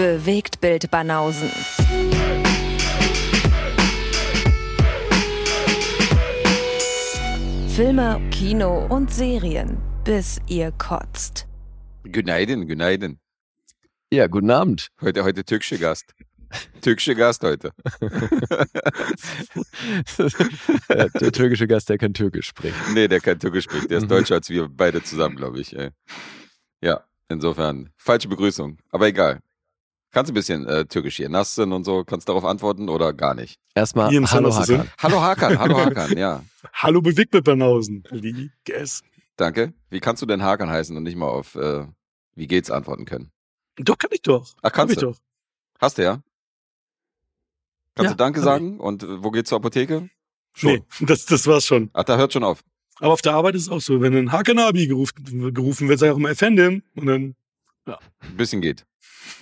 Bewegt Bild Banausen. Filme, Kino und Serien, bis ihr kotzt. Günaydin, Günaydin. Ja, guten Abend. Heute, heute türkische Gast. Türkische Gast heute. der, türkische Gast, der kein Türkisch spricht. Nee, der kein Türkisch spricht. Der ist Mhm. deutscher als wir beide zusammen, glaube ich. Ja, insofern. Falsche Begrüßung. Aber egal. Kannst du ein bisschen äh, Türkisch hier nassen und so? Kannst darauf antworten oder gar nicht? Erstmal Ian Hallo Sanders ist Hakan. Hallo Hakan, hallo Hakan, ja. Hallo Bewegtbildbanausen. Liges. Danke. Wie kannst du denn Hakan heißen und nicht mal auf äh, Wie geht's antworten können? Doch, kann ich doch. Ach, kannst Hab du? ich doch. Hast du ja? Kannst Ja, du Danke hab sagen? Und äh, wo geht's zur Apotheke? Schon. Nee, das, das war's schon. Ach, da hört schon auf. Aber auf der Arbeit ist es auch so, wenn ein Hakanabi gerufen, gerufen wird, sag ich auch immer Effendim und dann Ein bisschen geht.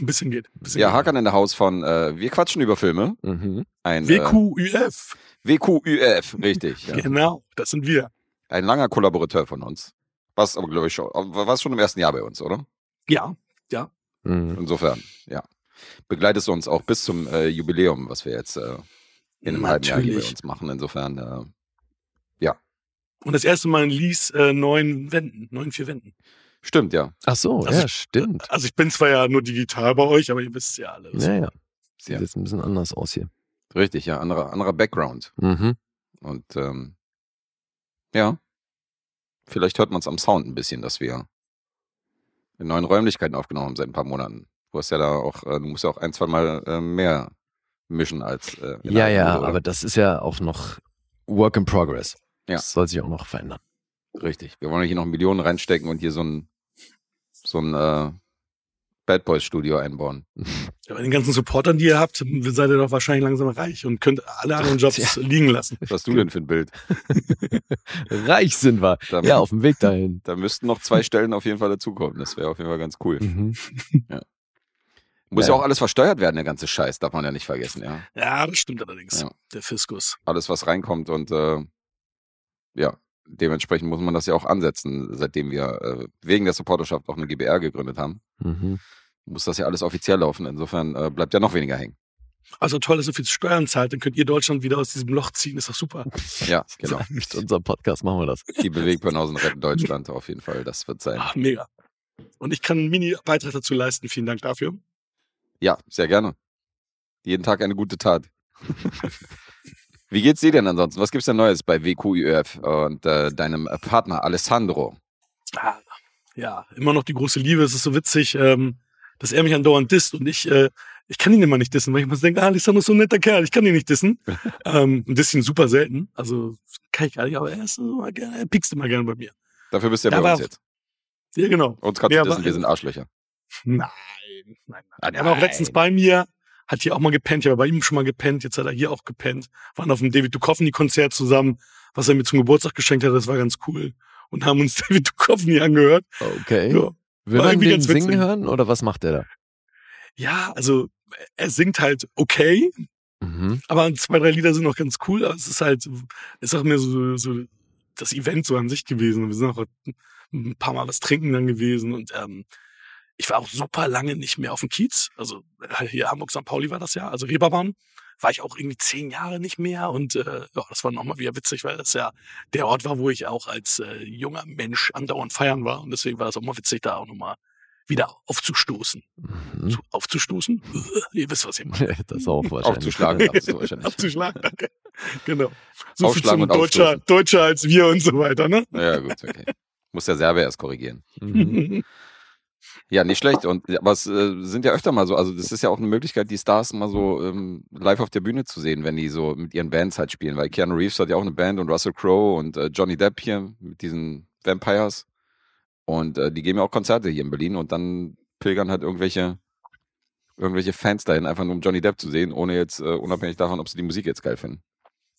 Ein bisschen geht. Ein bisschen Ja, geht. Hakan in der Haus von äh, Wir quatschen über Filme. Mhm. Ein Äh, WQÜF. WQÜF, richtig. Ja. Genau, das sind wir. Ein langer Kollaborateur von uns. Was aber, glaube ich, schon, was schon im ersten Jahr bei uns, oder? Ja, Mhm. Insofern, ja. Begleitest du uns auch bis zum äh, Jubiläum, was wir jetzt äh, in einem halben Jahr hier bei Natürlich. uns machen. Insofern, äh, Und das erste Mal in Lies äh, neun Wänden, neun, vier Wänden. Stimmt, ja. Ach so, Also- ja, stimmt. Also ich bin zwar ja nur digital bei euch, aber ihr wisst ja alles. Ja, ja. Sieht Ja. jetzt ein bisschen anders aus hier. Richtig, ja. Anderer, anderer Background. Mhm. Und ähm, ja, vielleicht hört man es am Sound ein bisschen, dass wir in neuen Räumlichkeiten aufgenommen haben seit ein paar Monaten. Du hast ja da auch, äh, du musst ja auch ein, zwei Mal äh, mehr mischen als äh, in Ja, ja, oder? aber das ist ja auch noch Work in Progress. Ja. Das soll sich auch noch verändern. Richtig. Wir wollen hier noch Millionen reinstecken und hier so ein, so ein äh, Bad Boys Studio einbauen. Ja, bei den ganzen Supportern, die ihr habt, seid ihr doch wahrscheinlich langsam reich und könnt alle anderen Jobs Tja. liegen lassen. Was hast du denn für ein Bild? Reich sind wir. Da, Ja, auf dem Weg dahin. da müssten noch zwei Stellen auf jeden Fall dazukommen. Das wäre auf jeden Fall ganz cool. Mhm. Muss ja. Ja. auch alles versteuert werden, der ganze Scheiß, darf man ja nicht vergessen, ja. Ja, das stimmt allerdings. Ja. Der Fiskus. Alles, was reinkommt und äh, ja, dementsprechend muss man das ja auch ansetzen, seitdem wir äh, wegen der Supporterschaft auch eine GBR gegründet haben. Mhm. Muss das ja alles offiziell laufen. Insofern äh, bleibt ja noch weniger hängen. Also toll, dass ihr viel Steuern zahlt, dann könnt ihr Deutschland wieder aus diesem Loch ziehen. Ist doch super. Ja, genau. Mit unserem Podcast machen wir das. Die Bewegbanausen retten Deutschland auf jeden Fall. Das wird sein. Ach, mega. Und ich kann einen Mini-Beitrag dazu leisten. Vielen Dank dafür. Ja, sehr gerne. Jeden Tag eine gute Tat. Wie geht's dir denn ansonsten? Was gibt's denn Neues bei WQÜF und äh, deinem Partner Alessandro? Ah, ja, immer noch die große Liebe. Es ist so witzig, ähm, dass er mich andauernd disst und ich, äh, ich kann ihn immer nicht dissen, weil ich immer so denke, ah, Alessandro ist so ein netter Kerl, ich kann ihn nicht dissen. ähm, und diss ihn super selten. Also kann ich gar nicht, aber er ist so immer gerne, er piekst immer gerne bei mir. Dafür bist du ja Ja, bei uns jetzt. Ja, genau. Uns kannst Ja, du wissen, wir sind Arschlöcher. Nein, nein, nein. Er war auch letztens bei mir, hat hier auch mal gepennt. Ich habe bei ihm schon mal gepennt. Jetzt hat er hier auch gepennt. Waren auf dem David Duchovny-Konzert zusammen, was er mir zum Geburtstag geschenkt hat. Das war ganz cool. Und haben uns David Duchovny angehört. Okay. Ja, Will man den singen hören oder was macht der da? ja, also er singt halt okay, Mhm. aber zwei, drei Lieder sind noch ganz cool. Aber es ist halt, ist auch mehr so, so das Event so an sich gewesen. Wir sind auch ein paar Mal was trinken dann gewesen und ähm, ich war auch super lange nicht mehr auf dem Kiez. Also äh, hier Hamburg St. Pauli war das ja, also Reeperbahn. War ich auch irgendwie zehn Jahre nicht mehr und äh, ja, das war nochmal wieder witzig, weil das ja der Ort war, wo ich auch als äh, junger Mensch andauernd feiern war und deswegen war das auch mal witzig, da auch nochmal wieder aufzustoßen. Mhm. Zu, aufzustoßen? Ihr wisst, was ich meine. Das auch wahrscheinlich. Aufzuschlagen wahrscheinlich. Aufzuschlagen, danke. Genau. So viel zum Deutscher. Deutscher als wir und so weiter, ne? Ja, gut, okay. Muss der Serbe erst korrigieren. Mhm. Ja, nicht schlecht. Und aber es äh, sind ja öfter mal so, also das ist ja auch eine Möglichkeit, die Stars mal so ähm, live auf der Bühne zu sehen, wenn die so mit ihren Bands halt spielen. Weil Keanu Reeves hat ja auch eine Band und Russell Crowe und äh, Johnny Depp hier mit diesen Vampires. Und äh, die geben ja auch Konzerte hier in Berlin und dann pilgern halt irgendwelche irgendwelche Fans dahin, einfach nur um Johnny Depp zu sehen, ohne jetzt äh, unabhängig davon, ob sie die Musik jetzt geil finden.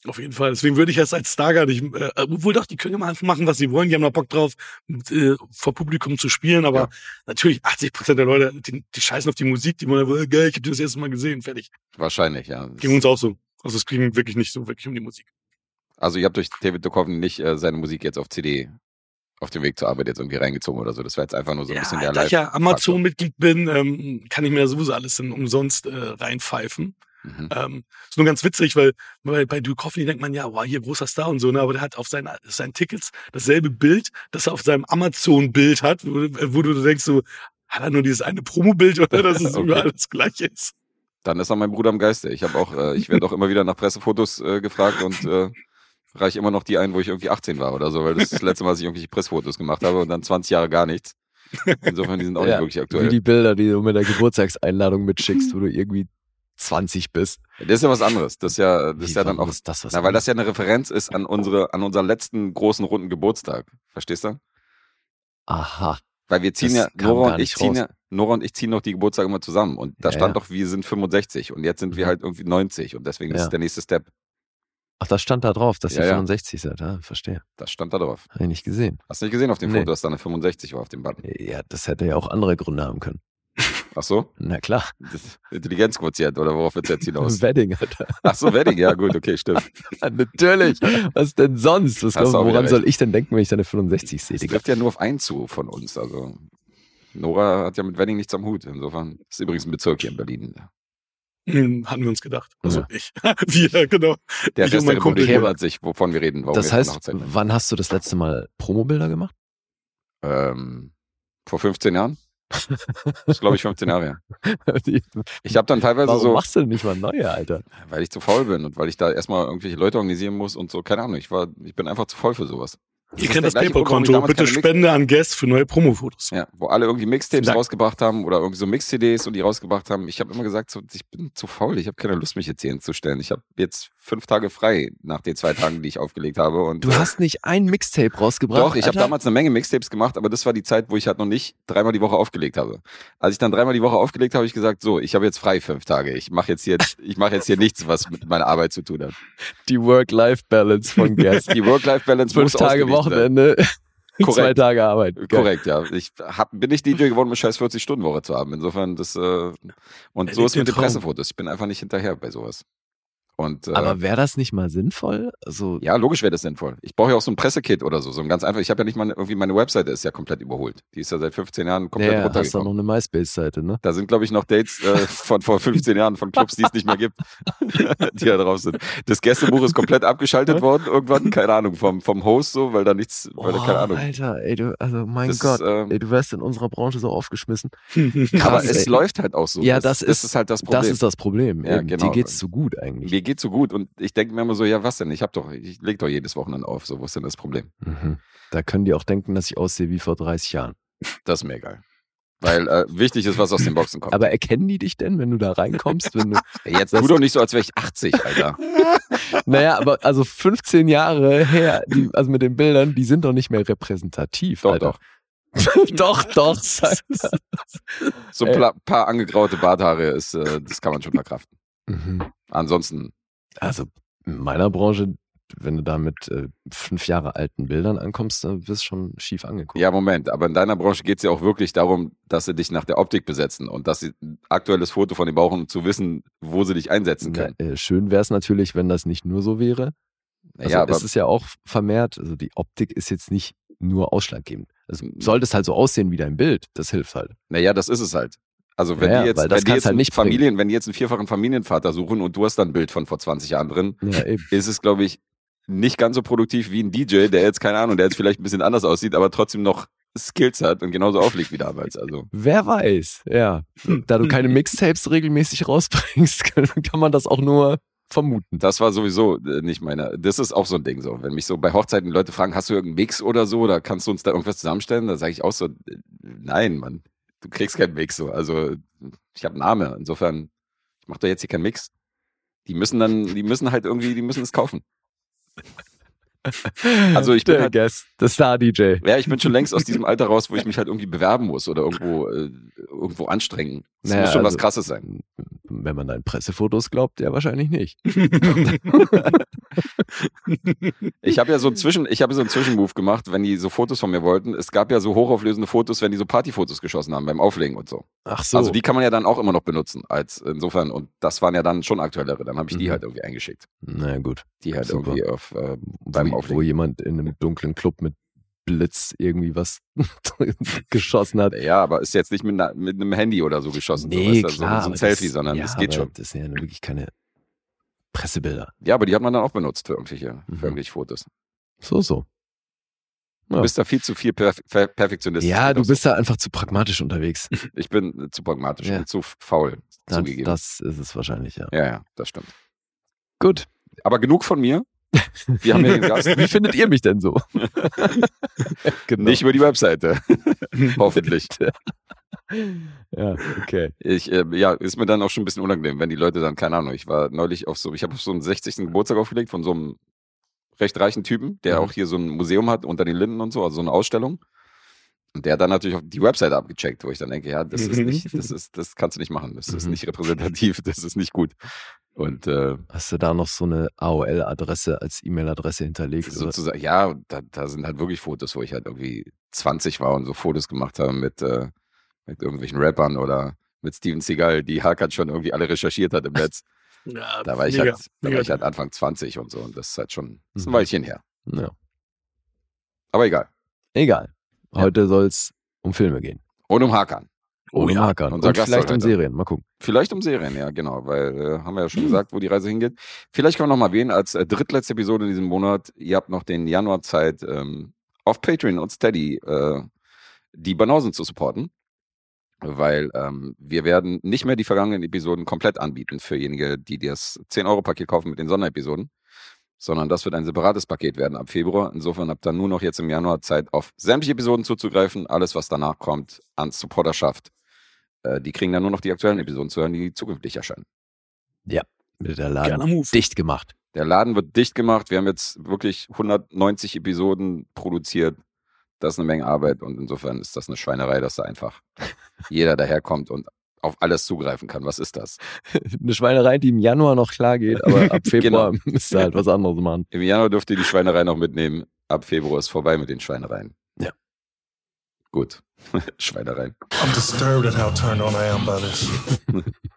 Auf jeden Fall. Deswegen würde ich das als Star gar nicht, äh, obwohl doch, die können ja mal einfach machen, was sie wollen. Die haben da Bock drauf, mit, äh, vor Publikum zu spielen. Aber Ja. natürlich 80 Prozent der Leute, die, die scheißen auf die Musik. Die wollen, äh, geil, ich habe das erste Mal gesehen. Fertig. Wahrscheinlich, ja. Ging uns auch so. Also es ging wirklich nicht so wirklich um die Musik. Also ihr habt durch David Duchovny nicht äh, seine Musik jetzt auf CD auf dem Weg zur Arbeit jetzt irgendwie reingezogen oder so. Das wäre jetzt einfach nur so ein ja, bisschen der da ich ja Amazon-Mitglied bin, ähm, kann ich mir sowieso alles dann umsonst äh, reinpfeifen. Mhm. Ähm, ist nur ganz witzig, weil bei, bei Duke Coffee denkt man ja, wow, hier großer Star und so, ne? aber der hat auf seinen, seinen Tickets dasselbe Bild, das er auf seinem Amazon-Bild hat, wo, wo du denkst so, hat er nur dieses eine Promo-Bild oder dass es Okay. überall das gleiche ist? Dann ist er mein Bruder im Geiste. Ich habe auch, äh, ich werde auch immer wieder nach Pressefotos äh, gefragt und äh, reiche immer noch die ein, wo ich irgendwie 18 war oder so, weil das ist das letzte Mal, dass ich irgendwelche Pressfotos gemacht habe und dann 20 Jahre gar nichts. Insofern, die sind auch nicht Ja, wirklich Wie aktuell. die Bilder, die du mit der Geburtstagseinladung mitschickst, wo du irgendwie 20 bist. Das ist ja was anderes. Das ist ja, das Wie, ist ja dann auch, ist das was na, weil das ja eine Referenz ist an unsere, an unseren letzten großen runden Geburtstag. Verstehst du? Aha. Weil wir ziehen Das ja, Nora und ich ziehen ja, Nora und ich ziehen noch die Geburtstage immer zusammen. Und da Ja, stand ja. doch, wir sind 65 und jetzt sind wir Mhm. halt irgendwie 90 und deswegen ist Ja. es der nächste Step. Ach, das stand da drauf, dass ihr ja. 65 seid. Ah, verstehe. Das stand da drauf. Habe ich nicht gesehen. Hast du nicht gesehen auf dem Nee. Foto, dass da eine 65 war auf dem Button? Ja, das hätte ja auch andere Gründe haben können. Ach so? Na klar. Das Intelligenzquotient oder worauf wird jetzt hinaus? Wedding, Alter. Ach so, Wedding, ja gut, okay, stimmt. Natürlich. Was denn sonst? Was glaub, woran soll ich denn denken, wenn ich deine 65 sehe? Das trifft ja nur auf einen zu von uns. Also Nora hat ja mit Wedding nichts am Hut. Insofern ist übrigens ein Bezirk hier in Berlin. Hm, hatten wir uns gedacht. Also Ja. ich. wir, genau. Der Ich Rest der Kumpel. Republik wundert sich, wovon wir reden. Warum Das wir heißt, wann hast du das letzte Mal Promobilder gemacht? ähm, vor 15 Jahren? Das ist, glaube ich, 15 Jahre her. Ich habe dann teilweise Warum so, machst du denn nicht mal neue, Alter? weil ich zu faul bin und weil ich da erstmal irgendwelche Leute organisieren muss und so, keine Ahnung, ich war, ich bin einfach zu voll für sowas. Ihr ist kennt das PayPal-Konto. Bitte Spende an Guest für neue Promo-Fotos. Ja, wo alle irgendwie Mixtapes Dank. rausgebracht haben oder irgendwie so Mix-CDs und die rausgebracht haben. Ich habe immer gesagt, so, ich bin zu faul, ich habe keine Lust, mich jetzt hier hinzustellen. Ich habe jetzt fünf Tage frei nach den zwei Tagen, die ich aufgelegt habe. Und Du äh, hast nicht ein Mixtape rausgebracht. Doch, ich habe damals eine Menge Mixtapes gemacht, aber das war die Zeit, wo ich halt noch nicht dreimal die Woche aufgelegt habe. Als ich dann dreimal die Woche aufgelegt habe, habe ich gesagt, so, ich habe jetzt frei fünf Tage. Ich mache jetzt hier, ich mache jetzt hier nichts, was mit meiner Arbeit zu tun hat. die Work-Life-Balance von Guest. Die Work-Life-Balance Fünf muss Tage ausgelegt Wochenende, zwei Korrekt. Tage Arbeit. Geil. Korrekt, ja. Ich hab, bin nicht DJ geworden, mit scheiß 40-Stunden-Woche zu haben. Insofern, das, äh, und Er so ist mit den. Pressefotos. Ich bin einfach nicht hinterher bei sowas. Und, äh, Aber wäre das nicht mal sinnvoll? Also, ja, logisch wäre das sinnvoll. Ich brauche ja auch so ein Pressekit oder so, so ein ganz einfach. Ich habe ja nicht mal irgendwie meine Webseite ist ja komplett überholt. Die ist ja seit 15 Jahren komplett ja, hast du runtergekommen. noch eine MySpace-Seite, ne? Da sind, glaube ich, noch Dates äh, von vor 15 Jahren von Clubs, die es nicht mehr gibt, die da drauf sind. Das Gästebuch ist komplett abgeschaltet worden irgendwann, keine Ahnung, vom, vom Host so, weil da nichts, weil da, keine Boah, Ahnung. Alter, ey, du, also mein Das Gott, ist, ähm, ey, du wärst in unserer Branche so aufgeschmissen. aber krass, es ey. läuft halt auch so. Ja, das, das das ist- ist halt das Problem. Das ist das Problem. Ja, Eben. genau. Dir geht's zu gut eigentlich. Mir geht's so gut und ich denke mir immer so, ja, was denn? Ich hab doch, ich leg doch jedes Wochenende auf. So, wo ist denn das Problem? Mhm. Da können die auch denken, dass ich aussehe wie vor 30 Jahren. Das ist mir egal. Weil äh, wichtig ist, was aus den Boxen kommt. Aber erkennen die dich denn, wenn du da reinkommst? Wenn du, Jetzt tu doch nicht so, als wäre ich 80, Alter. naja, aber also 15 Jahre her, die, also mit den Bildern, die sind doch nicht mehr repräsentativ. Doch, Alter. doch. doch, doch. So ein paar angegraute Barthaare ist, äh, das kann man schon verkraften. Mhm. Ansonsten, Also in meiner Branche, wenn du da mit äh, fünf Jahre alten Bildern ankommst, dann wirst du schon schief angeguckt. ja, Moment, aber in deiner Branche geht's ja auch wirklich darum, dass sie dich nach der Optik besetzen und dass sie ein aktuelles Foto von dir brauchen, um zu wissen, wo sie dich einsetzen können. äh, schön wäre es natürlich, wenn das nicht nur so wäre. Also ja, aber es ist ja auch vermehrt, also die Optik ist jetzt nicht nur ausschlaggebend. Also sollte es halt so aussehen wie dein Bild, das hilft halt. naja, das ist es halt. Also wenn Ja, die jetzt, wenn die jetzt halt einen nicht bringen. Familien, wenn die jetzt einen vierfachen Familienvater suchen und du hast dann ein Bild von vor 20 Jahren drin, Ja, ist es, glaube ich, nicht ganz so produktiv wie ein DJ, der jetzt, keine Ahnung, der jetzt vielleicht ein bisschen anders aussieht, aber trotzdem noch Skills hat und genauso auflegt wie damals. Also Wer weiß, ja. Da du keine Mixtapes regelmäßig rausbringst, kann, kann man das auch nur vermuten. das war sowieso äh, nicht meine. Das ist auch so ein Ding so. Wenn mich so bei Hochzeiten Leute fragen, hast du irgendeinen Mix oder so, oder kannst du uns da irgendwas zusammenstellen? Da sage ich auch so, äh, nein, Mann, du kriegst keinen Mix so. Also ich habe einen Name. Insofern, ich mache doch jetzt hier keinen Mix. Die müssen dann, die müssen halt irgendwie, die müssen es kaufen. Also ich bin der halt- Guest, der Star-DJ. Ja, ich bin schon längst aus diesem Alter raus, wo ich mich halt irgendwie bewerben muss oder irgendwo, äh, irgendwo anstrengen. Das Naja, muss schon was also- krasses sein. Wenn man deinen Pressefotos glaubt, ja wahrscheinlich nicht. Ich habe ja so einen Zwischen, ich habe so einen Zwischenmove gemacht, wenn die so Fotos von mir wollten. Es gab ja so hochauflösende Fotos, wenn die so Partyfotos geschossen haben beim Auflegen und so. Ach so. Also die kann man ja dann auch immer noch benutzen als insofern und das waren ja dann schon aktuellere. Dann habe ich die Mhm. halt irgendwie eingeschickt. Na gut. Die halt Super. irgendwie auf äh, beim wo, wo Auflegen. jemand in einem dunklen Club mit Blitz irgendwie was geschossen hat. Ja, aber ist jetzt nicht mit, mit einem Handy oder so geschossen. Nee, so, weißt du, klar. So, so ein Selfie, das, sondern ja, das geht schon. Das sind ja wirklich keine Pressebilder. Ja, aber die hat man dann auch benutzt für irgendwelche, Mhm. für irgendwelche Fotos. So, so. Du Ja. bist da viel zu viel Perf per Perfektionist. Ja, du bist da einfach zu pragmatisch unterwegs. Ich bin zu pragmatisch Ja. und zu faul Das, zugegeben. das ist es wahrscheinlich, ja. ja, ja, das stimmt. Gut. Aber genug von mir. Wir haben ja den Gast. Wie findet ihr mich denn so? genau. Nicht über die Webseite. Hoffentlich. Ja, okay. Ich, äh, ja, ist mir dann auch schon ein bisschen unangenehm, wenn die Leute dann, keine Ahnung, ich war neulich auf so, ich habe auf so einen 60. Geburtstag aufgelegt von so einem recht reichen Typen, der Mhm. auch hier so ein Museum hat unter den Linden und so, also so eine Ausstellung. Und der hat dann natürlich auch die Webseite abgecheckt, wo ich dann denke, ja, das ist nicht, das ist, das kannst du nicht machen. Das ist Mhm. nicht repräsentativ, das ist nicht gut. Und äh, Hast du da noch so eine AOL-Adresse als E-Mail-Adresse hinterlegt? oder? sozusagen, ja, da, da sind halt wirklich Fotos, wo ich halt irgendwie 20 war und so Fotos gemacht habe mit, äh, mit irgendwelchen Rappern oder mit Steven Seagal, die Hakan schon irgendwie alle recherchiert hat im Netz. Ja, Da war ich, mega, halt, da war ich halt Anfang 20 und so. Und das ist halt schon das ist ein Mhm. Weilchen her. Ja. Aber egal. Egal. Ja. Heute soll es um Filme gehen. Und um Hakan. Oh um ja, Hakan. Und Gast vielleicht um. Serien. Mal gucken. Vielleicht um Serien, ja, genau, weil äh, haben wir ja schon Hm. gesagt, wo die Reise hingeht. Vielleicht können wir noch mal erwähnen, als äh, drittletzte Episode in diesem Monat, ihr habt noch den Januar Zeit, ähm, auf Patreon und Steady äh, die Banausen zu supporten. Weil ähm, wir werden nicht mehr die vergangenen Episoden komplett anbieten für jenige, die das 10-Euro-Paket kaufen mit den Sonderepisoden, sondern das wird ein separates Paket werden ab Februar. Insofern habt ihr nur noch jetzt im Januar Zeit, auf sämtliche Episoden zuzugreifen. Alles, was danach kommt, an Supporterschaft. Äh, die kriegen dann nur noch die aktuellen Episoden zu hören, die zukünftig erscheinen. Mit der Laden dicht gemacht. Der Laden wird dicht gemacht. Wir haben jetzt wirklich 190 Episoden produziert. Das ist eine Menge Arbeit und insofern ist das eine Schweinerei, dass da einfach jeder daherkommt und auf alles zugreifen kann. Was ist das? Eine Schweinerei, die im Januar noch klar geht, aber ab Februar Genau. müsst ihr halt was anderes machen. Im Januar dürft ihr die Schweinerei noch mitnehmen. Ab Februar ist vorbei mit den Schweinereien. Ja. Gut. Schweinereien. I'm disturbed at how turned on I am by this.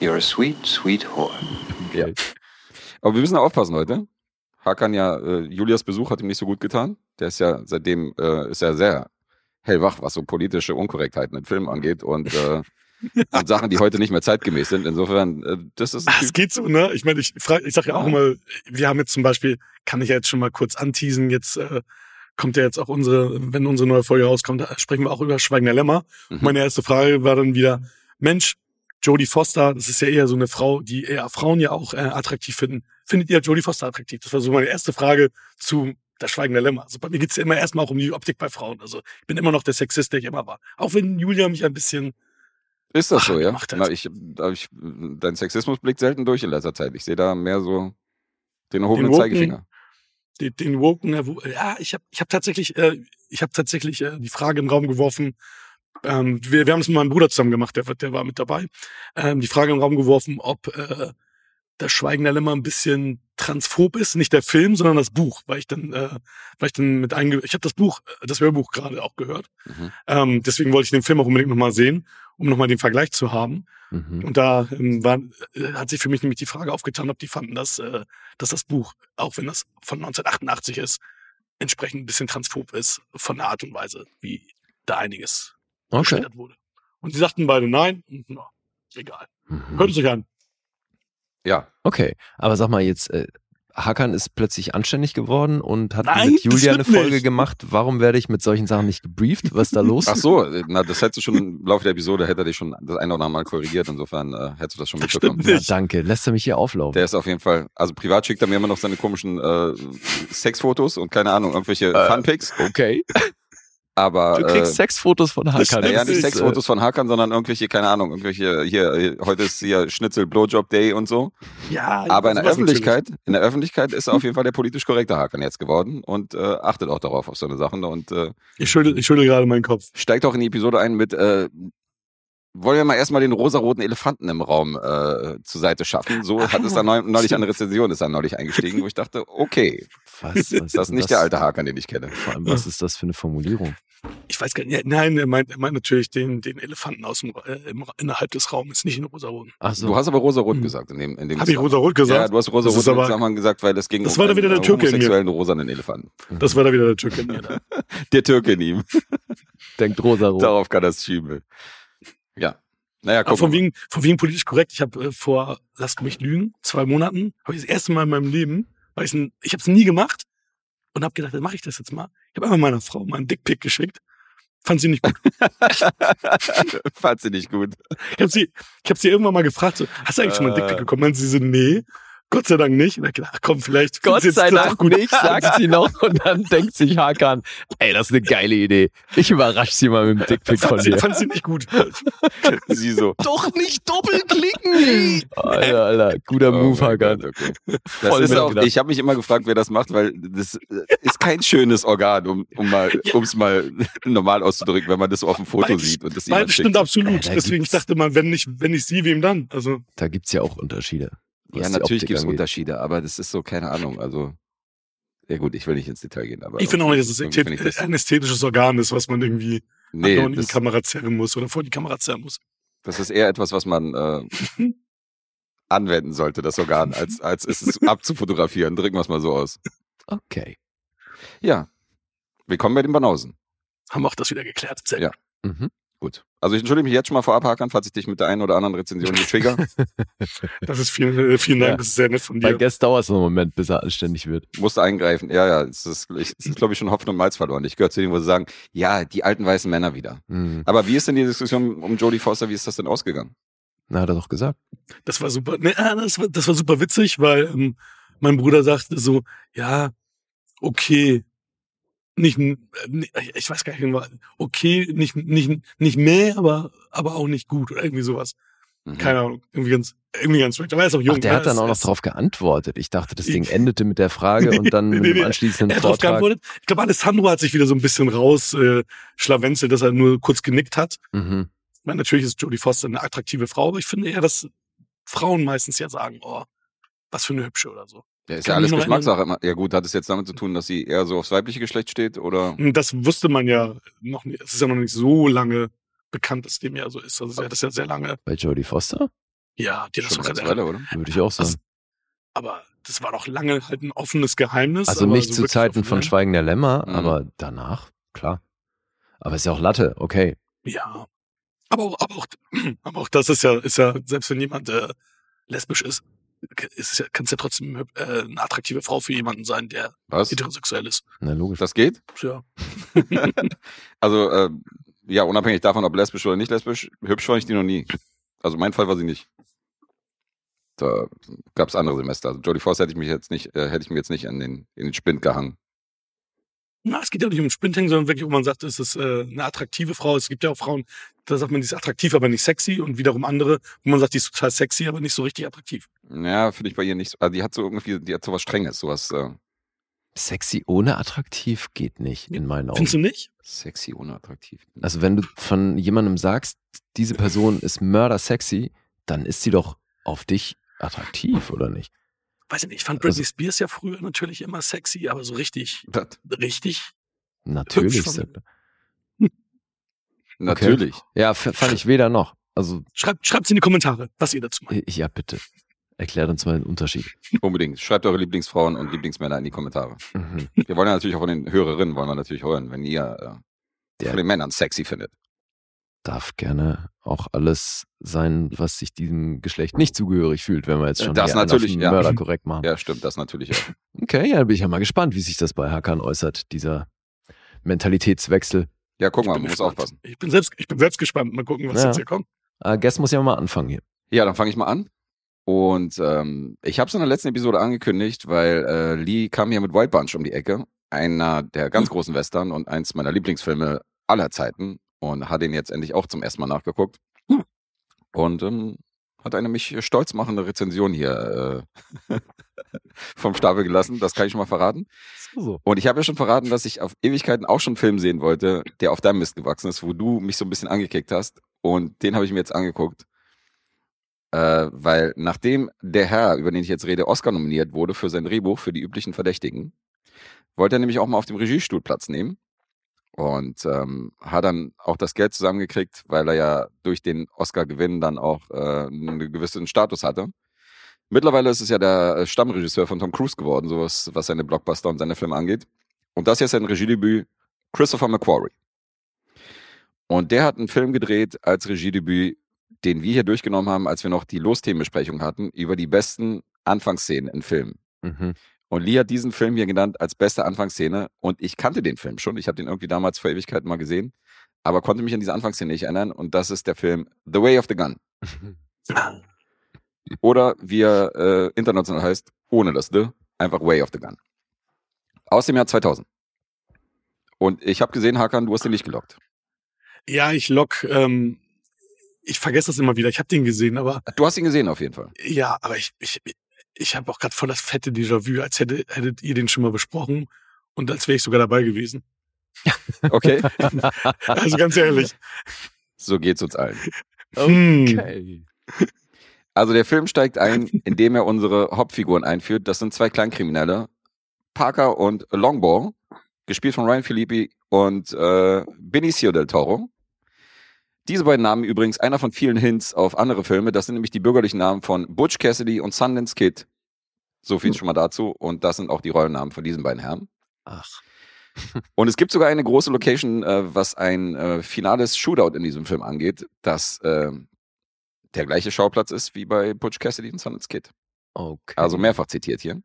You're a sweet, sweet whore. Ja. Aber wir müssen aufpassen heute. Hakan ja, äh, Julias Besuch hat ihm nicht so gut getan. Der ist ja seitdem äh, ist er sehr hellwach, was so politische Unkorrektheiten in Filmen angeht und, äh, und Sachen, die heute nicht mehr zeitgemäß sind. Insofern, äh, das ist. Ah, es geht so, ne? Ich meine, ich, frag, ich sag ja auch immer, wir haben jetzt zum Beispiel, kann ich ja jetzt schon mal kurz anteasen, jetzt äh, kommt ja jetzt auch unsere, wenn unsere neue Folge rauskommt, da sprechen wir auch über Schweigender Lämmer. Mhm. Meine erste Frage war dann wieder, Mensch, Jodie Foster, das ist ja eher so eine Frau, die eher Frauen ja auch äh, attraktiv finden. Findet ihr Jodie Foster attraktiv? Das war so meine erste Frage zu das Schweigende Lämmer. Also bei mir geht's ja immer erstmal auch um die Optik bei Frauen. Also ich bin immer noch der Sexist, der ich immer war. Auch wenn Julia mich ein bisschen Ist das so, Ah, ja? hat. Na, ich, da hab ich, dein Sexismus blickt selten durch in letzter Zeit. Ich sehe da mehr so den erhobenen woken- Zeigefinger. den, den Woken, wo- ja, ich habe ich hab tatsächlich, äh, ich habe tatsächlich äh, die Frage im Raum geworfen. Ähm, wir, wir haben es mit meinem Bruder zusammen gemacht, der, der war mit dabei. Ähm, die Frage im Raum geworfen, ob äh, das Schweigen der Lämmer ein bisschen transphob ist, nicht der Film, sondern das Buch, weil ich dann, äh, weil ich dann mit einge, ich habe das Buch, äh, das Hörbuch gerade auch gehört. Mhm. Ähm, deswegen wollte ich den Film auch unbedingt nochmal sehen, um nochmal den Vergleich zu haben. Mhm. Und da ähm, war, äh, hat sich für mich nämlich die Frage aufgetan, ob die fanden, dass, äh, dass das Buch, auch wenn das von 1988 ist, entsprechend ein bisschen transphob ist von der Art und Weise, wie da einiges Okay. wurde. Und sie sagten beide nein, und, na, egal. Mhm. Hört es euch an. Ja, Okay, aber sag mal jetzt, äh, Hakan ist plötzlich anständig geworden und hat Nein, mit Julia eine Folge nicht. gemacht. Warum werde ich mit solchen Sachen nicht gebrieft? Was ist da los? ach so, na, das hättest du schon im Laufe der Episode, hätte er dich schon das eine oder andere Mal korrigiert. Insofern äh, hättest du das schon Das mitbekommen. stimmt Ja, danke. Lässt er mich hier auflaufen? Der ist auf jeden Fall, also privat schickt er mir immer noch seine komischen äh, Sexfotos und keine Ahnung, irgendwelche Äh, Funpics. okay. Aber Du kriegst äh, Sexfotos von Hakan. Das nicht Sexfotos von Hakan, sondern irgendwelche, keine Ahnung, irgendwelche, hier, hier, heute ist hier Schnitzel Blowjob Day und so. Ja, Aber in der Öffentlichkeit, in der Öffentlichkeit ist er auf jeden Fall der politisch korrekte Hakan jetzt geworden und äh, achtet auch darauf auf so eine Sachen und äh, natürlich. Ich schüttel, ich schüttel gerade meinen Kopf. steigt auch in die Episode ein mit, äh, wollen wir mal erstmal den rosaroten Elefanten im Raum äh, zur Seite schaffen. So hat es dann neu, neulich eine Rezension, ist dann neulich eingestiegen, wo ich dachte, okay, Was, was das ist nicht der alte Hakan, den ich kenne. Vor allem, was ist das für eine Formulierung? Ich weiß gar nicht. Nein, er meint, er meint natürlich den, den Elefanten aus dem, äh, im, innerhalb des Raumes, nicht in rosaroten. Ach so. Du hast aber rosarot Hm. gesagt in dem, in dem Habe ich rosarot gesagt? Ja, du hast Das rosarot im Zusammenhang gesagt, weil es ging Das um war da wieder einen der Türke in mir. homosexuellen rosanen Elefanten. Das war da wieder der Türke in mir. Da. Der Türke in ihm. Denkt rosa-rot. Darauf kann das schieben. Ja. Naja, guck von wegen, von wegen politisch korrekt. Ich habe äh, vor, lasst mich lügen, zwei Monaten, habe ich das erste Mal in meinem Leben, weil ich ich habe es nie gemacht und habe gedacht, dann mache ich das jetzt mal. Ich habe einfach meiner Frau mal einen Dickpick geschickt. Fand sie nicht gut. Fand sie nicht gut. Ich habe sie, ich habe sie irgendwann mal gefragt, so, hast du eigentlich schon mal einen Äh. Dickpick bekommen? Meinte sie so, nee. Gott sei Dank nicht. Gedacht, ach komm, vielleicht. Gott sei Dank nicht, sagt sie noch und dann denkt sich Hakan, ey, das ist eine geile Idee. Ich überrasche sie mal mit dem Dickpick von Fand sie, dir. fand sie nicht gut. Sie so. Doch nicht doppelklicken! Alter, Alter, guter Oh Move, mein Hakan. Gott, okay. Das Voll ist auch, ich habe mich immer gefragt, wer das macht, weil das äh, ist kein schönes Organ, um, um mal, Ja. um's mal normal auszudrücken, wenn man das so auf dem Foto Beides- sieht und das Beides stimmt absolut. Da Deswegen, dachte mal, wenn nicht, wenn nicht sie, wem dann? Also, Da gibt's ja auch Unterschiede. Ja, natürlich gibt es. Unterschiede, aber das ist so, keine Ahnung, also. Ja gut, ich will nicht ins Detail gehen, aber. ich finde auch nicht, dass es ich ästhet- ein ästhetisches Organ ist, was man irgendwie nee, in die das, Kamera zerren muss oder vor die Kamera zerren muss. das ist eher etwas, was man äh, anwenden sollte, das Organ, als, als es ist abzufotografieren. Drücken wir es mal so aus. Okay. Ja. Willkommen bei den Banausen. Haben wir auch das wieder geklärt. Sehr Ja. Mhm. Gut. Also ich entschuldige mich jetzt schon mal vorab, Hakan, falls ich dich mit der einen oder anderen Rezension hier trigger. Das ist vielen, äh, vielen Dank, Ja. das ist sehr nett von Bei dir. Guest dauert es noch einen Moment, bis er anständig wird. Musste eingreifen. Ja, ja, es ist, ich- es ist glaube ich, schon Hopfen und Malz verloren. Ich gehöre zu denen, wo sie sagen, ja, die alten weißen Männer wieder. Hm. Aber wie ist denn die Diskussion um Jodie Foster, wie ist das denn ausgegangen? Na, hat er doch gesagt. Das war super. Ne, ah, das, war, das war super witzig, weil ähm, mein Bruder sagte so, ja, okay, nicht, äh, ich weiß gar nicht okay, nicht, nicht, nicht mehr, aber, aber auch nicht gut oder irgendwie sowas. Mhm. Keine Ahnung, irgendwie ganz, irgendwie ganz strange. Aber er ist auch jung. Ach, der ne? hat dann auch noch drauf geantwortet. Ich dachte, das Ding endete mit der Frage und dann Nee, mit nee, dem nee. anschließenden Er hat darauf Vortrag. geantwortet. Ich glaube, Alessandro hat sich wieder so ein bisschen raus äh, schlawenzelt, dass er nur kurz genickt hat. Mhm. Ich meine, natürlich ist Jodie Foster eine attraktive Frau, aber ich finde eher, dass Frauen meistens ja sagen, oh, was für eine hübsche oder so. Ja, ist Kann ja alles Geschmackssache. immer. Ja gut, hat es jetzt damit zu tun, dass sie eher so aufs weibliche Geschlecht steht oder? Und Das wusste man ja noch nicht. Es ist ja noch nicht so lange bekannt, dass dem ja so ist. Also sie hat das ja sehr lange. Bei Jodie Foster? Ja, die hat das Schon doch eine sehr ganze lange. Weile, oder? Würde ich auch sagen. Das- Aber das war doch lange halt ein offenes Geheimnis. Also nicht so zu Zeiten von ne? Schweigen der Lämmer, Mhm. aber danach, klar. Aber ist ja auch Latte, okay. Ja. Aber auch, aber auch, aber auch das ist ja, ist ja, selbst wenn jemand äh, lesbisch ist, ist es ja, kann es ja trotzdem äh, eine attraktive Frau für jemanden sein, der Was? heterosexuell ist. Na logisch. Das geht? Ja. Also, äh, ja, unabhängig davon, ob lesbisch oder nicht lesbisch, hübsch fand ich die noch nie. Also mein Fall war sie nicht. Da gab es andere Semester. Also Jodie Foster hätte ich mich jetzt nicht, äh, hätte ich mir jetzt nicht an den, in den Spind gehangen. Na, es geht ja nicht um Spinting, sondern wirklich, wo man sagt, es ist äh, eine attraktive Frau. Es gibt ja auch Frauen, da sagt man, die ist attraktiv, aber nicht sexy. Und wiederum andere, wo man sagt, die ist total sexy, aber nicht so richtig attraktiv. Ja, finde ich bei ihr nicht so. Also die hat so irgendwie, die hat sowas Strenges, sowas äh, Sexy ohne attraktiv geht nicht, in meinen Augen. Findest du nicht? sexy, unattraktiv. Also wenn du von jemandem sagst, diese Person ist mörder sexy, dann ist sie doch auf dich attraktiv, oder nicht? Weiß ich nicht, ich fand Also- Britney Spears ja früher natürlich immer sexy, aber so richtig, Das, richtig. Natürlich. Hübsch von- sagt er. natürlich. Ja, f- fand ich weder noch. Also, Schreibt, schreibt's in die Kommentare, was ihr dazu meint. ja, bitte. Erklärt uns mal den Unterschied. Unbedingt. Schreibt eure Lieblingsfrauen und Lieblingsmänner in die Kommentare. Mhm. Wir wollen ja natürlich auch von den Hörerinnen, wollen wir natürlich hören, wenn ihr äh, Ja. von den Männern sexy findet. Darf gerne auch alles sein, was sich diesem Geschlecht nicht zugehörig fühlt, wenn wir jetzt schon Das natürlich, den ja. Mörder korrekt machen. Ja, stimmt, das natürlich auch. Okay, ja, dann bin ich ja mal gespannt, wie sich das bei Hakan äußert, dieser Mentalitätswechsel. Ja, guck mal, man muss aufpassen. Ich bin selbst, ich bin selbst gespannt. Mal gucken, was Ja. jetzt hier kommt. Äh, Guess muss ja mal anfangen hier. Ja, dann fange ich mal an. Und ähm, ich habe es in der letzten Episode angekündigt, weil äh, Lee kam hier mit White Bunch um die Ecke. Einer der ganz großen Western und eins meiner Lieblingsfilme aller Zeiten. Und hat ihn jetzt endlich auch zum ersten Mal nachgeguckt. Hm. Und ähm, hat eine mich stolz machende Rezension hier äh, vom Stapel gelassen. Das kann ich schon mal verraten. So. Und ich habe ja schon verraten, dass ich auf Ewigkeiten auch schon einen Film sehen wollte, der auf deinem Mist gewachsen ist, wo du mich so ein bisschen angekickt hast. Und den habe ich mir jetzt angeguckt. Äh, weil nachdem der Herr, über den ich jetzt rede, Oscar nominiert wurde für sein Drehbuch für die üblichen Verdächtigen, wollte er nämlich auch mal auf dem Regiestuhl Platz nehmen. Und ähm, hat dann auch das Geld zusammengekriegt, weil er ja durch den Oscar-Gewinn dann auch äh, einen gewissen Status hatte. Mittlerweile ist es ja der Stammregisseur von Tom Cruise geworden, sowas, was seine Blockbuster und seine Filme angeht. Und das hier ist sein Regiedebüt Christopher McQuarrie. Und der hat einen Film gedreht als Regiedebüt, den wir hier durchgenommen haben, als wir noch die Losthemenbesprechung hatten, über die besten Anfangsszenen in Filmen. Mhm. Und Lee hat diesen Film hier genannt als beste Anfangsszene. Und ich kannte den Film schon. Ich habe den irgendwie damals vor Ewigkeiten mal gesehen. Aber konnte mich an diese Anfangsszene nicht erinnern. Und das ist der Film The Way of the Gun. Oder wie er äh, international heißt, ohne das The, einfach Way of the Gun. Aus dem Jahr 2000. Und ich habe gesehen, Hakan, du hast den nicht gelockt. Ja, ich lock, ähm, ich vergesse das immer wieder. Ich habe den gesehen, aber Du hast ihn gesehen auf jeden Fall. ja, aber ich, ich, ich habe auch gerade voll das fette Déjà-vu, als hätte, hättet ihr den schon mal besprochen und als wäre ich sogar dabei gewesen. Okay, Also ganz ehrlich. so geht's uns allen. Hm. Okay. Also der Film steigt ein, indem er unsere Hauptfiguren einführt. Das sind zwei Kleinkriminelle, Parker und Longbow, gespielt von Ryan Philippi und äh, Benicio del Toro. Diese beiden Namen übrigens einer von vielen Hints auf andere Filme. Das sind nämlich die bürgerlichen Namen von Butch Cassidy und Sundance Kid. So viel schon mal dazu. Und das sind auch die Rollennamen von diesen beiden Herren. Ach. Und es gibt sogar eine große Location, äh, was ein äh, finales Shootout in diesem Film angeht, das äh, der gleiche Schauplatz ist wie bei Butch Cassidy und Sundance Kid. Okay. Also mehrfach zitiert hier.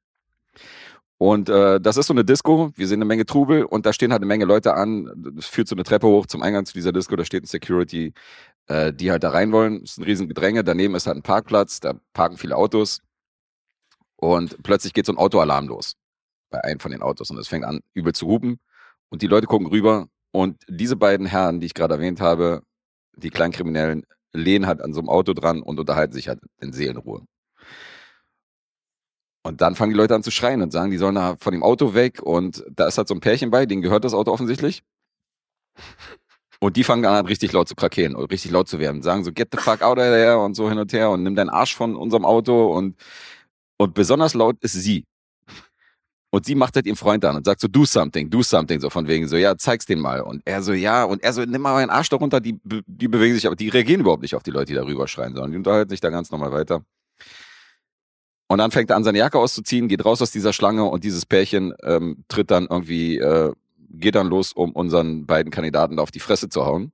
Und äh, das ist so eine Disco. Wir sehen eine Menge Trubel und da stehen halt eine Menge Leute an. Das führt so eine Treppe hoch zum Eingang zu dieser Disco. Da steht ein Security, äh, die halt da rein wollen. Es ist ein riesen Gedränge. Daneben ist halt ein Parkplatz. Da parken viele Autos. Und plötzlich geht so ein Autoalarm los bei einem von den Autos und es fängt an, übel zu hupen. Und die Leute gucken rüber. Und diese beiden Herren, die ich gerade erwähnt habe, die Kleinkriminellen, lehnen halt an so einem Auto dran und unterhalten sich halt in Seelenruhe. Und dann fangen die Leute an zu schreien und sagen, die sollen da von dem Auto weg. Und da ist halt so ein Pärchen bei, denen gehört das Auto offensichtlich. Und die fangen an, richtig laut zu krakeelen und richtig laut zu werden. Sagen so, get the fuck out of there und so hin und her und nimm deinen Arsch von unserem Auto. Und, und besonders laut ist sie. Und sie macht halt ihren Freund an und sagt so, do something, do something, so von wegen so, ja, zeig's den mal. Und er so, ja, und er so, nimm mal meinen Arsch da runter, die, die bewegen sich, aber die reagieren überhaupt nicht auf die Leute, die darüber schreien, sondern die unterhalten sich da ganz normal weiter. Und dann fängt er an, seine Jacke auszuziehen, geht raus aus dieser Schlange und dieses Pärchen ähm, tritt dann irgendwie, äh, geht dann los, um unseren beiden Kandidaten da auf die Fresse zu hauen.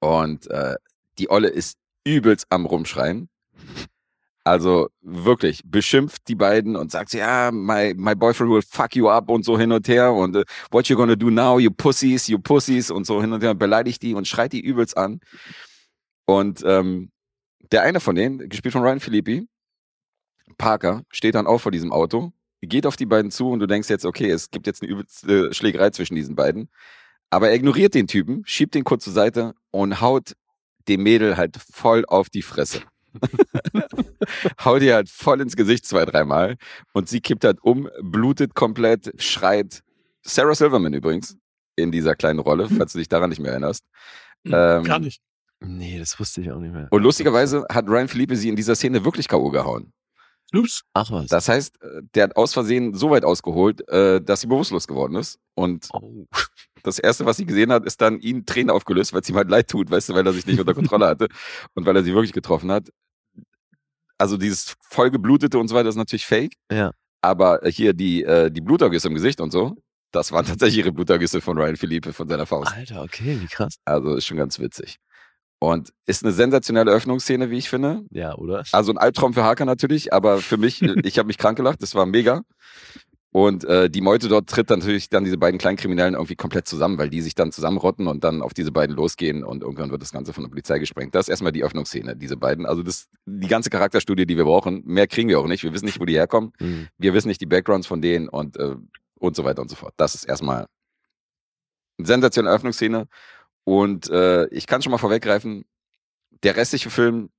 Und äh, die Olle ist übelst am Rumschreien. Also wirklich, beschimpft die beiden und sagt, ja, my, my boyfriend will fuck you up und so hin und her und äh, what you gonna do now, you pussies, you pussies und so hin und her, beleidigt die und schreit die übelst an. Und ähm, der eine von denen, gespielt von Ryan Philippi, Parker, steht dann auch vor diesem Auto, geht auf die beiden zu und du denkst jetzt, okay, es gibt jetzt eine übelste Schlägerei zwischen diesen beiden. Aber er ignoriert den Typen, schiebt den kurz zur Seite und haut dem Mädel halt voll auf die Fresse. haut ihr halt voll ins Gesicht zwei, dreimal und sie kippt halt um, blutet komplett, schreit. Sarah Silverman übrigens in dieser kleinen Rolle, falls du dich daran nicht mehr erinnerst. Ähm, Gar nicht. Nee, das wusste ich auch nicht mehr. Und lustigerweise hat Ryan Philippe sie in dieser Szene wirklich K.O. gehauen. Ups. Ach was. Das heißt, äh, der hat aus Versehen so weit ausgeholt, äh, dass sie bewusstlos geworden ist. Und oh. das Erste, was sie gesehen hat, ist dann ihn Tränen aufgelöst, weil es ihm halt leid tut, weißt du, weil er sich nicht unter Kontrolle hatte und weil er sie wirklich getroffen hat. Also dieses vollgeblutete und so weiter ist natürlich fake. Ja. Aber hier die, äh, die Blutergüsse im Gesicht und so, das waren tatsächlich ihre Blutergüsse von Ryan Philippe von seiner Faust. Alter, okay, wie krass. Also ist schon ganz witzig. Und ist eine sensationelle Öffnungsszene, wie ich finde. Ja, oder? Also ein Albtraum für Hacker natürlich, aber für mich, ich habe mich krank gelacht, das war mega. Und äh, die Meute dort tritt dann natürlich dann diese beiden Kleinkriminellen irgendwie komplett zusammen, weil die sich dann zusammenrotten und dann auf diese beiden losgehen und irgendwann wird das Ganze von der Polizei gesprengt. Das ist erstmal die Öffnungsszene, diese beiden. Also das die ganze Charakterstudie, die wir brauchen. Mehr kriegen wir auch nicht. Wir wissen nicht, wo die herkommen. Mhm. Wir wissen nicht die Backgrounds von denen und, äh, und so weiter und so fort. Das ist erstmal eine sensationelle Öffnungsszene. Und äh, ich kann schon mal vorweggreifen, der restliche Film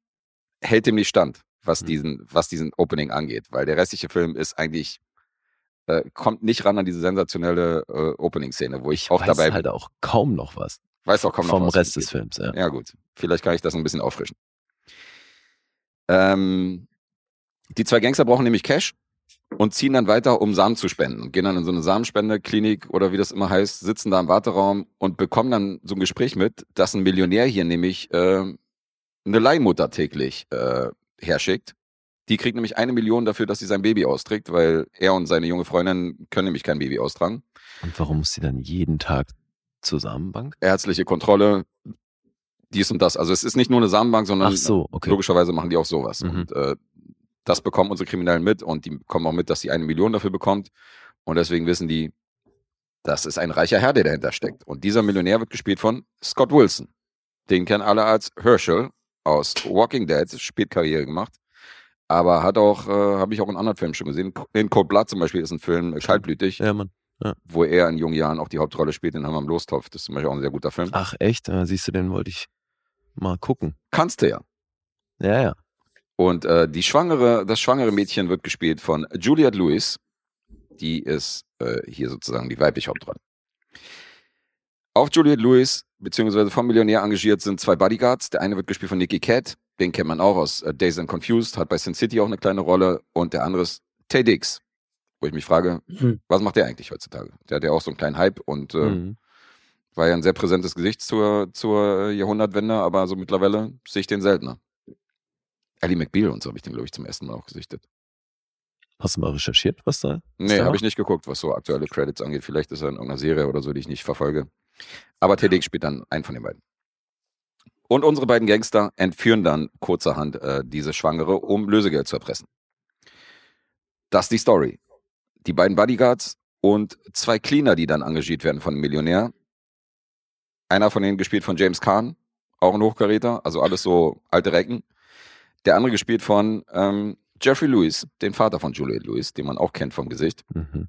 hält dem nicht stand, was Mhm. diesen, was diesen Opening angeht, weil der restliche Film ist eigentlich, äh, kommt nicht ran an diese sensationelle äh, Opening-Szene, wo ich auch weiß dabei halt auch kaum noch was. Weiß auch kaum noch vom was. Rest des Films, ja. Ja, gut. Vielleicht kann ich das ein bisschen auffrischen. Ähm, die zwei Gangster brauchen nämlich Cash und ziehen dann weiter, um Samen zu spenden. Und gehen dann in so eine Samenspendeklinik oder wie das immer heißt, sitzen da im Warteraum und bekommen dann so ein Gespräch mit, dass ein Millionär hier nämlich äh, eine Leihmutter täglich äh, herschickt. Die kriegt nämlich eine Million dafür, dass sie sein Baby austrägt, weil er und seine junge Freundin können nämlich kein Baby austragen. Und warum muss sie dann jeden Tag zur Samenbank? Ärztliche Kontrolle, dies und das. Also es ist nicht nur eine Samenbank, sondern so, okay. logischerweise machen die auch sowas. Mhm. Und äh, das bekommen unsere Kriminellen mit und die bekommen auch mit, dass sie eine Million dafür bekommt. Und deswegen wissen die, das ist ein reicher Herr, der dahinter steckt. Und dieser Millionär wird gespielt von Scott Wilson. Den kennen alle als Herschel aus Walking Dead, Spätkarriere gemacht. Aber hat auch, äh, habe ich auch in anderen Filmen schon gesehen. In Cold Blood zum Beispiel ist ein Film, äh, kaltblütig, Ja, Mann. wo er in jungen Jahren auch die Hauptrolle spielt. Den haben wir am Lostopf. Das ist zum Beispiel auch ein sehr guter Film. Ach, echt? Ah, siehst du, den wollte ich mal gucken. Kannst du ja. Ja, ja. Und äh, die schwangere, das schwangere Mädchen wird gespielt von Juliette Lewis. Die ist äh, hier sozusagen die weibliche Hauptrolle. Auf Juliette Lewis, beziehungsweise vom Millionär engagiert, sind zwei Bodyguards. Der eine wird gespielt von Nicky Cat, den kennt man auch aus äh, Days and Confused, hat bei Sin City auch eine kleine Rolle. Und der andere ist Tay Diggs, wo ich mich frage, Hm. was macht der eigentlich heutzutage? Der hat ja auch so einen kleinen Hype und äh, Mhm. war ja ein sehr präsentes Gesicht zur, zur Jahrhundertwende, aber so mittlerweile sehe ich den seltener. Ellie McBeal und so habe ich den, glaube ich, zum ersten Mal auch gesichtet. Hast du mal recherchiert, was da? Nee, habe ich nicht geguckt, was so aktuelle Credits angeht. Vielleicht ist er in irgendeiner Serie oder so, die ich nicht verfolge. Aber TDX spielt dann einen von den beiden. Und unsere beiden Gangster entführen dann kurzerhand äh, diese Schwangere, um Lösegeld zu erpressen. Das ist die Story. Die beiden Bodyguards und zwei Cleaner, die dann engagiert werden von einem Millionär. Einer von denen gespielt von James Kahn, auch ein Hochkaräter, also alles so alte Recken. Der andere gespielt von ähm, Jeffrey Lewis, den Vater von Juliette Lewis, den man auch kennt vom Gesicht. Mhm.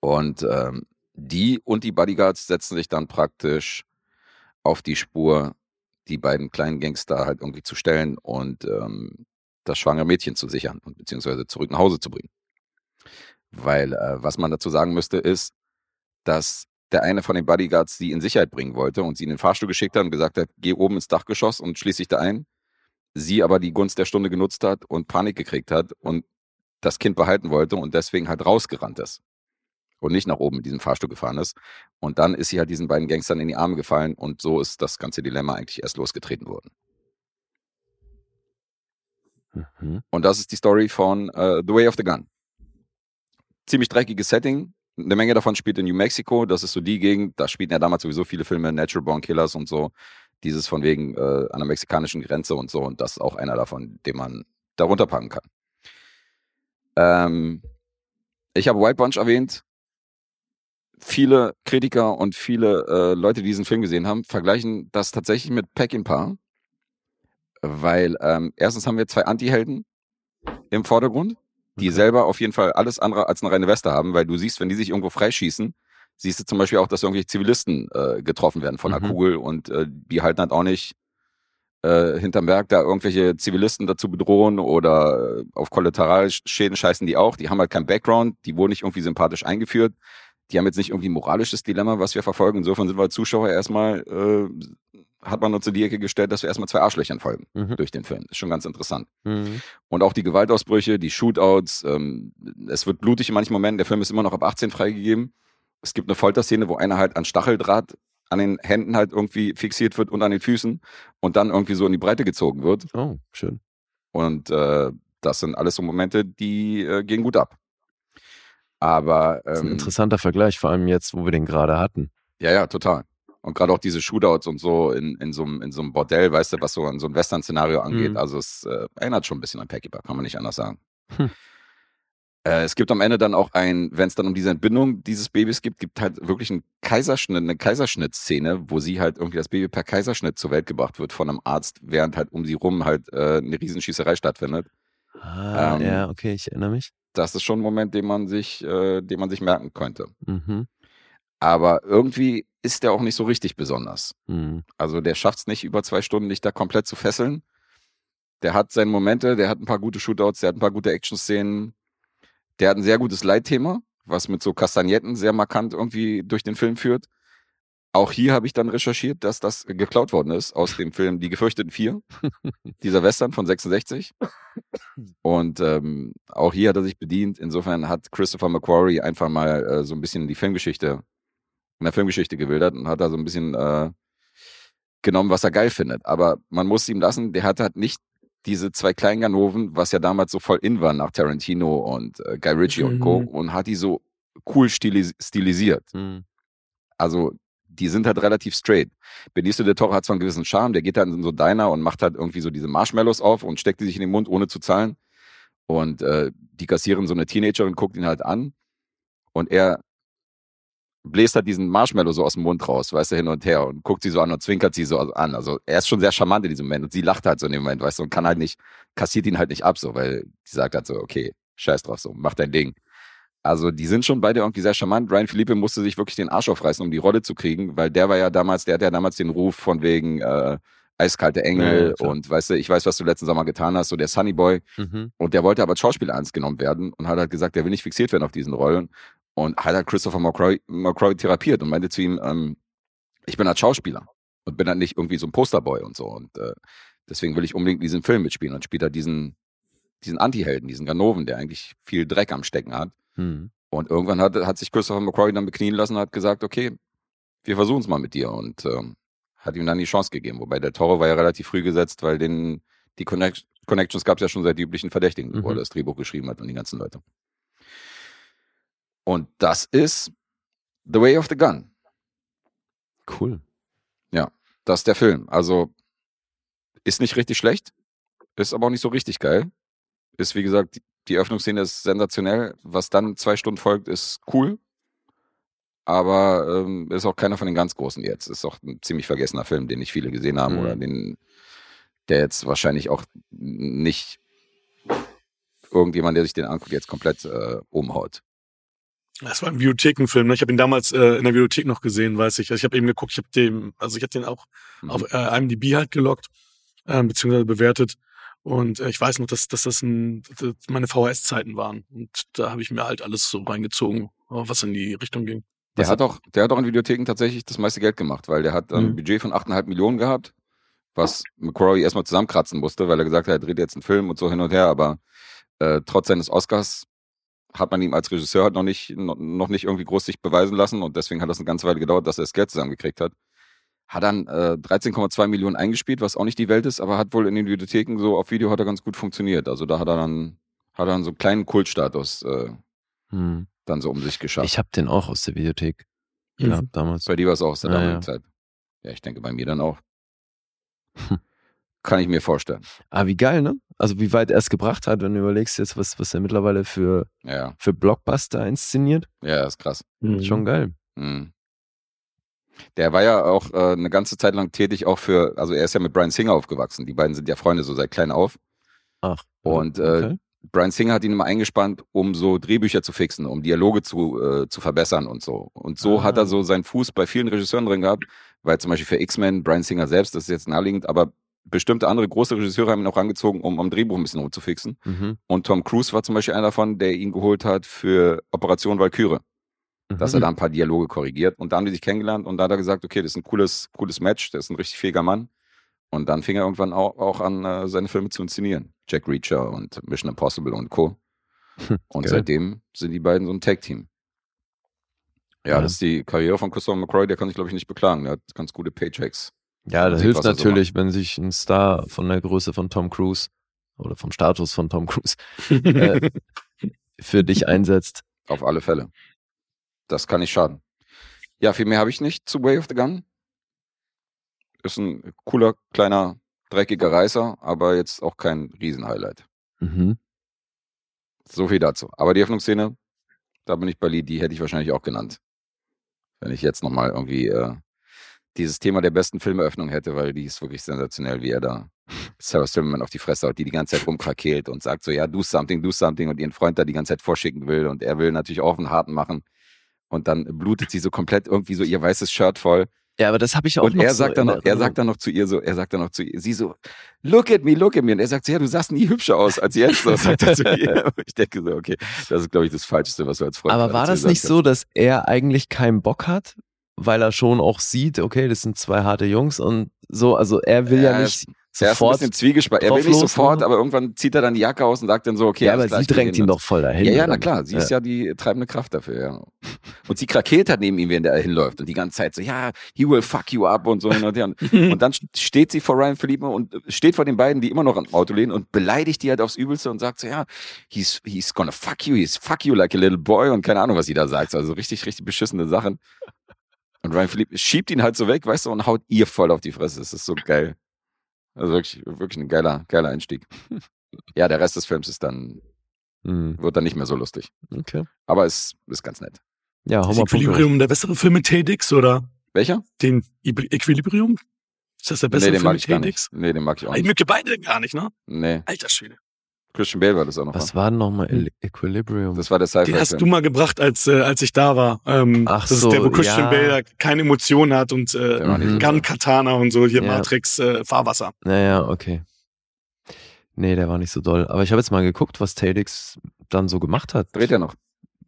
Und ähm, die und die Bodyguards setzen sich dann praktisch auf die Spur, die beiden kleinen Gangster halt irgendwie zu stellen und ähm, das schwangere Mädchen zu sichern und beziehungsweise zurück nach Hause zu bringen. Weil äh, was man dazu sagen müsste, ist, dass der eine von den Bodyguards sie in Sicherheit bringen wollte und sie in den Fahrstuhl geschickt hat und gesagt hat, geh oben ins Dachgeschoss und schließ dich da ein. Sie aber die Gunst der Stunde genutzt hat und Panik gekriegt hat und das Kind behalten wollte und deswegen halt rausgerannt ist und nicht nach oben in diesen Fahrstuhl gefahren ist. Und dann ist sie halt diesen beiden Gangstern in die Arme gefallen und so ist das ganze Dilemma eigentlich erst losgetreten worden. Mhm. Und das ist die Story von äh, The Way of the Gun. Ziemlich dreckiges Setting. Eine Menge davon spielt in New Mexico. Das ist so die Gegend. Da spielten ja damals sowieso viele Filme, Natural Born Killers und so. Dieses von wegen äh, an der mexikanischen Grenze und so. Und das ist auch einer davon, den man darunter packen kann. Ähm, ich habe White Bunch erwähnt. Viele Kritiker und viele äh, Leute, die diesen Film gesehen haben, vergleichen das tatsächlich mit Peckinpah. Weil ähm, erstens haben wir zwei Anti-Helden im Vordergrund, die Okay. selber auf jeden Fall alles andere als eine reine Weste haben, weil du siehst, wenn die sich irgendwo freischießen, siehst du zum Beispiel auch, dass irgendwelche Zivilisten äh, getroffen werden von einer Mhm. Kugel und äh, die halten halt auch nicht äh, hinterm Berg da irgendwelche Zivilisten dazu bedrohen oder äh, auf Kollateralschäden scheißen die auch. Die haben halt keinen Background, die wurden nicht irgendwie sympathisch eingeführt. Die haben jetzt nicht irgendwie ein moralisches Dilemma, was wir verfolgen. Insofern sind wir als Zuschauer erstmal, äh, hat man uns in die Ecke gestellt, dass wir erstmal zwei Arschlöchern folgen Mhm. durch den Film. Ist schon ganz interessant. Mhm. Und auch die Gewaltausbrüche, die Shootouts, ähm, es wird blutig in manchen Momenten. Der Film ist immer noch ab 18 freigegeben. Es gibt eine Folterszene, wo einer halt an Stacheldraht an den Händen halt irgendwie fixiert wird und an den Füßen und dann irgendwie so in die Breite gezogen wird. Oh, schön. Und äh, das sind alles so Momente, die äh, gehen gut ab. Aber Das ist ein ähm, interessanter Vergleich, vor allem jetzt, wo wir den gerade hatten. ja, ja, total. Und gerade auch diese Shootouts und so in, in, so, einem- in so einem Bordell, weißt du, was so an so ein Western-Szenario angeht. Mhm. Also es äh, erinnert schon ein bisschen an Pachybar, kann man nicht anders sagen. Hm. Äh, es gibt am Ende dann auch ein, wenn es dann um diese Entbindung dieses Babys gibt, gibt halt wirklich einen Kaiserschnitt, eine Kaiserschnittszene, wo sie halt irgendwie das Baby per Kaiserschnitt zur Welt gebracht wird von einem Arzt, während halt um sie rum halt äh, eine Riesenschießerei stattfindet. Ah, Ähm, ja, okay, ich erinnere mich. Das ist schon ein Moment, den man sich, äh, den man sich merken könnte. Mhm. Aber irgendwie ist der auch nicht so richtig besonders. Mhm. Also der schafft es nicht, über zwei Stunden dich da komplett zu fesseln. Der hat seine Momente, der hat ein paar gute Shootouts, der hat ein paar gute Action-Szenen. Der hat ein sehr gutes Leitthema, was mit so Kastagnetten sehr markant irgendwie durch den Film führt. auch hier habe ich dann recherchiert, dass das geklaut worden ist aus dem Film Die Gefürchteten Vier, dieser Western von 66. Und ähm, auch hier hat er sich bedient. Insofern hat Christopher McQuarrie einfach mal äh, so ein bisschen die Filmgeschichte, in der Filmgeschichte gewildert und hat da so ein bisschen äh, genommen, was er geil findet. Aber man muss ihm lassen, der hat halt nicht diese zwei kleinen Ganoven, was ja damals so voll in war nach Tarantino und äh, Guy Ritchie und Co. Mhm. und hat die so cool stilis stilisiert. Hm. Also die sind halt relativ straight. Benicio del Toro hat zwar einen gewissen Charme, der geht dann in so Diner und macht halt irgendwie so diese Marshmallows auf und steckt die sich in den Mund, ohne zu zahlen. Und äh, die kassieren so eine Teenagerin, guckt ihn halt an und er bläst halt diesen Marshmallow so aus dem Mund raus, weißt du, hin und her und guckt sie so an und zwinkert sie so an. Also er ist schon sehr charmant in diesem Moment und sie lacht halt so in dem Moment, weißt du, und kann halt nicht, kassiert ihn halt nicht ab, so, weil die sagt halt so, okay, scheiß drauf, so, mach dein Ding. Also die sind schon beide irgendwie sehr charmant. Ryan Philippe musste sich wirklich den Arsch aufreißen, um die Rolle zu kriegen, weil der war ja damals, der hat ja damals den Ruf von wegen äh, eiskalte Engel ja, und weißt du, ich weiß, was du letzten Sommer getan hast, so der Sunny Boy. Mhm. Und der wollte aber als Schauspieler ernst genommen werden und hat halt gesagt, der will nicht fixiert werden auf diesen Rollen. Und hat halt Christopher McCrory, McCrory therapiert und meinte zu ihm, ähm, ich bin halt Schauspieler und bin halt nicht irgendwie so ein Posterboy und so. Und äh, deswegen will ich unbedingt diesen Film mitspielen und spielt er diesen, diesen Anti-Helden, diesen Ganoven, der eigentlich viel Dreck am Stecken hat. Hm. Und irgendwann hat, hat sich Christopher McCrory dann beknien lassen und hat gesagt, okay, wir versuchen es mal mit dir. Und ähm, hat ihm dann die Chance gegeben. Wobei der Toro war ja relativ früh gesetzt, weil den, die Connect Connections gab es ja schon seit die üblichen Verdächtigen, wo Mhm. er das Drehbuch geschrieben hat und die ganzen Leute. Und das ist The Way of the Gun. Cool. Das ist der Film. Also ist nicht richtig schlecht, ist aber auch nicht so richtig geil. Ist, wie gesagt, die, die Öffnungsszene ist sensationell. Was dann zwei Stunden folgt, ist cool. Aber ähm, ist auch keiner von den ganz großen jetzt. Ist auch ein ziemlich vergessener Film, den nicht viele gesehen haben Mhm. oder den, der jetzt wahrscheinlich auch nicht irgendjemand, der sich den anguckt, jetzt komplett äh, umhaut. Das war ein Videothekenfilm. Ne? Ich habe ihn damals äh, in der Videothek noch gesehen, weiß ich. Also ich habe eben geguckt, ich habe den, also ich habe den auch Mhm. auf äh, IMDb halt gelockt, äh, beziehungsweise bewertet. Und äh, ich weiß noch, dass, dass das ein, dass meine VHS-Zeiten waren. Und da habe ich mir halt alles so reingezogen, was in die Richtung ging. Der Was hat auch, der hat auch in Videotheken tatsächlich das meiste Geld gemacht, weil der hat ein Mhm. Budget von 8,5 Millionen gehabt, was McCrory erstmal zusammenkratzen musste, weil er gesagt hat, er dreht jetzt einen Film und so hin und her, aber äh, trotz seines Oscars hat man ihm als Regisseur halt noch nicht, noch, nicht irgendwie groß sich beweisen lassen und deswegen hat das eine ganze Weile gedauert, dass er das Geld zusammengekriegt hat. Hat dann äh, 13,2 Millionen eingespielt, was auch nicht die Welt ist, aber hat wohl in den Videotheken so auf Video hat er ganz gut funktioniert. Also da hat er dann, hat er dann so einen kleinen Kultstatus äh, Hm. dann so um sich geschafft. Ich habe den auch aus der Videothek Mhm. gehabt damals. Bei dir war es auch aus der Ja, damaligen ja. Zeit. Ja, ich denke bei mir dann auch. Kann ich mir vorstellen. Ah, wie geil, ne? Also wie weit er es gebracht hat, wenn du überlegst jetzt, was, was er mittlerweile für, Ja, für Blockbuster inszeniert. ja, ist krass. Mhm. Schon geil. Mhm. Der war ja auch äh, eine ganze Zeit lang tätig, auch für, also er ist ja mit Brian Singer aufgewachsen. Die beiden sind ja Freunde so seit klein auf. Ach. Und, äh, okay. Brian Singer hat ihn immer eingespannt, um so Drehbücher zu fixen, um Dialoge zu, äh, zu verbessern und so. Und so Ah. hat er so seinen Fuß bei vielen Regisseuren drin gehabt, weil zum Beispiel für X-Men, Brian Singer selbst, das ist jetzt naheliegend, aber bestimmte andere große Regisseure haben ihn auch rangezogen, um am Drehbuch ein bisschen rumzufixen. Mhm. Und Tom Cruise war zum Beispiel einer davon, der ihn geholt hat für Operation Valkyrie, dass Mhm. er da ein paar Dialoge korrigiert. Und da haben die sich kennengelernt und da hat er gesagt, okay, das ist ein cooles, cooles Match, der ist ein richtig fähiger Mann. Und dann fing er irgendwann auch, auch an, äh, seine Filme zu inszenieren. Jack Reacher und Mission Impossible und Co. Und Geil. seitdem sind die beiden so ein Tag-Team. Ja, Ja. das ist die Karriere von Christopher McCrory, der kann sich, glaube ich, nicht beklagen. Der hat ganz gute Paychecks. Ja, das hilft natürlich, wenn sich ein Star von der Größe von Tom Cruise oder vom Status von Tom Cruise äh, für dich einsetzt. Auf alle Fälle. Das kann nicht schaden. Ja, viel mehr habe ich nicht zu Way of the Gun. Ist ein cooler, kleiner, dreckiger Reißer, aber jetzt auch kein Riesenhighlight. Mhm. So viel dazu. Aber die Öffnungsszene, da bin ich bei Lee, die hätte ich wahrscheinlich auch genannt. Wenn ich jetzt nochmal irgendwie äh, dieses Thema der besten Filmeröffnung hätte, weil die ist wirklich sensationell, wie er da Sarah Silverman auf die Fresse haut, die die ganze Zeit rumkrakeelt und sagt so, ja, do something, do something und ihren Freund da die ganze Zeit vorschicken will und er will natürlich auch einen harten machen. Und dann blutet sie so komplett irgendwie so ihr weißes Shirt voll. Ja, aber das habe ich auch Und noch er so sagt dann in noch, er sagt dann noch zu ihr so, er sagt dann noch zu ihr, sie so, look at me, look at me. Und er sagt so, ja, du sahst nie hübscher aus als jetzt. So sagt er zu ihr. Und Ich denke so, okay, das ist, glaube ich, das Falscheste, was du als Freund Aber war das nicht so, dass er eigentlich keinen Bock hat, weil er schon auch sieht, okay, das sind zwei harte Jungs und so, also er will ja, Ja, nicht Er ist ein sofort. bisschen zwiegespalten. Er will nicht sofort, aber irgendwann zieht er dann die Jacke aus und sagt dann so, okay, ja, aber sie drängt ihn doch voll dahin. Ja, ja, na klar, sie ist ja die treibende Kraft dafür, ja. Und sie krakeelt halt neben ihm, während er hinläuft und die ganze Zeit so, ja, he will fuck you up und so hin und her. Und dann steht sie vor Ryan Philippe und steht vor den beiden, die immer noch am Auto lehnen und beleidigt die halt aufs Übelste und sagt so, ja, he's, he's gonna fuck you, he's fuck you like a little boy und keine Ahnung, was sie da sagt. Also richtig, richtig beschissene Sachen. Und Ryan Philippe schiebt ihn halt so weg, weißt du, und haut ihr voll auf die Fresse. Das ist so geil. Also wirklich, wirklich ein geiler, geiler Einstieg. Ja, der Rest des Films ist dann, Mhm. wird dann nicht mehr so lustig. Okay. Aber es ist ganz nett. Ja, Ist. Equilibrium der bessere Film mit Tay-Dix oder Welcher? den Equi- Equilibrium? Ist das der bessere nee, den Film mag mit ich gar nicht. Nee, den mag ich auch Ich nicht. möge beide gar nicht, ne? Nee, Alter Schwede. Christian Bale war das auch noch. Was wa? war denn nochmal El- Equilibrium? Das war der Den hast du mal gebracht, als, äh, als ich da war. Ähm, Ach das so, ist der, wo Christian ja. Bale keine Emotionen hat und äh, Mhm. Gun Katana und so, hier Ja. Matrix, äh, Fahrwasser. Naja, okay. Nee, der war nicht so doll. Aber ich habe jetzt mal geguckt, was Tadix dann so gemacht hat. Dreht er noch?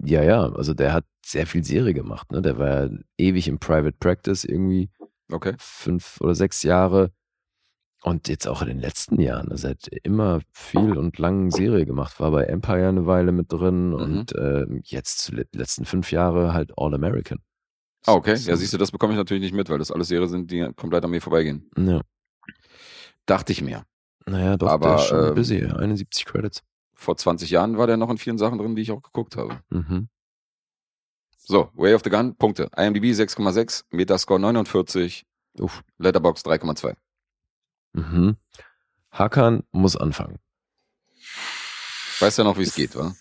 Ja, ja, also der hat sehr viel Serie gemacht. Ne? Der war ja ewig im Private Practice, irgendwie Okay. fünf oder sechs Jahre. Und jetzt auch in den letzten Jahren. Also er hat immer viel und lange Serie gemacht. War bei Empire eine Weile mit drin und ähm, jetzt le- letzten fünf Jahre halt All American. Ah, okay. Ja, siehst du, das bekomme ich natürlich nicht mit, weil das alles Serien sind, die komplett an mir vorbeigehen. Ja. Dachte ich mir. Naja, doch, Aber, der ist schon ähm, busy. 71 Credits. Vor 20 Jahren war der noch in vielen Sachen drin, die ich auch geguckt habe. Mhm. So, Way of the Gun, Punkte. IMDb 6,6, Metascore 49, Uff. Letterbox 3,2. Mhm. Hakan muss anfangen. Weißt ja noch, wie es geht, wa?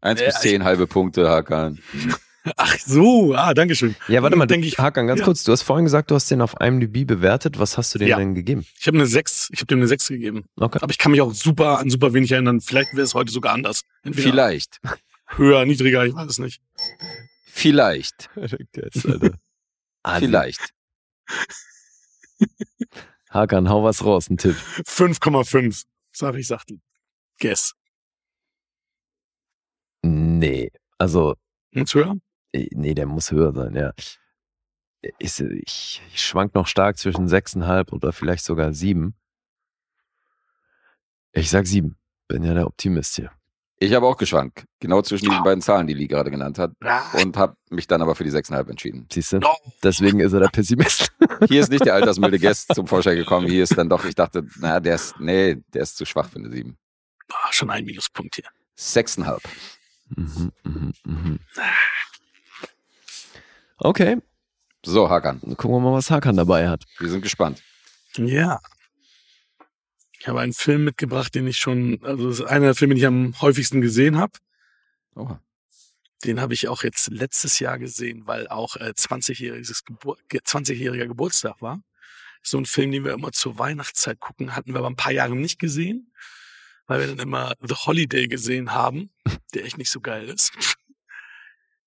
1 Ja, bis 10 halbe Punkte, Hakan. Ach so, ah, Dankeschön. Ja, warte mal, Denk ich- Hakan, ganz ja. kurz. Du hast vorhin gesagt, du hast den auf IMDb bewertet. Was hast du dem Ja. denn gegeben? Ich habe eine 6, ich habe dem eine 6 gegeben. Okay. Aber ich kann mich auch super an super wenig erinnern. Vielleicht wäre es heute sogar anders. Entweder Vielleicht. höher, niedriger, ich weiß es nicht. Vielleicht. Vielleicht. Hakan, hau was raus, ein Tipp. 5,5, sage ich, sagte. Guess. Nee, also, Jetzt höher? äh, nee, der muss höher sein, ja. Ich, ich, ich schwank noch stark zwischen sechseinhalb oder vielleicht sogar sieben. Ich sag sieben. Bin ja der Optimist hier. Ich habe auch geschwankt. Genau zwischen diesen beiden Zahlen, die Lee gerade genannt hat. Und habe mich dann aber für die 6,5 entschieden. Siehst du? oh, Deswegen ist er der Pessimist. Hier ist nicht der altersmilde Guest zum Vorschein gekommen. Hier ist dann doch, ich dachte, na, der ist, nee, der ist zu schwach für eine 7. ah, schon ein Minuspunkt hier. 6,5. mhm, mhm, mhm. Okay, So, Hakan, dann gucken wir mal, was Hakan dabei hat. wir sind gespannt. Ja. Ich habe einen Film mitgebracht, den ich schon, also das ist einer der Filme, die ich am häufigsten gesehen habe. Oh. Den habe ich auch jetzt letztes Jahr gesehen, weil auch äh, 20-jähriges Gebur ge- 20-jähriger Geburtstag war. So ein Film, den wir immer zur Weihnachtszeit gucken, hatten wir aber ein paar Jahre nicht gesehen, weil wir dann immer The Holiday gesehen haben, der echt nicht so geil ist.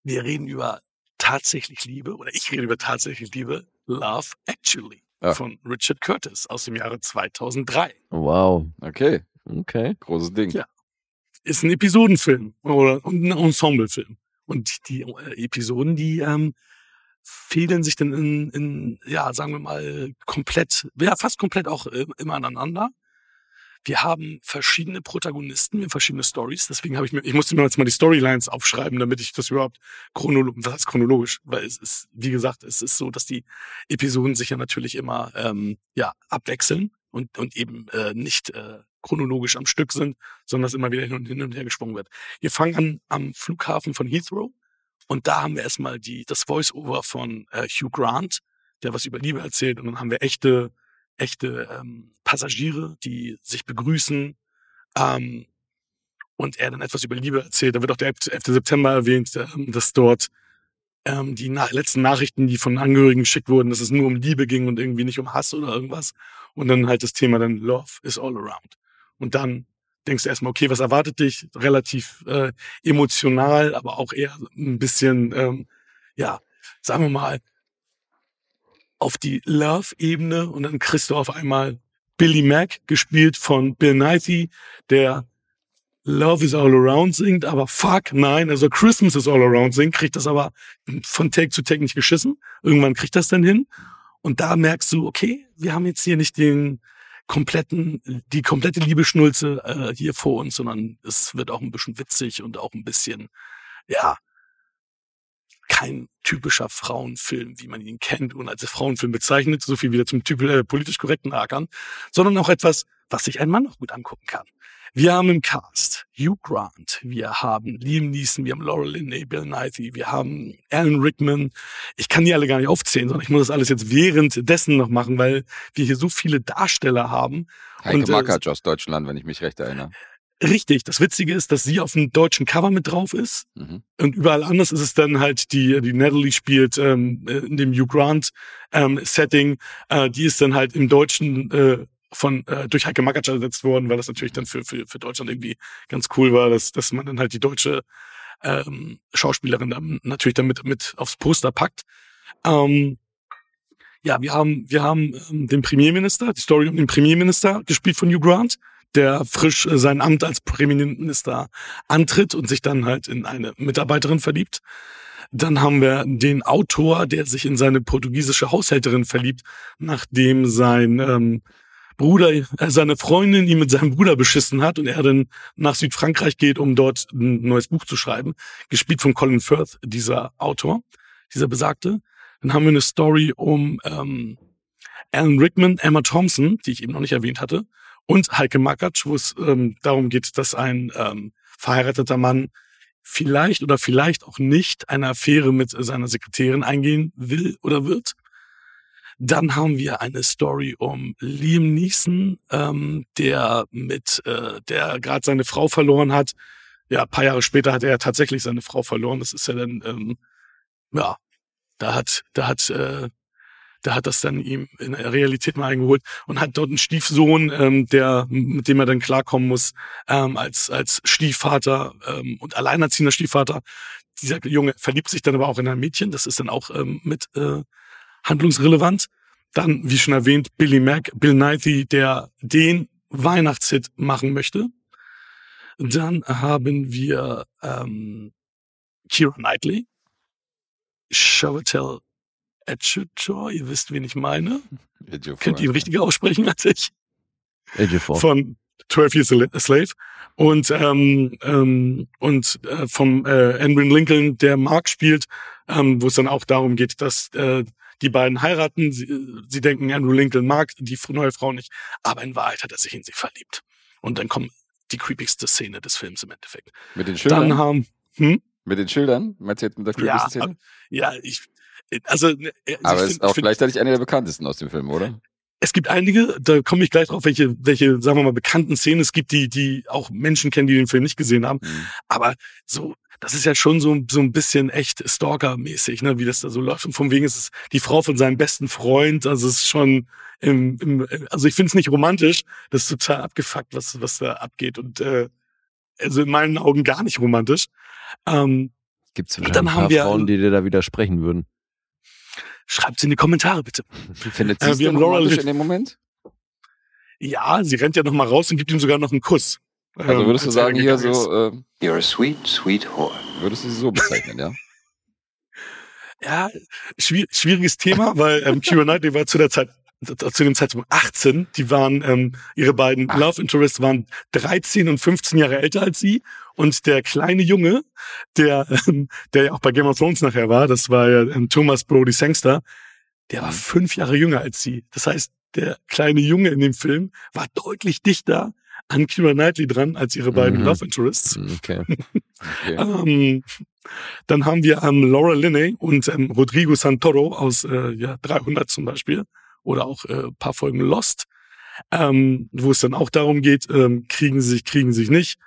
Wir reden über tatsächlich Liebe oder ich rede über tatsächlich Liebe, Love Actually Ja. von Richard Curtis aus dem Jahre 2003. Wow. Okay, Okay. großes Ding. Ja. Ist ein Episodenfilm oder ein Ensemblefilm. Und die äh, Episoden, die ähm, fädeln sich dann in, in, ja, sagen wir mal, komplett, ja, fast komplett auch äh, immer aneinander. Wir haben verschiedene Protagonisten, wir haben verschiedene Stories. Deswegen habe ich mir, ich musste mir jetzt mal die Storylines aufschreiben, damit ich das überhaupt chronologisch, was heißt chronologisch? Weil es ist, wie gesagt, es ist so, dass die Episoden sich ja natürlich immer, ähm, ja, abwechseln und, und eben äh, nicht äh, chronologisch am Stück sind, sondern dass immer wieder hin und, hin und her gesprungen wird. Wir fangen an am Flughafen von Heathrow und da haben wir erstmal die, das Voice-Over von äh, Hugh Grant, der was über Liebe erzählt und dann haben wir echte, echte ähm, Passagiere, die sich begrüßen ähm, und er dann etwas über Liebe erzählt. Da wird auch der 11. September erwähnt, ähm, dass dort ähm, die nach letzten Nachrichten, die von Angehörigen geschickt wurden, dass es nur um Liebe ging und irgendwie nicht um Hass oder irgendwas. Und dann halt das Thema dann Love is all around. Und dann denkst du erstmal, okay, was erwartet dich? Relativ äh, emotional, aber auch eher ein bisschen, ähm, ja, sagen wir mal, auf die Love-Ebene und dann kriegst du auf einmal Billy Mack, gespielt von Bill Nighy, der Love is all around singt, aber fuck, nein, also Christmas is all around singt, kriegt das aber von Take zu Take nicht geschissen. Irgendwann kriegt das dann hin. Und da merkst du, okay, wir haben jetzt hier nicht den kompletten, die komplette Liebeschnulze äh, hier vor uns, sondern es wird auch ein bisschen witzig und auch ein bisschen, ja, kein typischer Frauenfilm, wie man ihn kennt und als Frauenfilm bezeichnet, so viel wieder zum typisch, äh, politisch korrekten Hackern, sondern auch etwas, was sich ein Mann auch gut angucken kann. Wir haben im Cast Hugh Grant, wir haben Liam Neeson, wir haben Laurel Linney, Bill Nighy, wir haben Alan Rickman. Ich kann die alle gar nicht aufzählen, sondern ich muss das alles jetzt währenddessen noch machen, weil wir hier so viele Darsteller haben. Heike Und, äh, aus Deutschland, wenn ich mich recht erinnere. Richtig. Das Witzige ist, dass sie auf dem deutschen Cover mit drauf ist. Mhm. Und überall anders ist es dann halt die, die Natalie spielt ähm, in dem Hugh Grant ähm, Setting. Äh, die ist dann halt im Deutschen äh, von äh, durch Heike Makatsch ersetzt worden, weil das natürlich dann für, für, für Deutschland irgendwie ganz cool war, dass, dass man dann halt die deutsche ähm, Schauspielerin dann natürlich damit mit aufs Poster packt. Ähm, ja, wir haben, wir haben ähm, den Premierminister, die Story um den Premierminister, gespielt von Hugh Grant, der frisch äh, sein Amt als Premierminister antritt und sich dann halt in eine Mitarbeiterin verliebt. Dann haben wir den Autor, der sich in seine portugiesische Haushälterin verliebt, nachdem sein ähm, Bruder, äh, seine Freundin ihn mit seinem Bruder beschissen hat und er dann nach Südfrankreich geht, um dort ein neues Buch zu schreiben. Gespielt von Colin Firth, dieser Autor, dieser Besagte. Dann haben wir eine Story um ähm, Alan Rickman, Emma Thompson, die ich eben noch nicht erwähnt hatte, und Heike Makatsch, wo es ähm, darum geht, dass ein ähm, verheirateter Mann vielleicht oder vielleicht auch nicht eine Affäre mit seiner Sekretärin eingehen will oder wird. Dann haben wir eine Story um Liam Neeson, ähm, der mit, äh, der gerade seine Frau verloren hat. Ja, paar Jahre später hat er tatsächlich seine Frau verloren. Das ist ja dann, ähm, ja, da hat, da hat, äh, da hat das dann ihm in der Realität mal eingeholt und hat dort einen Stiefsohn, ähm, der, mit dem er dann klarkommen muss, ähm, als, als Stiefvater ähm, und alleinerziehender Stiefvater. Dieser Junge verliebt sich dann aber auch in ein Mädchen. Das ist dann auch ähm, mit äh, handlungsrelevant. Dann, wie schon erwähnt, Billy Mack, Bill Nighy, der den Weihnachtshit machen möchte. Dann haben wir ähm, Kira Knightley, Chavatel Etchetor, ihr wisst, wen ich meine. Könnt ihr ihn richtiger aussprechen als ich? Ejiofor. Von 12 Years a Slave. Und, ähm, ähm, und äh, vom äh, Andrew Lincoln, der Mark spielt, ähm, wo es dann auch darum geht, dass äh, die beiden heiraten. Sie, sie denken, Andrew Lincoln mag die neue Frau nicht, aber in Wahrheit hat er sich in sie verliebt. Und dann kommt die creepigste Szene des Films im Endeffekt. Mit den Schildern? Dann haben, hm? Mit den Schildern? Meinst du jetzt mit der creepigsten ja, Szene? ja, ich, also, äh, Aber ich ist auch gleichzeitig eine der bekanntesten aus dem Film, oder? Es gibt einige, da komme ich gleich drauf, welche, welche, sagen wir mal, bekannten Szenen es gibt, die, die auch Menschen kennen, die den Film nicht gesehen haben. Mhm. Aber so, das ist ja schon so, so ein bisschen echt Stalker-mäßig, ne, wie das da so läuft. Und von wegen ist es die Frau von seinem besten Freund. Also es ist schon im, im also ich finde es nicht romantisch. Das ist total abgefuckt, was, was da abgeht. Und äh, also in meinen Augen gar nicht romantisch. Ähm, Gibt es dann wahrscheinlich ein haben paar wir- Frauen, die dir da widersprechen würden. Schreibt's in die Kommentare bitte. Findet Äh, sie es wir haben Lin- in dem Moment? Ja, sie rennt ja noch mal raus und gibt ihm sogar noch einen Kuss. Also Ähm, würdest du als er sagen, hier so, äh, You're a sweet, sweet whore. würdest du sie so bezeichnen, ja? Ja, schwier schwieriges Thema, weil ähm, Keira Knightley war zu der Zeit zu dem Zeitpunkt 18. Die waren ähm, ihre beiden Ach. Love Interests waren 13 und 15 Jahre älter als sie und der kleine Junge, der ähm, der ja auch bei Game of Thrones nachher war, das war ja ähm, Thomas Brody Sangster, der war fünf Jahre jünger als sie. Das heißt, der kleine Junge in dem Film war deutlich dichter an Keira Knightley dran als ihre beiden Mhm. Love Interests. Okay. Okay. Ähm, dann haben wir ähm, Laura Linney und ähm, Rodrigo Santoro aus äh, ja, 300 zum Beispiel oder auch äh, ein paar Folgen Lost, ähm, wo es dann auch darum geht, ähm, kriegen sie sich, kriegen sie sich nicht.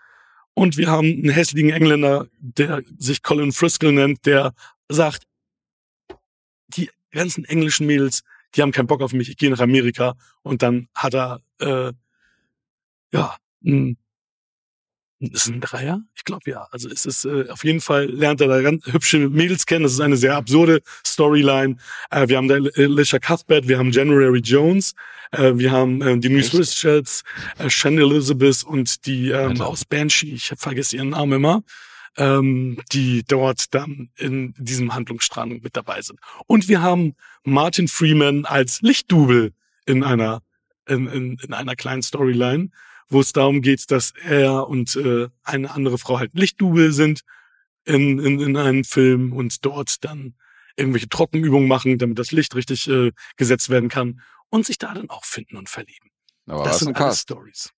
Und wir haben einen hässlichen Engländer, der sich Colin Friskel nennt, der sagt, die ganzen englischen Mädels, die haben keinen Bock auf mich, ich gehe nach Amerika. Und dann hat er äh, ja ein Ist ein Dreier? Ich glaube ja. Also es ist äh, auf jeden Fall lernt er da ganz hübsche Mädels kennen. Das ist eine sehr absurde Storyline. Äh, wir haben da Alicia Cuthbert, wir haben January Jones, äh, wir haben äh, Denise Richards, äh, Shannon Elizabeth und die ähm, aus Banshee. Ich vergesse ihren Namen immer. Ähm, die dort dann in diesem Handlungsstrang mit dabei sind. Und wir haben Martin Freeman als Lichtdubel in einer in, in, in einer kleinen Storyline, wo es darum geht, dass er und äh, eine andere Frau halt Lichtdubel sind in, in, in einem Film und dort dann irgendwelche Trockenübungen machen, damit das Licht richtig äh, gesetzt werden kann und sich da dann auch finden und verlieben. Aber das sind alles. Stories.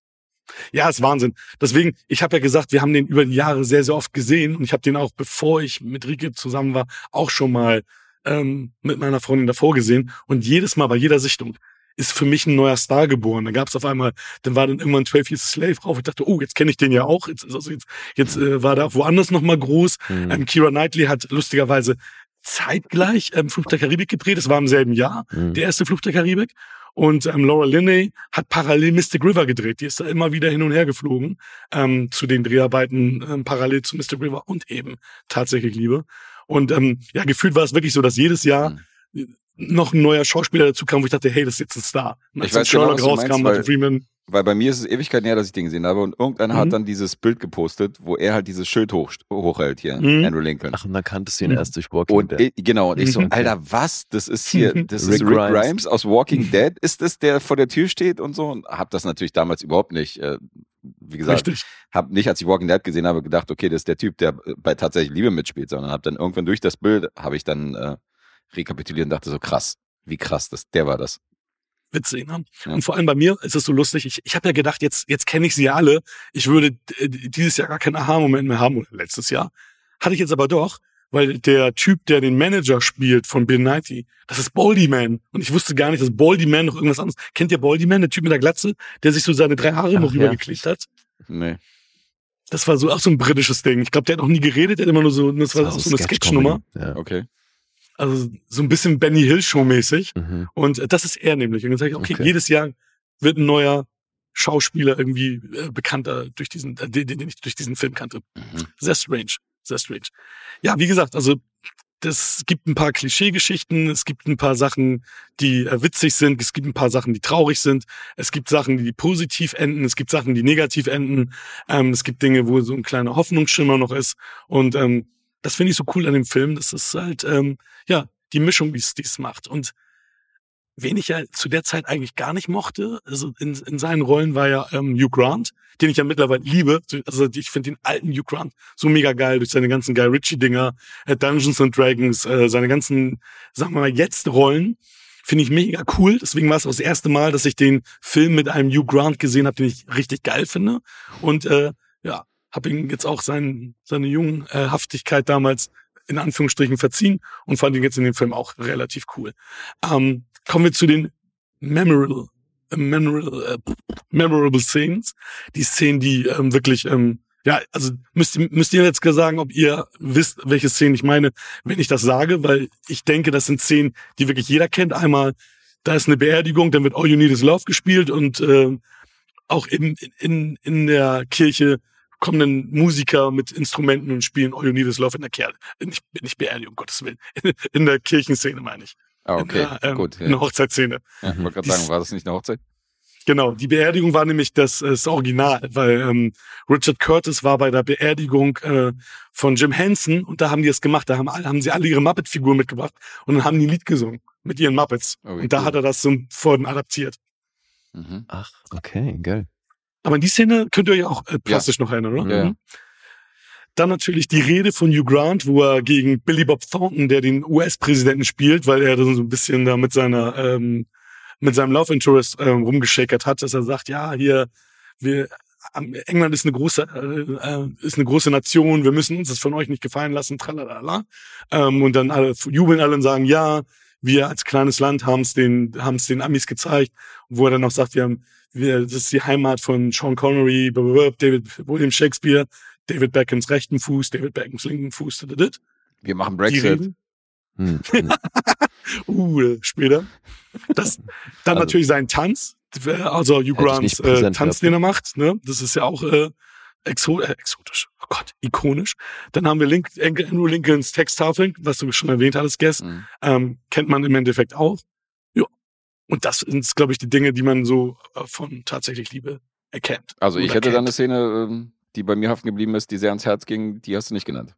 Ja, ist Wahnsinn. Deswegen, ich habe ja gesagt, wir haben den über die Jahre sehr, sehr oft gesehen und ich habe den auch, bevor ich mit Rike zusammen war, auch schon mal ähm, mit meiner Freundin davor gesehen. Und jedes Mal bei jeder Sichtung ist für mich ein neuer Star geboren. Da gab es auf einmal, dann war dann irgendwann 12 Years a Slave drauf. Ich dachte, oh, jetzt kenne ich den ja auch. Jetzt, also jetzt, jetzt äh, war da woanders noch mal groß. Mhm. Ähm, Kira Knightley hat lustigerweise zeitgleich ähm, Fluch der Karibik gedreht. Es war im selben Jahr, Mhm. der erste Fluch der Karibik. Und ähm, Laura Linney hat parallel Mystic River gedreht. Die ist da immer wieder hin und her geflogen ähm, zu den Dreharbeiten ähm, parallel zu Mystic River und eben tatsächlich Liebe. Und ähm, ja, gefühlt war es wirklich so, dass jedes Jahr noch ein neuer Schauspieler dazu kam, wo ich dachte, hey, das ist jetzt ein Star. Und Ich weiß genau, Sherlock du rauskam, meinst, Freeman, Weil bei mir ist es Ewigkeiten her, dass ich den gesehen habe und irgendeiner Mhm. hat dann dieses Bild gepostet, wo er halt dieses Schild hoch, hochhält hier, Mhm. Andrew Lincoln. Ach, und dann kanntest du ihn Mhm. erst durch Walking Und Dead. ich, genau, und ich so, Mhm. Alter, was? Das ist hier, das ist Rick Rick Grimes. Grimes. aus Walking Dead. Ist das der vor der Tür steht und so? Und hab das natürlich damals überhaupt nicht, äh, wie gesagt, richtig. hab nicht, als ich Walking Dead gesehen habe, gedacht, okay, das ist der Typ, der bei tatsächlich Liebe mitspielt, sondern hab dann irgendwann durch das Bild, habe ich dann äh, rekapituliert und dachte so, krass, wie krass, das, der war das. Witzig, ne? Ja. Und vor allem bei mir ist es so lustig. Ich, ich habe ja gedacht, jetzt, jetzt kenne ich sie ja alle. Ich würde äh, dieses Jahr gar keinen Aha-Moment mehr haben, oder letztes Jahr. Hatte ich jetzt aber doch, weil der Typ, der den Manager spielt von Bill Nighy, das ist Baldy Man. Und ich wusste gar nicht, dass Baldy Man noch irgendwas anderes. Kennt ihr Baldy Man, der Typ mit der Glatze, der sich so seine drei Haare noch Ach, ja. rübergeklebt hat? Nee. Das war so auch so ein britisches Ding. Ich glaube, der hat noch nie geredet, der hat immer nur so, das war auch so eine Sketchnummer. Ja. Okay. Also so ein bisschen Benny Hill Show mäßig. Mhm. Und das ist er nämlich. Und dann sage ich, okay, Okay. jedes Jahr wird ein neuer Schauspieler irgendwie äh, bekannter durch diesen, äh, den, den ich durch diesen Film kannte. Mhm. Sehr strange. Sehr strange. Ja, wie gesagt, also das gibt ein paar Klischeegeschichten, es gibt ein paar Sachen, die äh, witzig sind, es gibt ein paar Sachen, die traurig sind, es gibt Sachen, die positiv enden, es gibt Sachen, die negativ enden, ähm, es gibt Dinge, wo so ein kleiner Hoffnungsschimmer noch ist. Und ähm, das finde ich so cool an dem Film. Das ist halt, ähm, ja, die Mischung, die es macht. Und wen ich ja zu der Zeit eigentlich gar nicht mochte, also in, in seinen Rollen war ja ähm, Hugh Grant, den ich ja mittlerweile liebe. Also ich finde den alten Hugh Grant so mega geil durch seine ganzen Guy Ritchie-Dinger, äh, Dungeons and Dragons, äh, seine ganzen, sagen wir mal, jetzt Rollen. Finde ich mega cool. Deswegen war es auch das erste Mal, dass ich den Film mit einem Hugh Grant gesehen habe, den ich richtig geil finde. Und äh, ja, habe ihm jetzt auch sein, seine Junghaftigkeit damals in Anführungsstrichen verziehen und fand ihn jetzt in dem Film auch relativ cool. Ähm, kommen wir zu den memorable, äh, memorable, äh, memorable Scenes. Die Szenen, die ähm, wirklich, ähm, ja, also müsst, müsst ihr jetzt sagen, ob ihr wisst, welche Szenen ich meine, wenn ich das sage, weil ich denke, das sind Szenen, die wirklich jeder kennt. Einmal, da ist eine Beerdigung, dann wird All You Need Is Love gespielt und äh, auch in, in, in der Kirche kommen dann Musiker mit Instrumenten und spielen All You Need Is Love in der Kirche. Nicht, nicht Beerdigung, um Gottes Willen. In der Kirchenszene meine ich. Ah, okay, In der, ähm, gut. In der Ja. Hochzeitsszene. Ich wollte gerade sagen, war das nicht eine Hochzeit? Genau, die Beerdigung war nämlich das, äh, das Original, weil ähm, Richard Curtis war bei der Beerdigung äh, von Jim Henson und da haben die es gemacht. Da haben, alle- haben sie alle ihre Muppet-Figuren mitgebracht und dann haben die ein Lied gesungen mit ihren Muppets. Oh, wie und da cool. hat er das so vorhin adaptiert. Mhm. Ach, okay, geil. Aber an die Szene könnt ihr euch auch äh, plastisch noch erinnern, oder? Ja, ja. Mhm. Dann natürlich die Rede von Hugh Grant, wo er gegen Billy Bob Thornton, der den US-Präsidenten spielt, weil er dann so ein bisschen da mit seiner ähm, mit seinem Love Interest ähm, rumgeschakert hat, dass er sagt, ja, hier wir England ist eine große äh, äh, ist eine große Nation, wir müssen uns das von euch nicht gefallen lassen, tralala. Ähm, und dann alle jubeln alle und sagen, ja, wir als kleines Land haben es den haben es den Amis gezeigt, wo er dann noch sagt, wir haben das ist die Heimat von Sean Connery, David William Shakespeare, David Beckhams rechten Fuß, David Beckhams linken Fuß. Wir machen Brexit. Hm. Uh, später. Das, dann Also- natürlich sein Tanz, also Hugh Grants äh, Tanz, den er macht. Ne? Das ist ja auch äh, exo äh, exotisch, oh Gott, ikonisch. Dann haben wir Link, Andrew Lincolns Texttafeln, was du schon erwähnt hattest, Guess, Mhm. ähm, kennt man im Endeffekt auch. Und das sind, glaube ich, die Dinge, die man so äh, von tatsächlich Liebe erkennt. Also ich hätte da kennt. eine Szene, ähm, die bei mir haften geblieben ist, die sehr ans Herz ging, die hast du nicht genannt.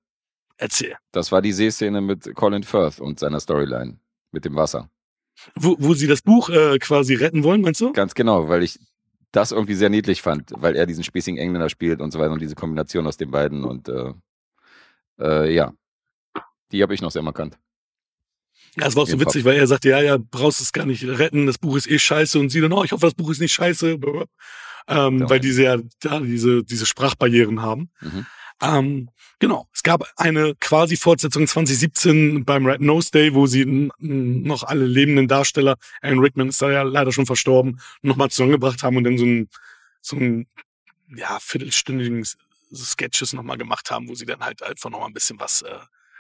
Erzähl. Das war die Seeszene mit Colin Firth und seiner Storyline mit dem Wasser. Wo, wo sie das Buch äh, quasi retten wollen, meinst du? Ganz genau, weil ich das irgendwie sehr niedlich fand, weil er diesen spießigen Engländer spielt und so weiter und diese Kombination aus den beiden und äh, äh, ja, die habe ich noch sehr markant. Ja, es war auch so witzig, weil er sagte, ja, ja, brauchst es gar nicht retten, das Buch ist eh scheiße und sie dann, oh, ich hoffe, das Buch ist nicht scheiße, ähm, Ja. weil diese ja da diese, diese Sprachbarrieren haben. Mhm. Ähm, genau, es gab eine quasi Fortsetzung 2017 beim Red Nose Day, wo sie noch alle lebenden Darsteller, Alan Rickman ist da ja leider schon verstorben, nochmal zusammengebracht haben und dann so ein, so ein ja, viertelstündigen Sketches nochmal gemacht haben, wo sie dann halt einfach nochmal ein bisschen was, äh,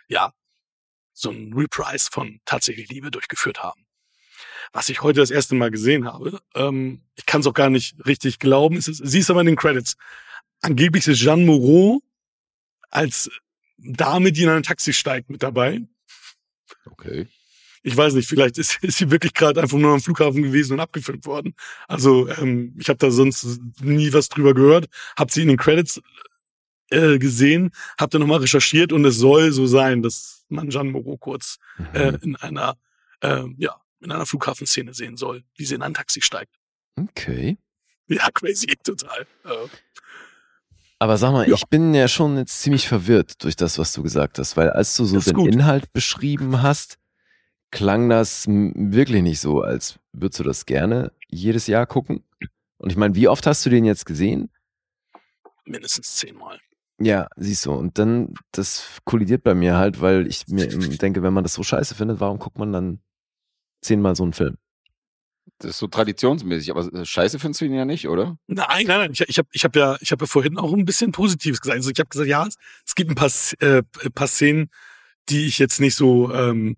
ja, so ein Reprise von Tatsächlich Liebe durchgeführt haben. Was ich heute das erste Mal gesehen habe, ähm, ich kann es auch gar nicht richtig glauben, es ist, sie ist aber in den Credits. Angeblich ist Jeanne Moreau als Dame, die in ein Taxi steigt, mit dabei. Okay. Ich weiß nicht, vielleicht ist, ist sie wirklich gerade einfach nur am Flughafen gewesen und abgefilmt worden. Also ähm, ich habe da sonst nie was drüber gehört, habe sie in den Credits äh, gesehen, habe dann nochmal recherchiert und es soll so sein, dass man Jeanne Moreau kurz äh, Mhm. in einer äh, ja in einer Flughafenszene sehen soll, wie sie in ein Taxi steigt. Okay. Ja, crazy, total. Äh, Aber sag mal, Ja. ich bin ja schon jetzt ziemlich verwirrt durch das, was du gesagt hast, weil als du so den gut. Inhalt beschrieben hast, klang das wirklich nicht so, als würdest du das gerne jedes Jahr gucken. Und ich meine, wie oft hast du den jetzt gesehen? mindestens zehnmal. Ja, siehst du, und dann, das kollidiert bei mir halt, weil ich mir denke, wenn man das so scheiße findet, warum guckt man dann zehnmal so einen Film? Das ist so traditionsmäßig, aber äh, scheiße findest du ihn ja nicht, oder? Nein, nein, nein. Ich, ich habe ich hab ja, ich hab ja vorhin auch ein bisschen Positives gesagt. Also ich habe gesagt, ja, es, es gibt ein paar, äh, paar Szenen, die ich jetzt nicht so ähm,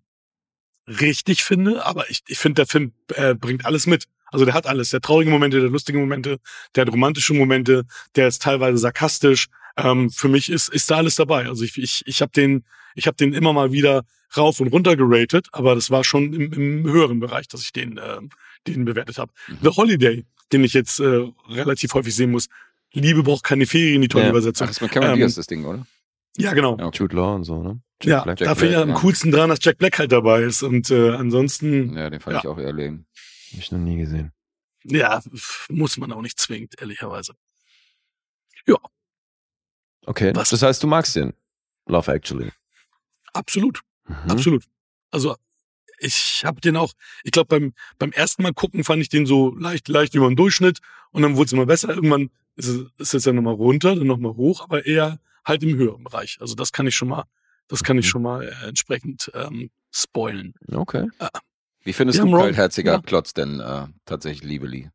richtig finde, aber ich, ich finde, der Film äh, bringt alles mit. Also der hat alles. Der hat traurige Momente, der lustige Momente, der hat romantische Momente, der ist teilweise sarkastisch. Ähm, für mich ist, ist da alles dabei. Also ich, ich, ich habe den, ich habe den immer mal wieder rauf und runter geratet, aber das war schon im, im höheren Bereich, dass ich den, ähm, den bewertet habe. Mhm. The Holiday, den ich jetzt äh, relativ häufig sehen muss. Liebe braucht keine Ferien, die tolle Ja. Ach, Übersetzung. das ist Cameron Ähm, Diaz das Ding, oder? Ja, genau. Ja, okay. Jude Law und so, ne? Ja, Black. da Jack finde ich Black, am ja. coolsten dran, dass Jack Black halt dabei ist. Und äh, ansonsten, Ja, den fand Ja. ich auch eher lame. Hab ich noch nie gesehen. ja, muss man auch nicht zwingend, ehrlicherweise. Okay, Was? das heißt, du magst den Love Actually. Absolut. Mhm. Absolut. Also ich habe den auch, ich glaube beim beim ersten Mal gucken fand ich den so leicht leicht über den Durchschnitt und dann wurde es immer besser. Irgendwann ist es, ist es dann nochmal runter, dann nochmal hoch, aber eher halt im höheren Bereich. Also das kann ich schon mal, das kann ich Mhm. schon mal äh, entsprechend ähm, spoilen. Okay. Wie findest Wir du kaltherziger ja. Klotz denn äh, tatsächlich, liebe Lee?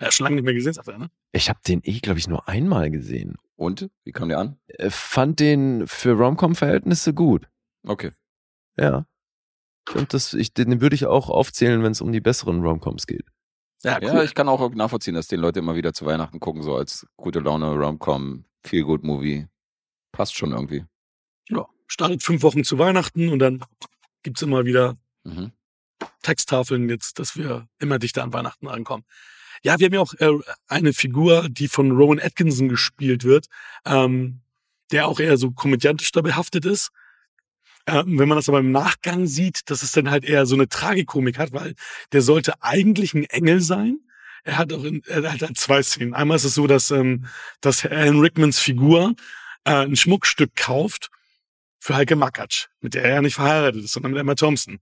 Ja, schon lange nicht mehr gesehen, sagt er, ne? Ich habe den eh, glaube ich, nur einmal gesehen. Und? Wie kam der an? Äh, Fand den für Romcom-Verhältnisse gut. Okay. Ja. Ich find das, ich, den würde ich auch aufzählen, wenn es um die besseren Romcoms geht. Ja, Ja, ich kann auch nachvollziehen, dass den Leute immer wieder zu Weihnachten gucken, so als gute Laune, Rom-Com, Feel Good Movie. Passt schon irgendwie. ja, startet fünf Wochen zu Weihnachten und dann gibt's immer wieder Mhm. Texttafeln jetzt, dass wir immer dichter an Weihnachten rankommen. Ja, wir haben ja auch äh, eine Figur, die von Rowan Atkinson gespielt wird, ähm, der auch eher so komödiantisch da behaftet ist. Ähm, wenn man das aber im Nachgang sieht, dass es dann halt eher so eine Tragikomik hat, weil der sollte eigentlich ein Engel sein. Er hat auch in, er hat halt zwei Szenen. Einmal ist es so, dass, ähm, dass Alan Rickmans Figur äh, ein Schmuckstück kauft für Heike Makatsch, mit der er ja nicht verheiratet ist, sondern mit Emma Thompson.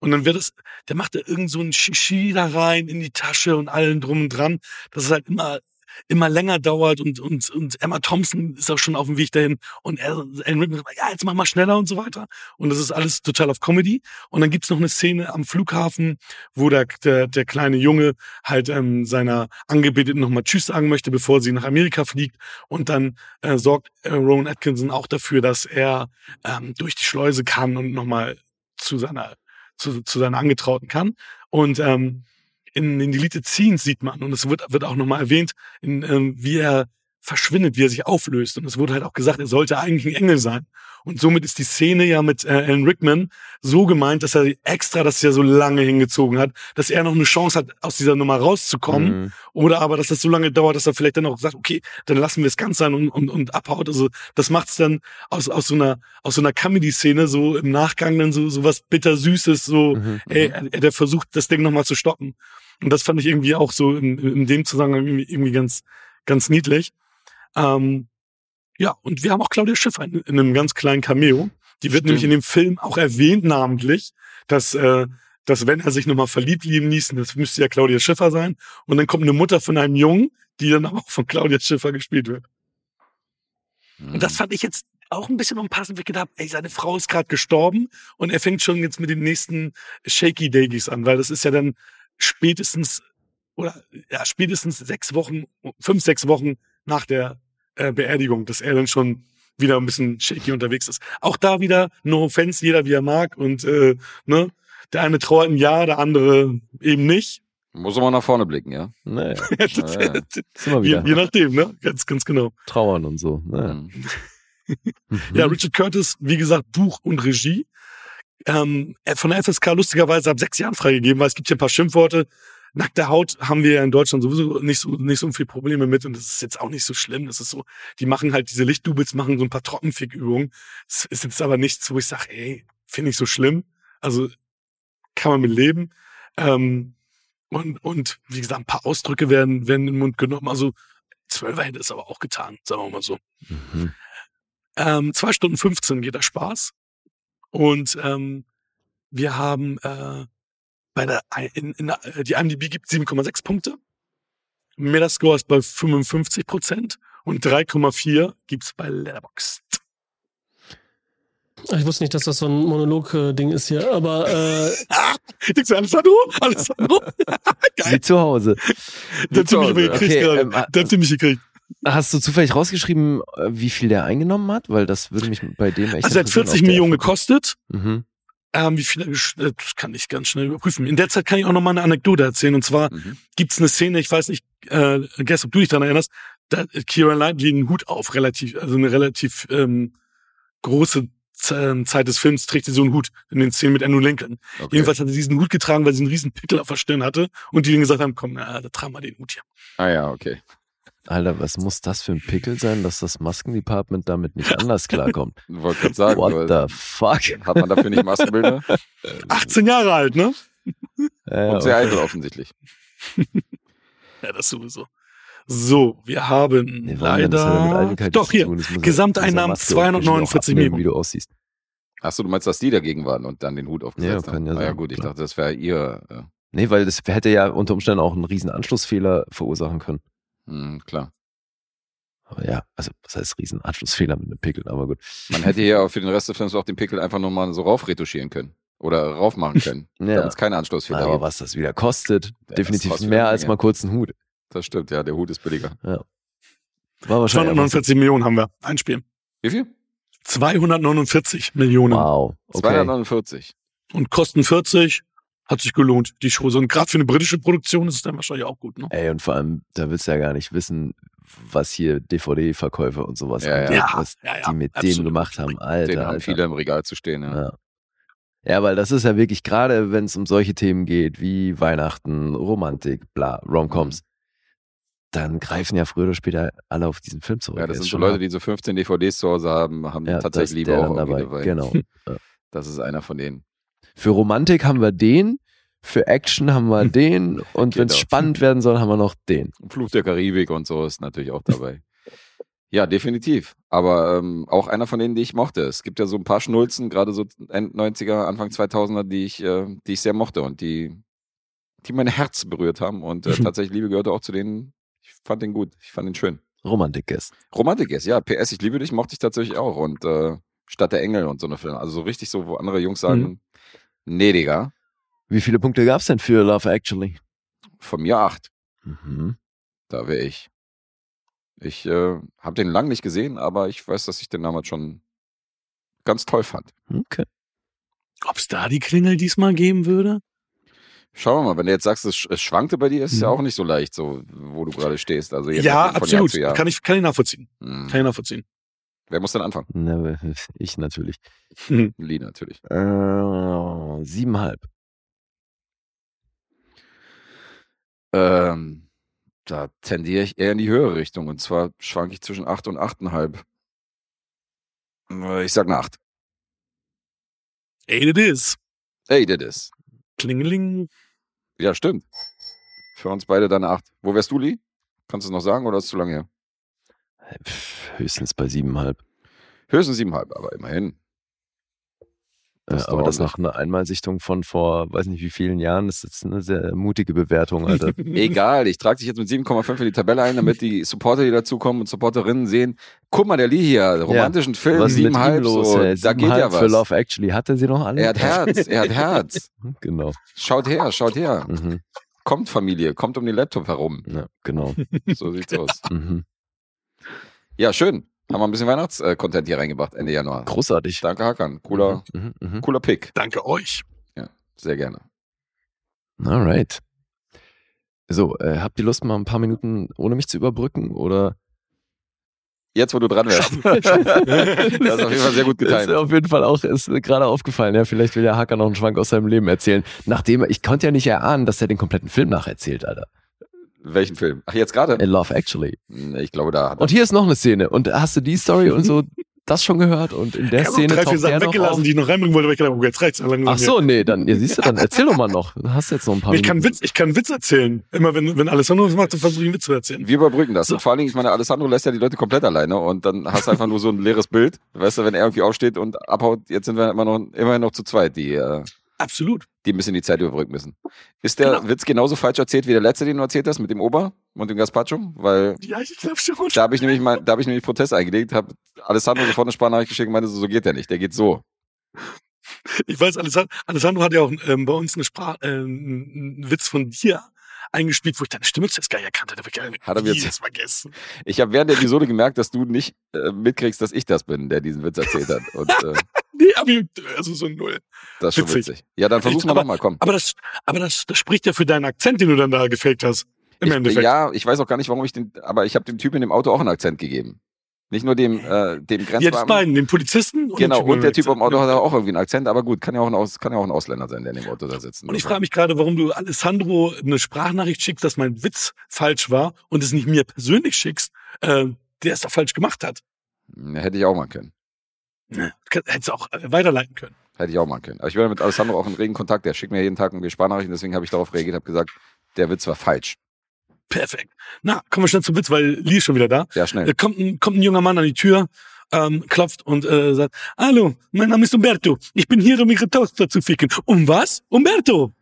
Und dann wird es, der macht da irgend so ein Shishi da rein in die Tasche und allen drum und dran, dass es halt immer, immer länger dauert und, und, und Emma Thompson ist auch schon auf dem Weg dahin und er, Alan Rickman sagt, ja, jetzt mach mal schneller und so weiter. Und das ist alles total auf Comedy. Und dann gibt's noch eine Szene am Flughafen, wo der, der, der kleine Junge halt ähm, seiner Angebeteten nochmal Tschüss sagen möchte, bevor sie nach Amerika fliegt. Und dann äh, sorgt äh, Rowan Atkinson auch dafür, dass er ähm, durch die Schleuse kann und nochmal zu seiner zu, zu seiner Angetrauten kann. Und ähm, in den Deleted Scenes sieht man, und es wird, wird auch nochmal erwähnt, in, ähm, wie er verschwindet, wie er sich auflöst. Und es wurde halt auch gesagt, er sollte eigentlich ein Engel sein. Und somit ist die Szene ja mit äh, Alan Rickman so gemeint, dass er extra das ja so lange hingezogen hat, dass er noch eine Chance hat, aus dieser Nummer rauszukommen. Mhm. Oder aber, dass das so lange dauert, dass er vielleicht dann auch sagt, okay, dann lassen wir es ganz sein und, und, und abhaut. Also das macht es dann aus, aus so einer, aus so einer Comedy-Szene so im Nachgang dann so, so was bittersüßes, so, Mhm. ey, er, der versucht, das Ding nochmal zu stoppen. Und das fand ich irgendwie auch so in, in dem Zusammenhang irgendwie, irgendwie ganz, ganz niedlich. Ähm, ja, und wir haben auch Claudia Schiffer in, in einem ganz kleinen Cameo. Die wird Stimmt. nämlich in dem Film auch erwähnt namentlich, dass, äh, dass wenn er sich nochmal verliebt lieben ließ, das müsste ja Claudia Schiffer sein. Und dann kommt eine Mutter von einem Jungen, die dann auch von Claudia Schiffer gespielt wird. Und Mhm. das fand ich jetzt auch ein bisschen unpassend, wie ich gedacht, ey, seine Frau ist gerade gestorben und er fängt schon jetzt mit den nächsten Shaky Dagies an, weil das ist ja dann spätestens oder ja, spätestens sechs Wochen, fünf, sechs Wochen nach der äh, Beerdigung, dass er dann schon wieder ein bisschen shaky unterwegs ist. Auch da wieder, no offense, jeder wie er mag und äh, ne, der eine trauert ein Jahr, der andere eben nicht. Muss immer nach vorne blicken, ja. Naja, ja. sind wir je, wieder. je nachdem, ne? Ganz, ganz genau. Trauern und so. Naja. Mhm. Mhm. Ja, Richard Curtis, wie gesagt, Buch und Regie. Ähm, von der FSK lustigerweise ab sechs Jahren freigegeben, weil es gibt hier ein paar Schimpfworte. Nackte Haut haben wir ja in Deutschland sowieso nicht so, nicht so viel Probleme mit und das ist jetzt auch nicht so schlimm. Das ist so, die machen halt diese Lichtdoubles, machen so ein paar Trockenfick-Übungen. Das ist jetzt aber nichts, wo ich sage, ey, finde ich so schlimm. Also kann man mit leben. Ähm, und, und wie gesagt, ein paar Ausdrücke werden, werden in den Mund genommen. Also Zwölfer hätte es aber auch getan, sagen wir mal so. Mhm. Ähm, zwei Stunden 15 geht der Spaß. Und ähm, wir haben äh, bei der in, in, der- die IMDb gibt 7,6 Punkte. Metascore ist bei 55 Prozent und 3,4 gibt's bei Letterboxd. Ich wusste nicht, dass das so ein Monolog-Ding ist hier, aber äh, Denkst du, Alessandro? Alessandro? Geil. Wie zu Hause. Der hat mich gekriegt okay, gerade. ähm, Der hat mich gekriegt. Hast du zufällig rausgeschrieben, äh, wie viel der eingenommen hat? Weil das würde mich bei dem echt Also er hat interessieren, 40 ob der Millionen gekostet. Mhm. Ähm, wie viel gesch- äh, das kann ich ganz schnell überprüfen. In der Zeit kann ich auch noch mal eine Anekdote erzählen. Und zwar Mhm. gibt's eine Szene, ich weiß nicht, äh, Guess, ob du dich daran erinnerst, da hat Kira Knightley einen Hut auf, relativ, also eine relativ ähm, große ähm, Zeit des Films trägt sie so einen Hut in den Szenen mit Andrew Lincoln. Okay. Jedenfalls hat sie diesen Hut getragen, weil sie einen riesen Pickel auf der Stirn hatte und die dann gesagt haben, komm, na, da tragen wir den Hut hier. Ah ja, okay. Alter, was muss das für ein Pickel sein, dass das Maskendepartment damit nicht anders klarkommt? Wollte gerade sagen, What the fuck? hat man dafür nicht Maskenbilder? 18 Jahre alt, ne? Ja, Und sehr okay. eitel offensichtlich. Ja, das sowieso. So, wir haben Nee, warum denn? Das hat ja mit leider, Eitelkeit doch hier, ja Gesamteinnahmen dieser Maske auch 249 abnehmen, Millionen. Wie du aussiehst. Achso, du meinst, dass die dagegen waren und dann den Hut aufgesetzt Ja, kann haben? ja Ah, ja gut, ich klar. dachte, das wäre ihr. Äh, Nee, weil das hätte ja unter Umständen auch einen riesen Anschlussfehler verursachen können. Hm, klar. Aber ja, also was heißt riesen Anschlussfehler mit einem Pickel, aber gut. Man hätte hier auch für den Rest des Films auch den Pickel einfach nur mal so raufretuschieren können. Oder raufmachen können. Ja. Damit es keine Anschlussfehler Aber gibt. was das wieder kostet, das definitiv kostet mehr als mal kurz ein Hut. Das stimmt, ja, der Hut ist billiger. War wahrscheinlich einfach 249 Millionen haben wir. Einspielen. Wie viel? 249 so, Millionen. Wow. Okay. 249. Und kosten 40. Hat sich gelohnt, die Chose. Und gerade für eine britische Produktion ist es dann wahrscheinlich auch gut, ne? Ey, und vor allem, da willst du ja gar nicht wissen, was hier DVD-Verkäufe und sowas Ja, angeht, ja. was Ja, ja, die mit absolut. denen gemacht haben. Alter, Den haben Alter. viele im Regal zu stehen, ja. Ja. ja, weil das ist ja wirklich, gerade wenn es um solche Themen geht, wie Weihnachten, Romantik, bla, Romcoms, dann greifen ja früher oder später alle auf diesen Film zurück. Ja, das sind so schon Leute, die so 15 DVDs zu Hause haben, haben ja, tatsächlich lieber auch dabei. dabei. Genau. Das ist einer von denen. Für Romantik haben wir den, für Action haben wir den und wenn es Genau. spannend werden soll, haben wir noch den. Fluch der Karibik und so ist natürlich auch dabei. ja, definitiv. Aber ähm, auch einer von denen, die ich mochte. Es gibt ja so ein paar Schnulzen, gerade so End 90er, Anfang 2000er, die ich, äh, die ich sehr mochte und die, die mein Herz berührt haben. Und äh, tatsächlich Liebe gehörte auch zu denen. Ich fand den gut. Ich fand den schön. Romantik ist. Romantik ist, ja. PS, ich liebe dich, mochte ich tatsächlich auch. Und äh, Stadt der Engel und so eine Filme. Also so richtig so, wo andere Jungs sagen, nee, Digga, Wie viele Punkte gab es denn für Love Actually? von mir acht. Mhm. Da wäre ich. Ich äh, habe den lang nicht gesehen, aber ich weiß, dass ich den damals schon ganz toll fand. Okay. Ob es da die Klingel diesmal geben würde? Schauen wir mal, wenn du jetzt sagst, es, sch- es schwankte bei dir, ist es ja Mhm. auch nicht so leicht, so wo du gerade stehst. Also Ja, Jahr absolut. zu Jahr. Kann ich, kann ich nachvollziehen. Mhm. Kann ich nachvollziehen. Wer muss denn anfangen? Ne, ich natürlich. Lee natürlich. Äh, siebenhalb. Ähm, da tendiere ich eher in die höhere Richtung. Und zwar schwanke ich zwischen 8 und 8,5. Äh, Ich sag eine 8. Eight it is. Ey, das ist. Klingeling. Ja, stimmt. Für uns beide dann eine 8. Wo wärst du, Lee? Kannst du es noch sagen oder ist es zu lange her? Höchstens bei siebenhalb. Höchstens 7,5, aber immerhin. Äh, Das ist aber das nach einer Einmalsichtung von vor, weiß nicht wie vielen Jahren, das ist eine sehr mutige Bewertung, Alter. Egal, ich trage dich jetzt mit 7,5 in die Tabelle ein, damit die Supporter, die dazukommen und Supporterinnen sehen, guck mal, der Lee hier, romantischen Film, ihm 7,5, los? so, ey? da geht Siebenhalb ja Für was. Love Actually. Hatte sie noch alle? Er hat Herz, er hat Herz. Genau. Schaut her, schaut her. Mhm. Kommt Familie, kommt um den Laptop herum. Ja, genau. So sieht's aus. Mhm. Ja, schön. Haben wir ein bisschen Weihnachtscontent hier reingebracht Ende Januar. Großartig. Danke, Hakan. Cooler, Mhm, mhm. cooler Pick. Danke euch. Sehr gerne. Alright. So, äh, habt ihr Lust, mal ein paar Minuten ohne mich zu überbrücken? Oder? Jetzt, wo du dran wärst. das ist auf jeden Fall sehr gut Ist getimt. mir auf jeden Fall auch ist mir gerade aufgefallen. Ja, vielleicht will der Hacker noch einen Schwank aus seinem Leben erzählen. Nachdem ich konnte ja nicht erahnen, dass er den kompletten Film nacherzählt, Alter. Welchen Film? Ach, jetzt gerade? In Love Actually. Nee, Ich glaube, da hat er. Und hier ist noch eine Szene. Und hast du die Story und so das schon gehört? Und in der Ich habe Szene noch drei, vier Sachen weggelassen, auf. die ich noch reinbringen wollte, aber ich gedacht, oh, jetzt reicht's ja langsam. Ach so, nee, dann, ihr siehst du, dann erzähl doch mal noch. Du hast jetzt noch ein paar Ich kann. Witz, ich kann Witz erzählen. Immer wenn, wenn Alessandro was macht, dann versuche ich einen Witz zu erzählen. Wir überbrücken das. Und vor allen Dingen, ich meine, Alessandro lässt ja die Leute komplett alleine und dann hast du einfach nur so ein leeres Bild. Weißt du, wenn er irgendwie aufsteht und abhaut, jetzt sind wir immer noch, immerhin noch zu zweit, die, äh, Absolut. die ein bisschen die Zeit überbrücken müssen. Ist der Genau. Witz genauso falsch erzählt wie der letzte, den du erzählt hast, mit dem Ober und dem Gazpacho? Weil Ja, ich glaube schon. da habe ich nämlich mal, da habe ich nämlich Protest eingelegt, habe Alessandro sofort eine Sprachnachricht geschickt und meinte, so, so geht der nicht, der geht so. Ich weiß, Alessandro, Alessandro hat ja auch ähm, bei uns eine Sprach, äh, einen Witz von dir eingespielt, wo ich deine Stimme zuerst gar nicht erkannt hatte. Hat er mir jetzt- vergessen. Ich habe während der Episode gemerkt, dass du nicht äh, mitkriegst, dass ich das bin, der diesen Witz erzählt hat. Und äh, Nee, aber ich, also so null. das ist schon Witzig. witzig. Ja, dann versuch's mal nochmal, komm. Aber das, aber das, das spricht ja für deinen Akzent, den du dann da gefaked hast. Im Ich, Endeffekt. ja, ich weiß auch gar nicht, warum ich den, aber ich habe dem Typen in dem Auto auch einen Akzent gegeben. Nicht nur dem, äh, dem Jetzt Grenzbeamten. beiden, den Polizisten und Genau, und der Typ am. Auto hat auch irgendwie einen Akzent, aber gut, kann ja auch ein, Aus, kann ja auch ein Ausländer sein, der in dem Auto da sitzt. Und ich frage mich gerade, warum du Alessandro eine Sprachnachricht schickst, dass mein Witz falsch war und es nicht mir persönlich schickst, äh, der es doch falsch gemacht hat. Hätte ich auch mal können. Hättest du auch äh, weiterleiten können. Hätte ich auch mal können. Aber ich bin mit Alessandro auch in regen Kontakt. Der schickt mir jeden Tag irgendwie Sprachnachrichten, deswegen habe ich darauf reagiert, habe gesagt, der Witz war falsch. Perfekt. Na, kommen wir schnell zum Witz, weil Lee ist schon wieder da. Ja, schnell. Da kommt ein, kommt ein junger Mann an die Tür, ähm, klopft und äh, sagt, Hallo, mein Name ist Umberto. Ich bin hier, um Ihre Tochter zu ficken. Um was? Umberto!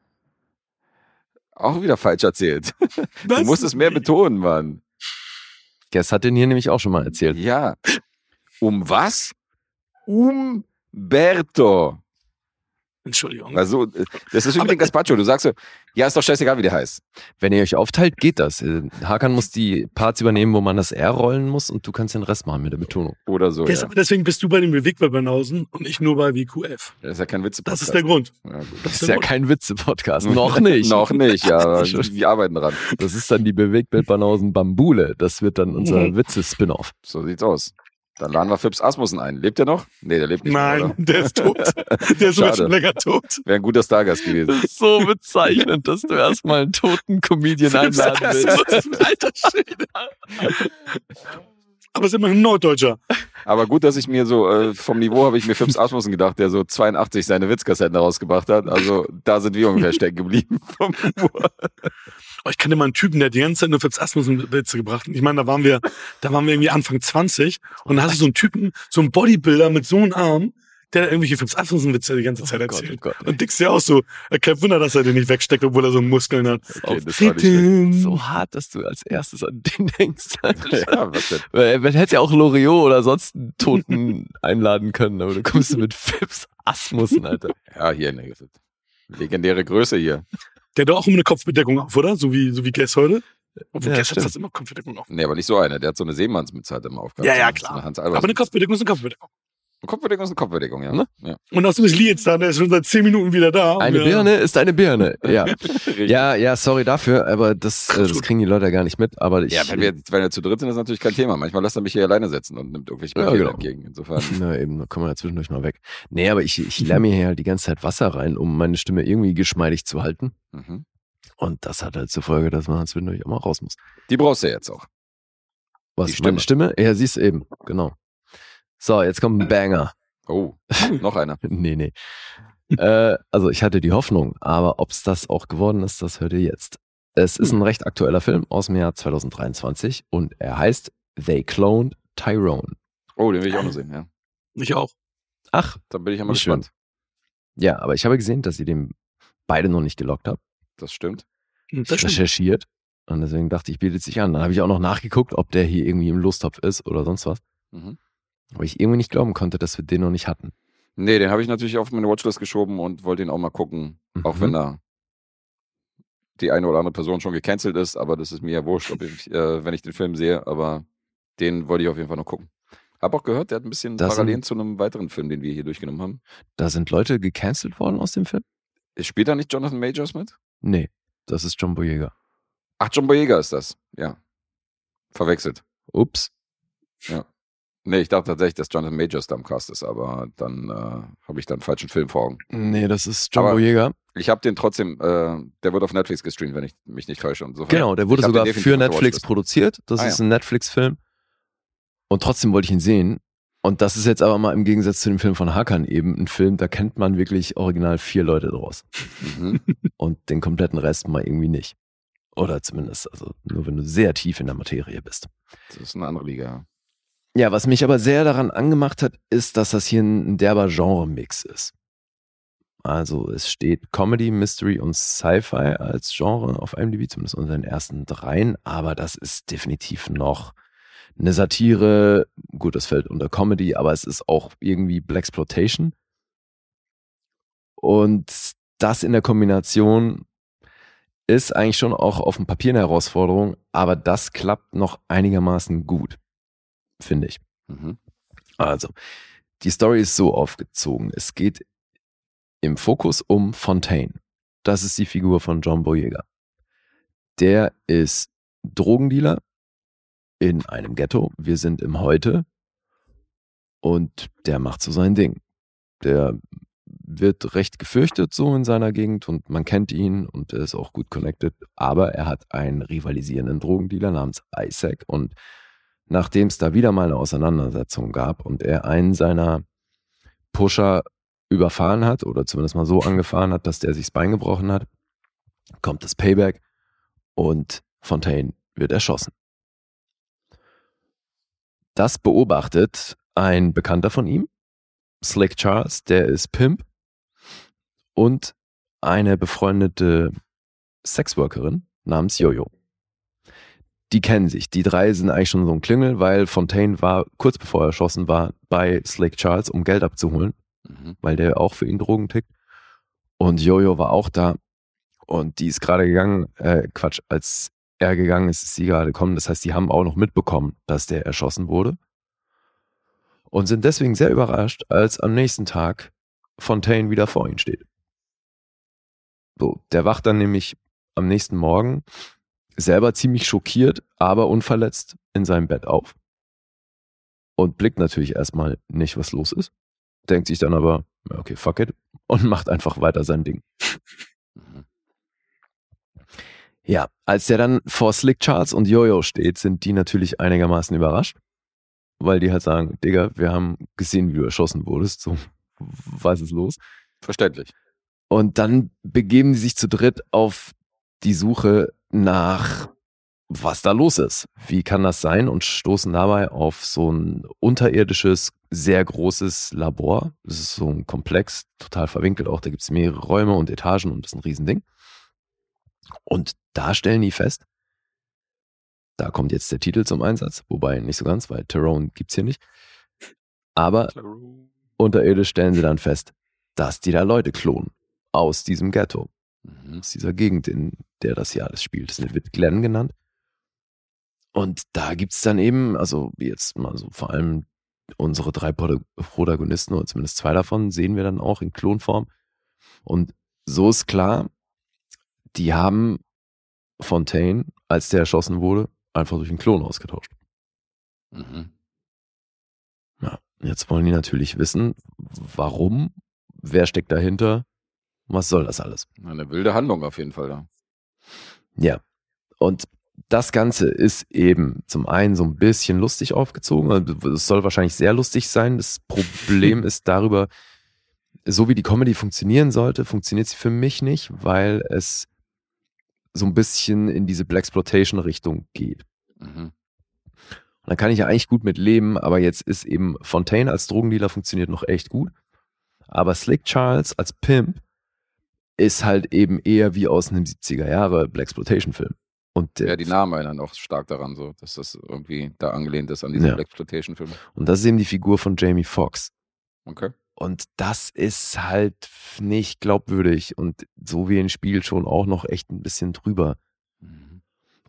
Auch wieder falsch erzählt. Was? Du musst es mehr betonen, Mann. Gess hat den hier nämlich auch schon mal erzählt. Ja. Um was? Umberto. Entschuldigung. Also, äh, das ist wie mit dem Gazpacho. Du sagst so, ja, ist doch scheißegal, wie der heißt. Wenn ihr euch aufteilt, geht das. Äh, Hakan muss die Parts übernehmen, wo man das R rollen muss und du kannst den Rest machen mit der Betonung. Oder so. Des- Ja. Deswegen bist du bei den Bewegtbanausen und ich nur bei WQF. Das ist ja kein Witz. Das ist der Grund. Ja. Das ist ja kein Witze-Podcast. Noch nicht. Noch nicht, ja. aber Wir arbeiten dran. Das ist dann die Bewegtbildbanausen Bambule. Das wird dann unser Mhm. Witze-Spin-Off. So sieht's aus. Dann laden wir Phipps Asmussen ein. Lebt er noch? Nee, der lebt nicht Nein, mehr, oder? der ist tot. Der ist schon länger tot. Wäre ein guter Stargast gewesen. Das ist so bezeichnend, dass du erstmal einen toten Comedian einladen Das willst. ist ein alter Schwede. Aber es ist immerhin ein Norddeutscher. Aber gut, dass ich mir so, äh, vom Niveau habe ich mir Phipps Asmussen gedacht, der so 82 seine Witzkassetten rausgebracht hat. Also da sind wir ungefähr stecken geblieben. Vom Humor. Oh, ich kannte mal einen Typen, der hat die ganze Zeit nur Phipps Asmussen Witze gebracht. Ich meine, da waren wir, da waren wir irgendwie Anfang 20 und dann hast du so einen Typen, so einen Bodybuilder mit so einem Arm, der irgendwelche Phipps Asmussen Witze die ganze Zeit Oh Gott, erzählt. oh Gott. Und Dix ja auch so, kein Wunder, dass er den nicht wegsteckt, obwohl er so Muskeln hat. Okay, das war nicht. So hart, dass du als erstes an den denkst. Ja, was denn? Man hätte ja auch Loriot oder sonst einen Toten einladen können, aber du kommst mit Phipps Asmussen, Alter. Ja, hier, ne, das ist legendäre Größe hier. Der hat doch auch immer eine Kopfbedeckung auf, oder? So wie, so wie Guess heute. Obwohl Ja, Guess hat fast immer Kopfbedeckung auf. Nee, aber nicht so einer. Der hat so eine Seemannsmütze halt immer aufgehabt. Ja, ja, So klar. eine Aber eine. Kopfbedeckung ist eine Kopfbedeckung. Kopfbedeckung ist eine Kopfbedeckung, ja. Ne? ja. Und außerdem ist Lee jetzt da, der ist schon seit zehn Minuten wieder da. Eine Ja. Birne ist eine Birne. Ja. Ja, ja, sorry dafür, aber das, äh, das kriegen die Leute ja gar nicht mit. Aber ich, Ja, wenn wir, wenn wir zu dritt sind, ist natürlich kein Thema. Manchmal lässt er mich hier alleine sitzen und nimmt irgendwelche Ja, Papiere genau. entgegen. Insofern. Na eben, da kommen wir ja zwischendurch mal weg. Nee, aber ich, ich leer mir hier halt die ganze Zeit Wasser rein, um meine Stimme irgendwie geschmeidig zu halten. Mhm. Und das hat halt zur Folge, dass man zwischendurch auch mal raus muss. Die brauchst du jetzt auch. Was, Die meine Stimme? Ja, siehst du eben, genau. So, jetzt kommt ein Banger. Oh, noch einer. nee, nee. äh, also ich hatte die Hoffnung, aber ob es das auch geworden ist, das hört ihr jetzt. Es ist ein recht aktueller Film aus dem Jahr 2023 und er heißt They Cloned Tyrone. Oh, den will ich auch noch sehen, ja. Ich auch. Ach, Da bin ich ja mal Wie schön. gespannt. ja, aber ich habe gesehen, dass ihr den beide noch nicht gelockt habt. Das stimmt. Das stimmt. recherchiert. Und deswegen dachte ich, bietet sich an. Dann habe ich auch noch nachgeguckt, ob der hier irgendwie im Lostopf ist oder sonst was. Mhm. Aber ich irgendwie nicht glauben konnte, dass wir den noch nicht hatten. Nee, den habe ich natürlich auf meine Watchlist geschoben und wollte ihn auch mal gucken. Auch Mhm. wenn da die eine oder andere Person schon gecancelt ist, aber das ist mir ja wurscht, ich, äh, wenn ich den Film sehe, aber den wollte ich auf jeden Fall noch gucken. Hab auch gehört, der hat ein bisschen Das Parallelen sind- zu einem weiteren Film, den wir hier durchgenommen haben. Da sind Leute gecancelt worden aus dem Film? Spielt da nicht Jonathan Majors mit? Nee, das ist John Boyega. Ach, John Boyega ist das. Ja. Verwechselt. Ups. Nee, ich dachte tatsächlich, dass Jonathan Majors da im Cast ist, aber dann äh, habe ich dann einen falschen Film vor Augen. Nee, das ist John Aber- Boyega. Ich habe den trotzdem, äh, der wird auf Netflix gestreamt, wenn ich mich nicht täusche. Und so Genau, der wurde sogar für Netflix produziert. Das Ah, ist ja. ein Netflix-Film. Und trotzdem wollte ich ihn sehen. Und das ist jetzt aber mal im Gegensatz zu dem Film von Hakan eben ein Film, da kennt man wirklich original vier Leute draus. Mhm. Und den kompletten Rest mal irgendwie nicht. Oder zumindest, also nur wenn du sehr tief in der Materie bist. Das ist eine andere Liga. Ja. Was mich aber sehr daran angemacht hat, ist, dass das hier ein derber Genre-Mix ist. Also es steht Comedy, Mystery und Sci-Fi als Genre auf IMDb, zumindest unter den ersten dreien, aber das ist definitiv noch eine Satire. Gut, das fällt unter Comedy, aber es ist auch irgendwie Blaxploitation. Und das in der Kombination ist eigentlich schon auch auf dem Papier eine Herausforderung, aber das klappt noch einigermaßen gut, finde ich. Mhm. Also, die Story ist so aufgezogen. Es geht im Fokus um Fontaine. Das ist die Figur von John Boyega. Der ist Drogendealer in einem Ghetto. Wir sind im Heute. Und der macht so sein Ding. Der wird recht gefürchtet so in seiner Gegend und man kennt ihn und er ist auch gut connected. Aber er hat einen rivalisierenden Drogendealer namens Isaac und nachdem es da wieder mal eine Auseinandersetzung gab und er einen seiner Pusher überfahren hat oder zumindest mal so angefahren hat, dass der sich das Bein gebrochen hat, kommt das Payback und Fontaine wird erschossen. Das beobachtet ein Bekannter von ihm, Slick Charles, der ist Pimp und eine befreundete Sexworkerin namens Jojo die kennen sich. Die drei sind eigentlich schon so ein Klingel, weil Fontaine war kurz bevor er erschossen war bei Slake Charles, um Geld abzuholen, Mhm. weil der auch für ihn Drogen tickt. Und Jojo war auch da und die ist gerade gegangen, äh, Quatsch, als er gegangen ist, ist sie gerade gekommen. Das heißt, die haben auch noch mitbekommen, dass der erschossen wurde und sind deswegen sehr überrascht, als am nächsten Tag Fontaine wieder vor ihnen steht. So, der wacht dann nämlich am nächsten Morgen selber ziemlich schockiert, aber unverletzt in seinem Bett auf und blickt natürlich erstmal nicht, was los ist, denkt sich dann aber, okay, fuck it und macht einfach weiter sein Ding. Mhm. Ja, als der dann vor Slick Charles und Jojo steht, sind die natürlich einigermaßen überrascht, weil die halt sagen, Digga, wir haben gesehen, wie du erschossen wurdest, so, was ist los? Verständlich. Und dann begeben sie sich zu dritt auf die Suche nach, was da los ist. Wie kann das sein? Und stoßen dabei auf so ein unterirdisches, sehr großes Labor. Das ist so ein Komplex, total verwinkelt auch. Da gibt es mehrere Räume und Etagen und das ist ein Riesending. Und da stellen die fest, da kommt jetzt der Titel zum Einsatz, wobei nicht so ganz, weil Tyrone gibt's hier nicht. Aber unterirdisch stellen sie dann fest, dass die da Leute klonen aus diesem Ghetto, Mhm. aus dieser Gegend, in der das hier alles spielt. Das wird Glenn genannt. Und da gibt's dann eben, also jetzt mal so vor allem unsere drei Pro Protagonisten, oder zumindest zwei davon, sehen wir dann auch in Klonform. Und so ist klar, die haben Fontaine, als der erschossen wurde, einfach durch einen Klon ausgetauscht. Mhm. Ja, jetzt wollen die natürlich wissen, warum, wer steckt dahinter, was soll das alles? Eine wilde Handlung auf jeden Fall da. Ja, und das Ganze ist eben zum einen so ein bisschen lustig aufgezogen. Also, Es soll wahrscheinlich sehr lustig sein. Das Problem ist darüber, so wie die Comedy funktionieren sollte, funktioniert sie für mich nicht, weil es so ein bisschen in diese Blaxploitation-Richtung geht. Mhm. Und dann kann ich ja eigentlich gut mit leben, aber jetzt ist eben Fontaine als Drogendealer funktioniert noch echt gut. Aber Slick Charles als Pimp ist halt eben eher wie aus einem 70er Jahre Blaxploitation-Film. Und der, Ja, die Namen erinnern auch stark daran, so, dass das irgendwie da angelehnt ist an diese Ja. Exploitation-Filme. und das ist eben die Figur von Jamie Foxx. Okay. Und das ist halt nicht glaubwürdig und so wie ein Spiel schon auch noch echt ein bisschen drüber. Mhm.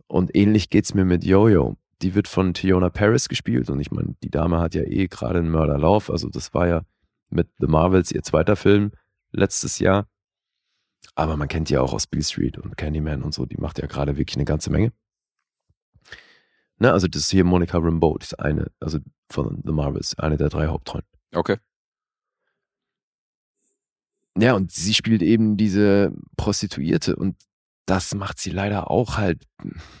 Und ähnlich geht's mir mit Jojo. Die wird von Tiona Paris gespielt und ich meine, die Dame hat ja eh gerade einen Mörderlauf. Also das war ja mit The Marvels ihr zweiter Film letztes Jahr. Aber man kennt die ja auch aus Beale Street und Candyman und so. Die macht ja gerade wirklich eine ganze Menge. Ne, also das ist hier Monica Rambeau, das ist eine, also von The Marvels, eine der drei Hauptrollen. Okay. Ja, und sie spielt eben diese Prostituierte und das macht sie leider auch halt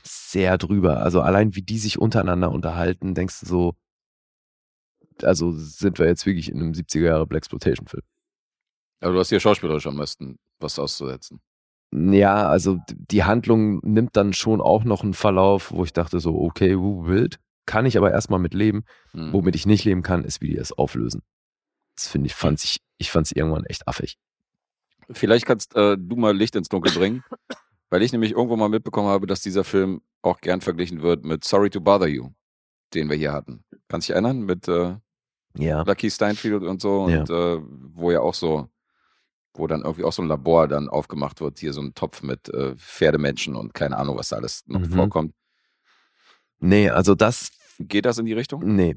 sehr drüber. Also allein wie die sich untereinander unterhalten, denkst du so, also sind wir jetzt wirklich in einem 70er Jahre Blaxploitation-Film. Aber du hast hier schauspielerisch am besten was auszusetzen. Ja, also die Handlung nimmt dann schon auch noch einen Verlauf, wo ich dachte so, okay, uh, wild. Kann ich aber erstmal mit leben. Mhm. Womit ich nicht leben kann, ist, wie die es auflösen. Das finde ich, fand ich, ich fand es irgendwann echt affig. Vielleicht kannst äh, du mal Licht ins Dunkel bringen, weil ich nämlich irgendwo mal mitbekommen habe, dass dieser Film auch gern verglichen wird mit Sorry to Bother You, den wir hier hatten. Kannst du dich erinnern? Mit äh, Ja. Lucky Steinfield und so Ja. und äh, wo ja auch so, wo dann irgendwie auch so ein Labor dann aufgemacht wird, hier so ein Topf mit äh, Pferdemenschen und keine Ahnung, was da alles noch Mhm. vorkommt. Nee, also das Geht das in die Richtung? Nee.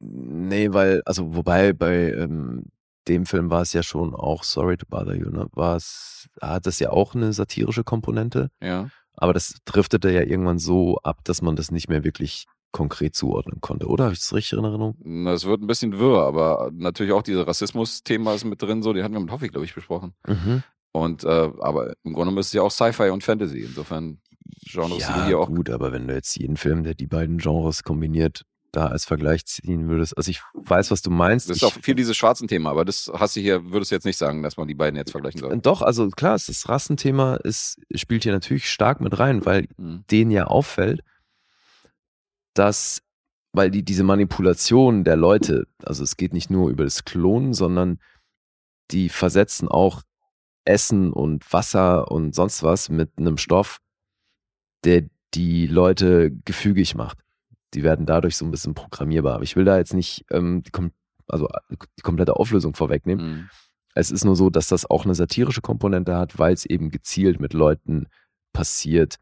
Nee, weil, also wobei bei ähm, dem Film war es ja schon auch Sorry to Bother You, ne? War es, hat das ja auch eine satirische Komponente, Ja. aber das driftete ja irgendwann so ab, dass man das nicht mehr wirklich konkret zuordnen konnte, oder? Habe ich das richtig in Erinnerung? Es wird ein bisschen wirr, aber natürlich auch dieses Rassismus-Thema ist mit drin, so, den hatten wir mit Hoffi, glaube ich, besprochen. Mhm. Und äh, aber im Grunde ist es ja auch Sci-Fi und Fantasy. Insofern Genres, die ja, hier auch. gut, aber wenn du jetzt jeden Film, der die beiden Genres kombiniert, da als Vergleich ziehen würdest, also ich weiß, was du meinst. Das ist auch viel dieses schwarzen Thema, aber das hast du hier, würdest du jetzt nicht sagen, dass man die beiden jetzt vergleichen soll. Doch, also klar, das Rassenthema ist, spielt hier natürlich stark mit rein, weil Mhm. denen ja auffällt, dass, weil die diese Manipulation der Leute, also es geht nicht nur über das Klonen, sondern die versetzen auch Essen und Wasser und sonst was mit einem Stoff, der die Leute gefügig macht. Die werden dadurch so ein bisschen programmierbar. Aber ich will da jetzt nicht ähm, die, kom also die komplette Auflösung vorwegnehmen. Mhm. Es ist nur so, dass das auch eine satirische Komponente hat, weil es eben gezielt mit Leuten passiert,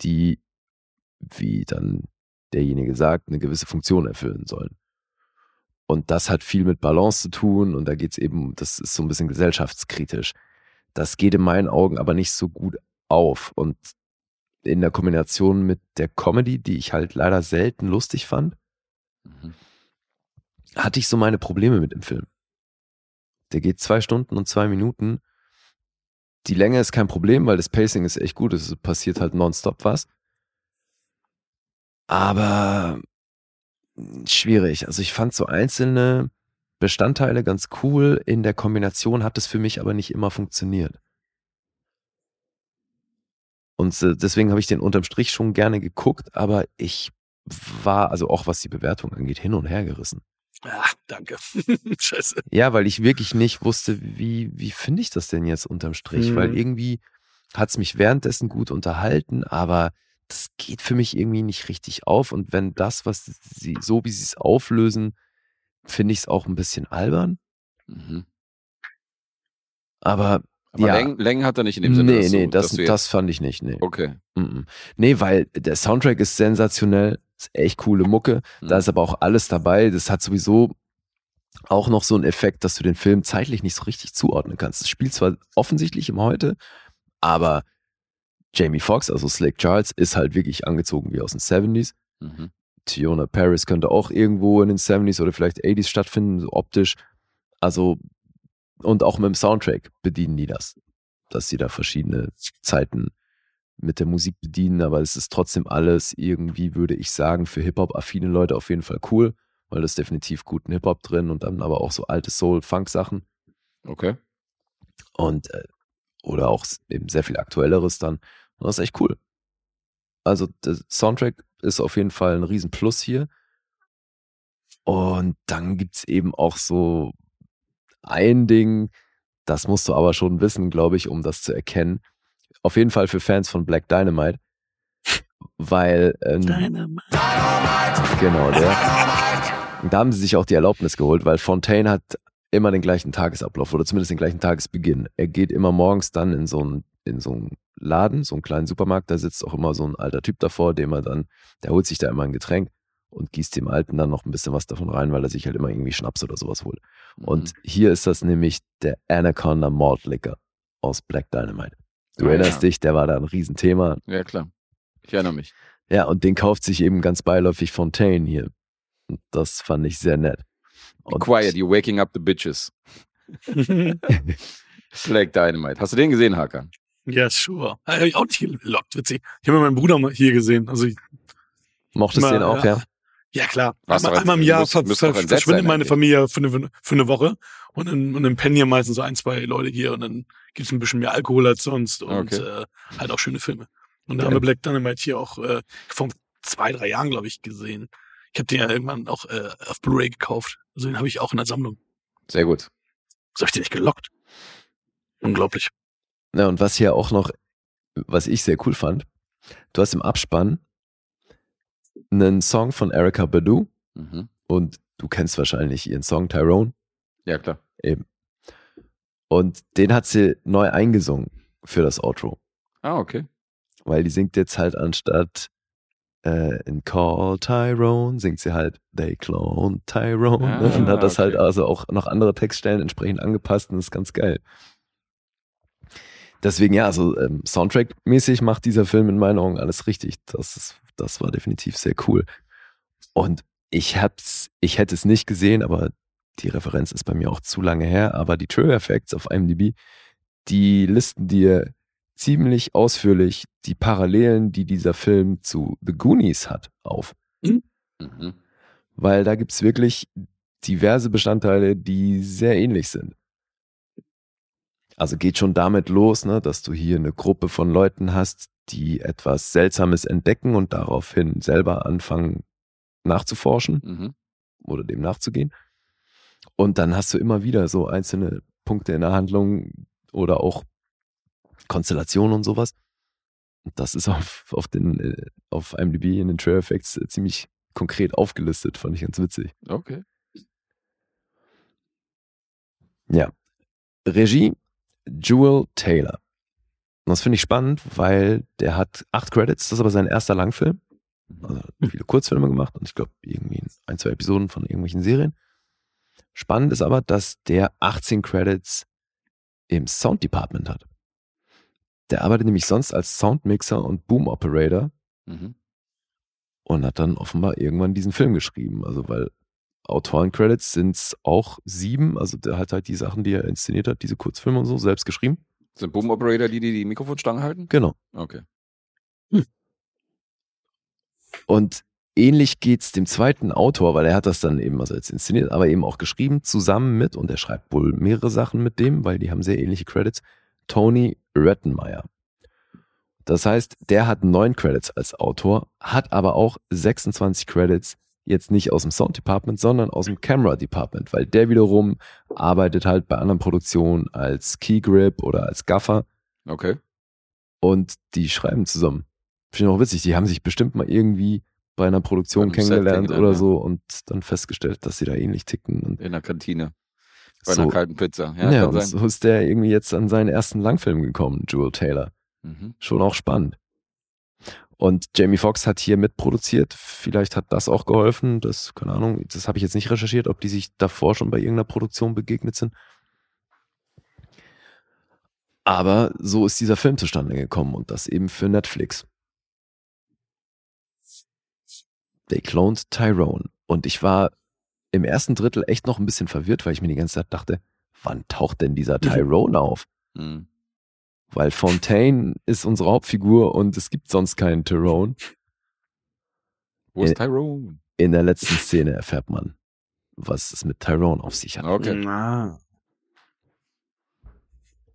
die, wie dann derjenige sagt, eine gewisse Funktion erfüllen sollen. Und das hat viel mit Balance zu tun und da geht es eben, das ist so ein bisschen gesellschaftskritisch. Das geht in meinen Augen aber nicht so gut auf. Und in der Kombination mit der Comedy, die ich halt leider selten lustig fand, Mhm. hatte ich so meine Probleme mit dem Film. Der geht zwei Stunden und zwei Minuten. Die Länge ist kein Problem, weil das Pacing ist echt gut. Es passiert halt nonstop was. Aber schwierig. Also ich fand so einzelne Bestandteile ganz cool. In der Kombination hat es für mich aber nicht immer funktioniert. Und deswegen habe ich den unterm Strich schon gerne geguckt, aber ich war, also auch was die Bewertung angeht, hin und her gerissen. Ah, danke. Scheiße. Ja, weil ich wirklich nicht wusste, wie, wie finde ich das denn jetzt unterm Strich? Mhm. Weil irgendwie hat es mich währenddessen gut unterhalten, aber das geht für mich irgendwie nicht richtig auf. Und wenn das, was sie, so wie sie es auflösen, finde ich es auch ein bisschen albern. Mhm. Aber Aber Ja. Längen, Längen hat er nicht in dem Sinne. nee, dass nee, das, jetzt, das fand ich nicht. Nee. Okay. Mhm. nee, weil der Soundtrack ist sensationell, ist echt coole Mucke. Da Mhm. ist aber auch alles dabei. Das hat sowieso auch noch so einen Effekt, dass du den Film zeitlich nicht so richtig zuordnen kannst. Es spielt zwar offensichtlich im Heute, aber Jamie Foxx, also Slick Charles, ist halt wirklich angezogen wie aus den 70s. Mhm. Tiona Paris könnte auch irgendwo in den 70s oder vielleicht 80s stattfinden, so optisch. Also, und auch mit dem Soundtrack bedienen die das, dass sie da verschiedene Zeiten mit der Musik bedienen, aber es ist trotzdem alles irgendwie, würde ich sagen, für Hip-Hop-affine Leute auf jeden Fall cool, weil das definitiv guten Hip-Hop drin und dann aber auch so alte Soul-Funk-Sachen Okay. und äh, oder auch eben sehr viel aktuelleres dann. Und das ist echt cool. Also der Soundtrack ist auf jeden Fall ein Riesenplus hier. Und dann gibt's eben auch so ein Ding, das musst du aber schon wissen, glaube ich, um das zu erkennen. Auf jeden Fall für Fans von Black Dynamite. Weil, ähm, genau, der. Und da haben sie sich auch die Erlaubnis geholt, weil Fontaine hat immer den gleichen Tagesablauf oder zumindest den gleichen Tagesbeginn. Er geht immer morgens dann in so einen, in so einen Laden, so einen kleinen Supermarkt, da sitzt auch immer so ein alter Typ davor, dem er dann, der holt sich da immer ein Getränk und gießt dem Alten dann noch ein bisschen was davon rein, weil er sich halt immer irgendwie Schnaps oder sowas holt. Und hier ist das nämlich der Anaconda Malt Liquor aus Black Dynamite. Du Ah, erinnerst ja. dich, der war da ein Riesenthema. Ja, klar. Ich erinnere mich. Ja, und den kauft sich eben ganz beiläufig Fontaine hier. Und das fand ich sehr nett. Be Und quiet, you're waking up the bitches. Black Dynamite. Hast du den gesehen, Hakan? Ja, sure. Habe ich auch nicht gelockt, witzig. Ich habe meinen Bruder mal hier gesehen. Also ich, Mochtest du Immer, den auch, ja. ja? ja klar. Warst einmal, einmal im ein- Jahr muss- ver muss ver verschwindet sein meine eigentlich. Familie für eine, für eine Woche und dann, und dann pennen hier meistens so ein, zwei Leute hier und dann gibt's ein bisschen mehr Alkohol als sonst und Okay. äh, halt auch schöne Filme. Und da Ja. haben wir Black Dynamite hier auch äh, vor zwei, drei Jahren, glaube ich, gesehen. Ich habe den ja irgendwann auch äh, auf Blu-ray gekauft. Also den habe ich auch in der Sammlung. Sehr gut. So habe ich den nicht gelockt. Unglaublich. Ja, und was hier auch noch, was ich sehr cool fand, du hast im Abspann einen Song von Erika Badu Mhm. und du kennst wahrscheinlich ihren Song Tyrone Ja, klar. eben. Und den hat sie neu eingesungen für das Outro. Ah, okay. weil die singt jetzt halt anstatt äh, in Call Tyrone, singt sie halt They Clone Tyrone ne? Ah, und hat das halt okay. also auch noch andere Textstellen entsprechend angepasst und das ist ganz geil. Deswegen ja, also ähm, Soundtrack-mäßig macht dieser Film in meinen Augen alles richtig. Das, ist, das war definitiv sehr cool. Und ich hab's, ich hätte es nicht gesehen, aber die Referenz ist bei mir auch zu lange her. Aber die Trailer Facts auf IMDb, die listen dir ziemlich ausführlich die Parallelen, die dieser Film zu The Goonies hat, auf. Mhm. Weil da gibt's wirklich diverse Bestandteile, die sehr ähnlich sind. Also geht schon damit los, ne, dass du hier eine Gruppe von Leuten hast, die etwas Seltsames entdecken und daraufhin selber anfangen nachzuforschen Mhm. oder dem nachzugehen. Und dann hast du immer wieder so einzelne Punkte in der Handlung oder auch Konstellationen und sowas. Das ist auf, auf, den, äh, auf IMDb in den Trailer Effects äh, ziemlich konkret aufgelistet, fand ich ganz witzig. Okay. Ja. Regie Jewel Taylor. Und das finde ich spannend, weil der hat acht Credits, das ist aber sein erster Langfilm. Also hat viele Kurzfilme gemacht und ich glaube irgendwie ein, zwei Episoden von irgendwelchen Serien. Spannend ist aber, dass der 18 Credits im Sound Department hat. Der arbeitet nämlich sonst als Soundmixer und Boom Operator Mhm. und hat dann offenbar irgendwann diesen Film geschrieben. Also weil Autoren-Credits sind auch sieben, also der hat halt die Sachen, die er inszeniert hat, diese Kurzfilme und so, selbst geschrieben. Sind Boom Operator die, die die Mikrofonstangen halten? Genau. Okay. Und ähnlich geht's dem zweiten Autor, weil er hat das dann eben, also jetzt inszeniert, aber eben auch geschrieben, zusammen mit, und er schreibt wohl mehrere Sachen mit dem, weil die haben sehr ähnliche Credits, Tony Rettenmeyer. Das heißt, der hat neun Credits als Autor, hat aber auch 26 Credits jetzt nicht aus dem Sound Department, sondern aus dem Camera Department, weil der wiederum arbeitet halt bei anderen Produktionen als Key Grip oder als Gaffer Okay. und die schreiben zusammen. Finde ich auch witzig, die haben sich bestimmt mal irgendwie bei einer Produktion kennengelernt kennengelernt, oder ja. so und dann festgestellt, dass sie da ähnlich ticken. Und In der Kantine. Bei einer So, kalten Pizza. Ja, ja, und so ist der irgendwie jetzt an seinen ersten Langfilm gekommen, Jewel Taylor. Mhm. Schon auch spannend. Und Jamie Foxx hat hier mitproduziert. Vielleicht hat das auch geholfen. Das, keine Ahnung, das habe ich jetzt nicht recherchiert, ob die sich davor schon bei irgendeiner Produktion begegnet sind. Aber so ist dieser Film zustande gekommen und das eben für Netflix. They cloned Tyrone. Und ich war im ersten Drittel echt noch ein bisschen verwirrt, weil ich mir die ganze Zeit dachte, wann taucht denn dieser Tyrone auf? Mhm. Weil Fontaine ist unsere Hauptfigur und es gibt sonst keinen Tyrone. Wo ist Äh, Tyrone? In der letzten Szene erfährt man, was es mit Tyrone auf sich hat. Okay. Na.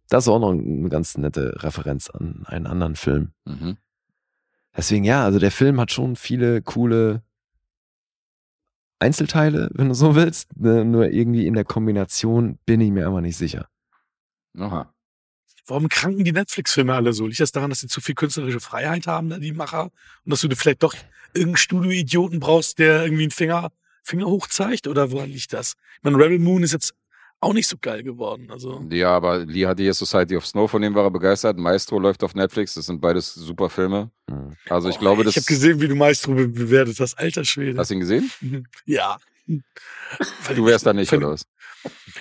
Das ist auch noch eine ganz nette Referenz an einen anderen Film. Mhm. Deswegen ja, also der Film hat schon viele coole Einzelteile, wenn du so willst. Ne, Nur irgendwie in der Kombination bin ich mir einfach nicht sicher. Aha. Warum kranken die Netflix-Filme alle so? Liegt das daran, dass sie zu viel künstlerische Freiheit haben, da die Macher? Und dass du vielleicht doch irgendeinen Studio-Idioten brauchst, der irgendwie einen Finger, Finger hoch zeigt? Oder woran liegt das? Ich meine, Rebel Moon ist jetzt auch nicht so geil geworden. Also, Ja, aber Lee hatte hier Society of Snow, von dem war er begeistert. Maestro läuft auf Netflix, das sind beides super Filme. Hm. Also ich Oh, glaube, das. Ich habe gesehen, wie du Maestro be bewertet hast. Alter Schwede. Hast du ihn gesehen? Mhm. ja. Du wärst da nicht, oder was?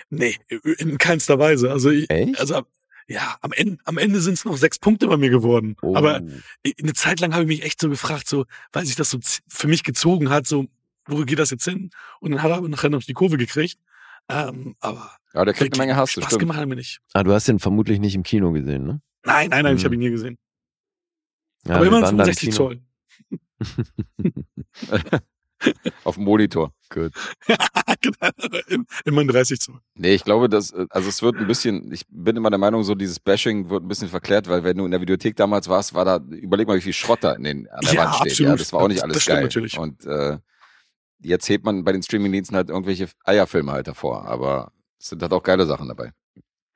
Nee, in keinster Weise. Also, ich, Echt? also ja, am Ende, am Ende sind es noch sechs Punkte bei mir geworden. Oh. Aber eine Zeit lang habe ich mich echt so gefragt, so, weil sich das so für mich gezogen hat, so, wo geht das jetzt hin? Und dann hat er aber nachher noch die Kurve gekriegt. Ähm, aber Ja, der kriegt eine Menge Hass, das Spaß stimmt. gemacht hat er mir nicht. ah, du hast den vermutlich nicht im Kino gesehen, ne? Nein, nein, nein, ich Hm. habe ihn nie gesehen. Ja, aber wir immerhin waren da im 65 Kino. Zoll. Auf dem Monitor. Gut. Im- Immerhin 30 Zoll. Nee, ich glaube, dass, äh, also es wird ein bisschen, ich bin immer der Meinung, so dieses Bashing wird ein bisschen verklärt, weil wenn du in der Videothek damals warst, war da, überleg mal, wie viel Schrott da in den, an der Ja, Wand steht. absolut. Ja, das war auch nicht Das alles stimmt geil. natürlich. Und äh, jetzt hebt man bei den Streamingdiensten halt irgendwelche Eierfilme halt davor, aber es sind halt auch geile Sachen dabei.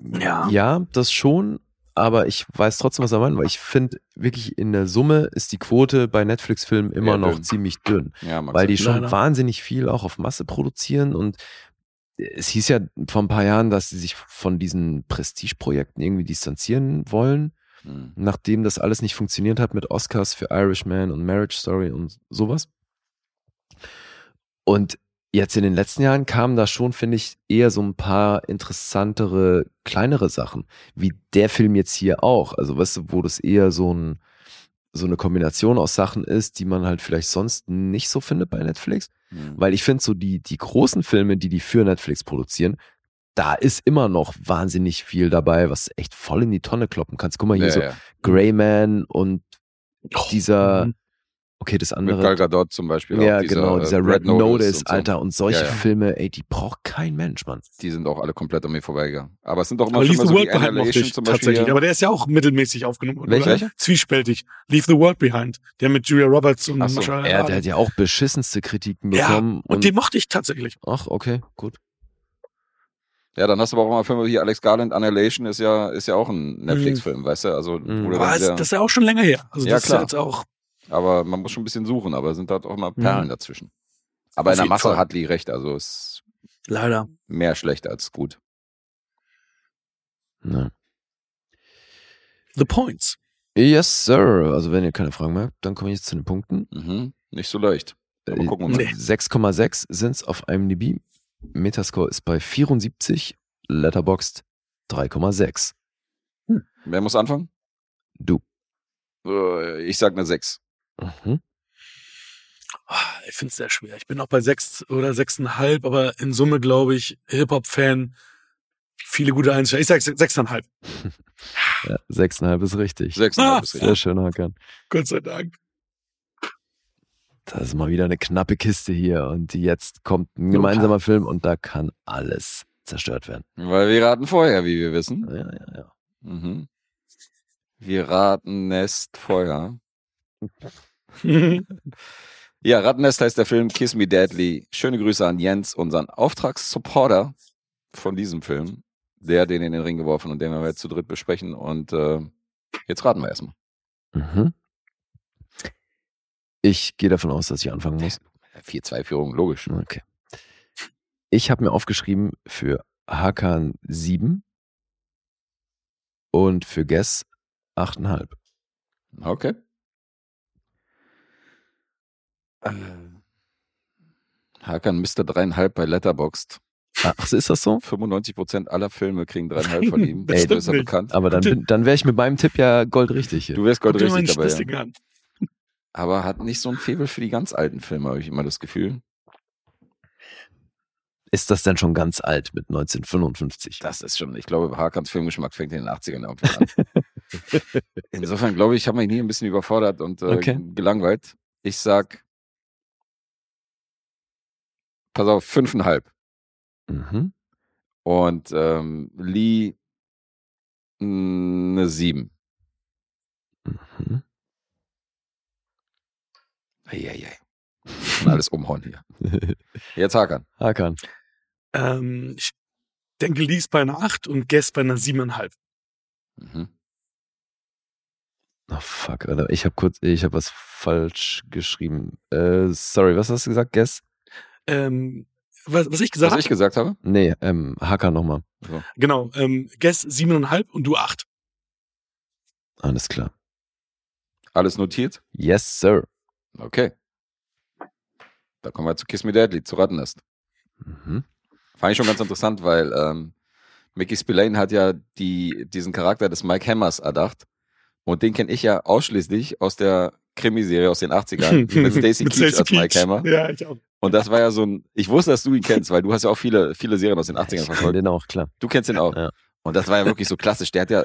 Ja. Ja, das schon, aber ich weiß trotzdem, was er meint, weil ich finde, wirklich in der Summe ist die Quote bei Netflix-Filmen immer Ja, noch dünn. ziemlich dünn, Ja, weil die schon Leider. wahnsinnig viel auch auf Masse produzieren und es hieß ja vor ein paar Jahren, dass sie sich von diesen Prestigeprojekten irgendwie distanzieren wollen, Hm. nachdem das alles nicht funktioniert hat mit Oscars für Irishman und Marriage Story und sowas. Und jetzt in den letzten Jahren kamen da schon, finde ich, eher so ein paar interessantere, kleinere Sachen, wie der Film jetzt hier auch. Also, weißt du, wo das eher so ein, so eine Kombination aus Sachen ist, die man halt vielleicht sonst nicht so findet bei Netflix. Hm. Weil ich finde, so die, die großen Filme, die die für Netflix produzieren, da ist immer noch wahnsinnig viel dabei, was echt voll in die Tonne kloppen kannst. Guck mal hier ja, so ja. Greyman und Oh, dieser, mhm. Okay, das Mit andere. Gal Gadot zum Beispiel. ja, auch dieser, genau, äh, dieser Red Notice, und so. Alter, und solche Ja, ja. Filme, ey, die braucht kein Mensch, Mann. Die sind auch alle komplett an mir vorbeigegangen. Aber es sind doch immer Aber schon Leave mal the so World die Behind mochte Annihilation ich zum Beispiel. tatsächlich. Aber der ist ja auch mittelmäßig aufgenommen. Welcher? oder? Welcher? Zwiespältig. Leave the World Behind. Der mit Julia Roberts und Ach so. Marsha Er, Ali. der hat ja auch beschissenste Kritiken Ja, bekommen. und den mochte ich tatsächlich. ach, okay, gut. Ja, dann hast du aber auch mal Filme hier Alex Garland, Annihilation ist ja, ist ja auch ein Netflix-Film, weißt du? Also, Mhm. das ist ja auch schon länger her. Also Ja, das klar. ist ja jetzt auch. Aber man muss schon ein bisschen suchen, aber es sind halt auch mal Mhm. Perlen dazwischen. Aber Auf in der Masse Fall. hat Lee recht, also es ist Leider. mehr schlecht als gut. Ja. The Points. Yes, sir. Also, wenn ihr keine Fragen mehr habt, dann komme ich jetzt zu den Punkten. Mhm. Nicht so leicht. Aber Äh, gucken wir mal. nee. 6,6 sind es auf IMDb. Metascore ist bei 74, Letterboxd 3,6. Wer muss anfangen? Du. Äh, Ich sag eine 6. Mhm. Ah, Ich finde es sehr schwer. Ich bin auch bei sechs oder sechseinhalb, aber in Summe glaube ich, Hip-Hop-Fan, viele gute Einstellungen. Ich sag sech- sechseinhalb. Ja, 6,5 ist richtig. 6,5 Ah, ist Sehr richtig. schön, Hakan. Gott sei Dank. Das ist mal wieder eine knappe Kiste hier. Und jetzt kommt ein gemeinsamer Film und da kann alles zerstört werden. Weil wir raten vorher, wie wir wissen. Ja, ja, ja. Mhm. Wir raten Nest Feuer. Ja, Rattennest heißt der Film Kiss Me Deadly. Schöne Grüße an Jens, unseren Auftragssupporter von diesem Film. Der den in den Ring geworfen und den wir jetzt zu dritt besprechen. Und äh, jetzt raten wir erstmal. Mhm. Ich gehe davon aus, dass ich anfangen muss. 4-2-Führung, logisch. Okay. Ich habe mir aufgeschrieben für Hakan 7 und für Guess 8,5. Okay. Hakan müsste dreieinhalb bei Letterboxd. Ach, ist das so? 95% aller Filme kriegen dreieinhalb von ihm. Das Ey, stimmt ist nicht. bekannt. Aber dann, bin- dann wäre ich mit meinem Tipp ja goldrichtig hier. Du wärst Guck dir gold mal richtig den dabei. Ja. Aber hat nicht so ein Febel für die ganz alten Filme, habe ich immer das Gefühl. Ist das denn schon ganz alt mit 1955? Das ist schon, ich glaube, Hakans Filmgeschmack fängt in den 80ern irgendwann an. Insofern glaube ich, ich habe mich nie ein bisschen überfordert und äh, Okay. gelangweilt. Ich sag, pass auf, fünfeinhalb. Mhm. Und ähm, Lee mh, eine sieben. Mhm. Eieiei. Schon alles umhauen hier. Jetzt Hakan. Hakan. Ähm, ich denke, Lies bei einer 8 und Guess bei einer 7,5. Mhm. Oh fuck, Alter. Ich habe kurz, ich habe was falsch geschrieben. Äh, sorry, was hast du gesagt? Guess? Ähm, was, was ich gesagt Was habe, ich gesagt habe? Nee, ähm, Hakan nochmal. genau, ähm, Guess 7,5 und du 8. Alles klar. Alles notiert? Yes, sir. Okay. Da kommen wir zu Kiss Me Deadly, zu Rattennest. Mhm. Fand ich schon ganz interessant, weil ähm, Mickey Spillane hat ja die, diesen Charakter des Mike Hammers erdacht. Und den kenne ich ja ausschließlich aus der Krimiserie aus den 80ern mit Stacey Keach als Mike Hammer. Ja, ich auch. Und das war ja so ein, ich wusste, dass du ihn kennst, weil du hast ja auch viele, viele Serien aus den 80ern Ich verfolgt. den auch, klar. Du kennst ihn auch. Ja. Und das war ja wirklich so klassisch. Der hat ja,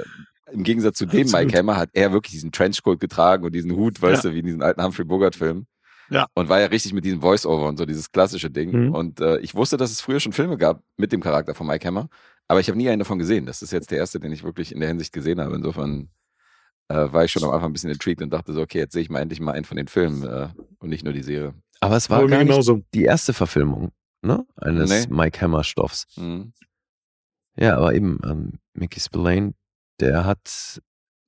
im Gegensatz zu dem Absolut. Mike Hammer, hat er wirklich diesen Trenchcoat getragen und diesen Hut, weißt Ja. du, wie in diesen alten Humphrey Bogart-Filmen. Ja. Und war ja richtig mit diesem Voice-Over und so, dieses klassische Ding. Mhm. Und äh, ich wusste, dass es früher schon Filme gab mit dem Charakter von Mike Hammer, aber ich habe nie einen davon gesehen. Das ist jetzt der erste, den ich wirklich in der Hinsicht gesehen habe. Insofern äh, war ich schon am Anfang ein bisschen intrigued und dachte so, okay, jetzt sehe ich mal endlich mal einen von den Filmen äh, und nicht nur die Serie. Aber es war gar nicht genauso. die erste Verfilmung, ne? Eines Nee. Mike Hammer Stoffs. Mhm. Ja, aber eben, ähm, Mickey Spillane, der hat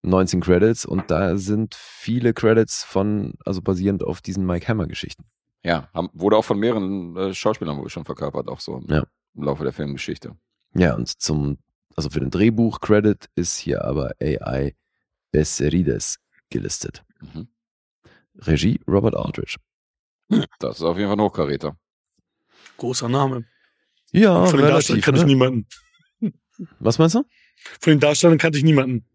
19 Credits und da sind viele Credits von, also basierend auf diesen Mike Hammer Geschichten. Ja, haben, wurde auch von mehreren äh, Schauspielern wohl schon verkörpert, auch so im, Ja. im Laufe der Filmgeschichte. Ja, und zum, also für den Drehbuch-Credit ist hier aber AI Besserides gelistet. Mhm. Regie Robert Aldrich. Das ist auf jeden Fall ein Hochkaräter. Großer Name. Ja, Von den Darstellern kannte ich Ne? niemanden. Was meinst du? Von den Darstellern kannte ich niemanden.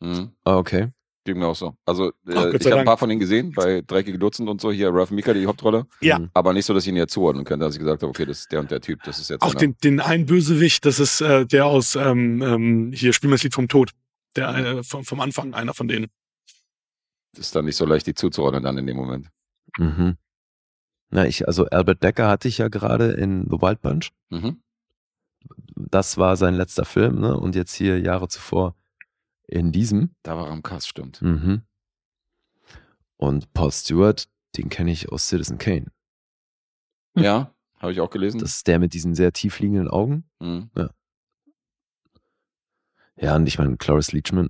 Mhm. Ah, okay. Ging mir auch so. Also, Ach, äh, Gott ich habe ein paar von denen gesehen, bei Dreckige Dutzend und so, hier Ralph Mika, die Hauptrolle. Ja. Mhm. Aber nicht so, dass ich ihn jetzt zuordnen könnte, dass ich gesagt habe, okay, das ist der und der Typ, das ist jetzt Auch einer. den, den einen Bösewicht, das ist äh, der aus ähm, ähm, hier Spiel mir das Lied vom Tod. Der äh, vom, vom Anfang, einer von denen. Das ist dann nicht so leicht, die zuzuordnen dann in dem Moment. Mhm. Na, ich, also Albert Decker hatte ich ja gerade in The Wild Bunch. Mhm. Das war sein letzter Film, ne? Und jetzt hier Jahre zuvor in diesem. Da war er am Cast, stimmt. Mhm. Und Paul Stewart, den kenne ich aus Citizen Kane. Ja, habe ich auch gelesen. Das ist der mit diesen sehr tief liegenden Augen. mhm. Ja, und ich meine, Cloris Leachman,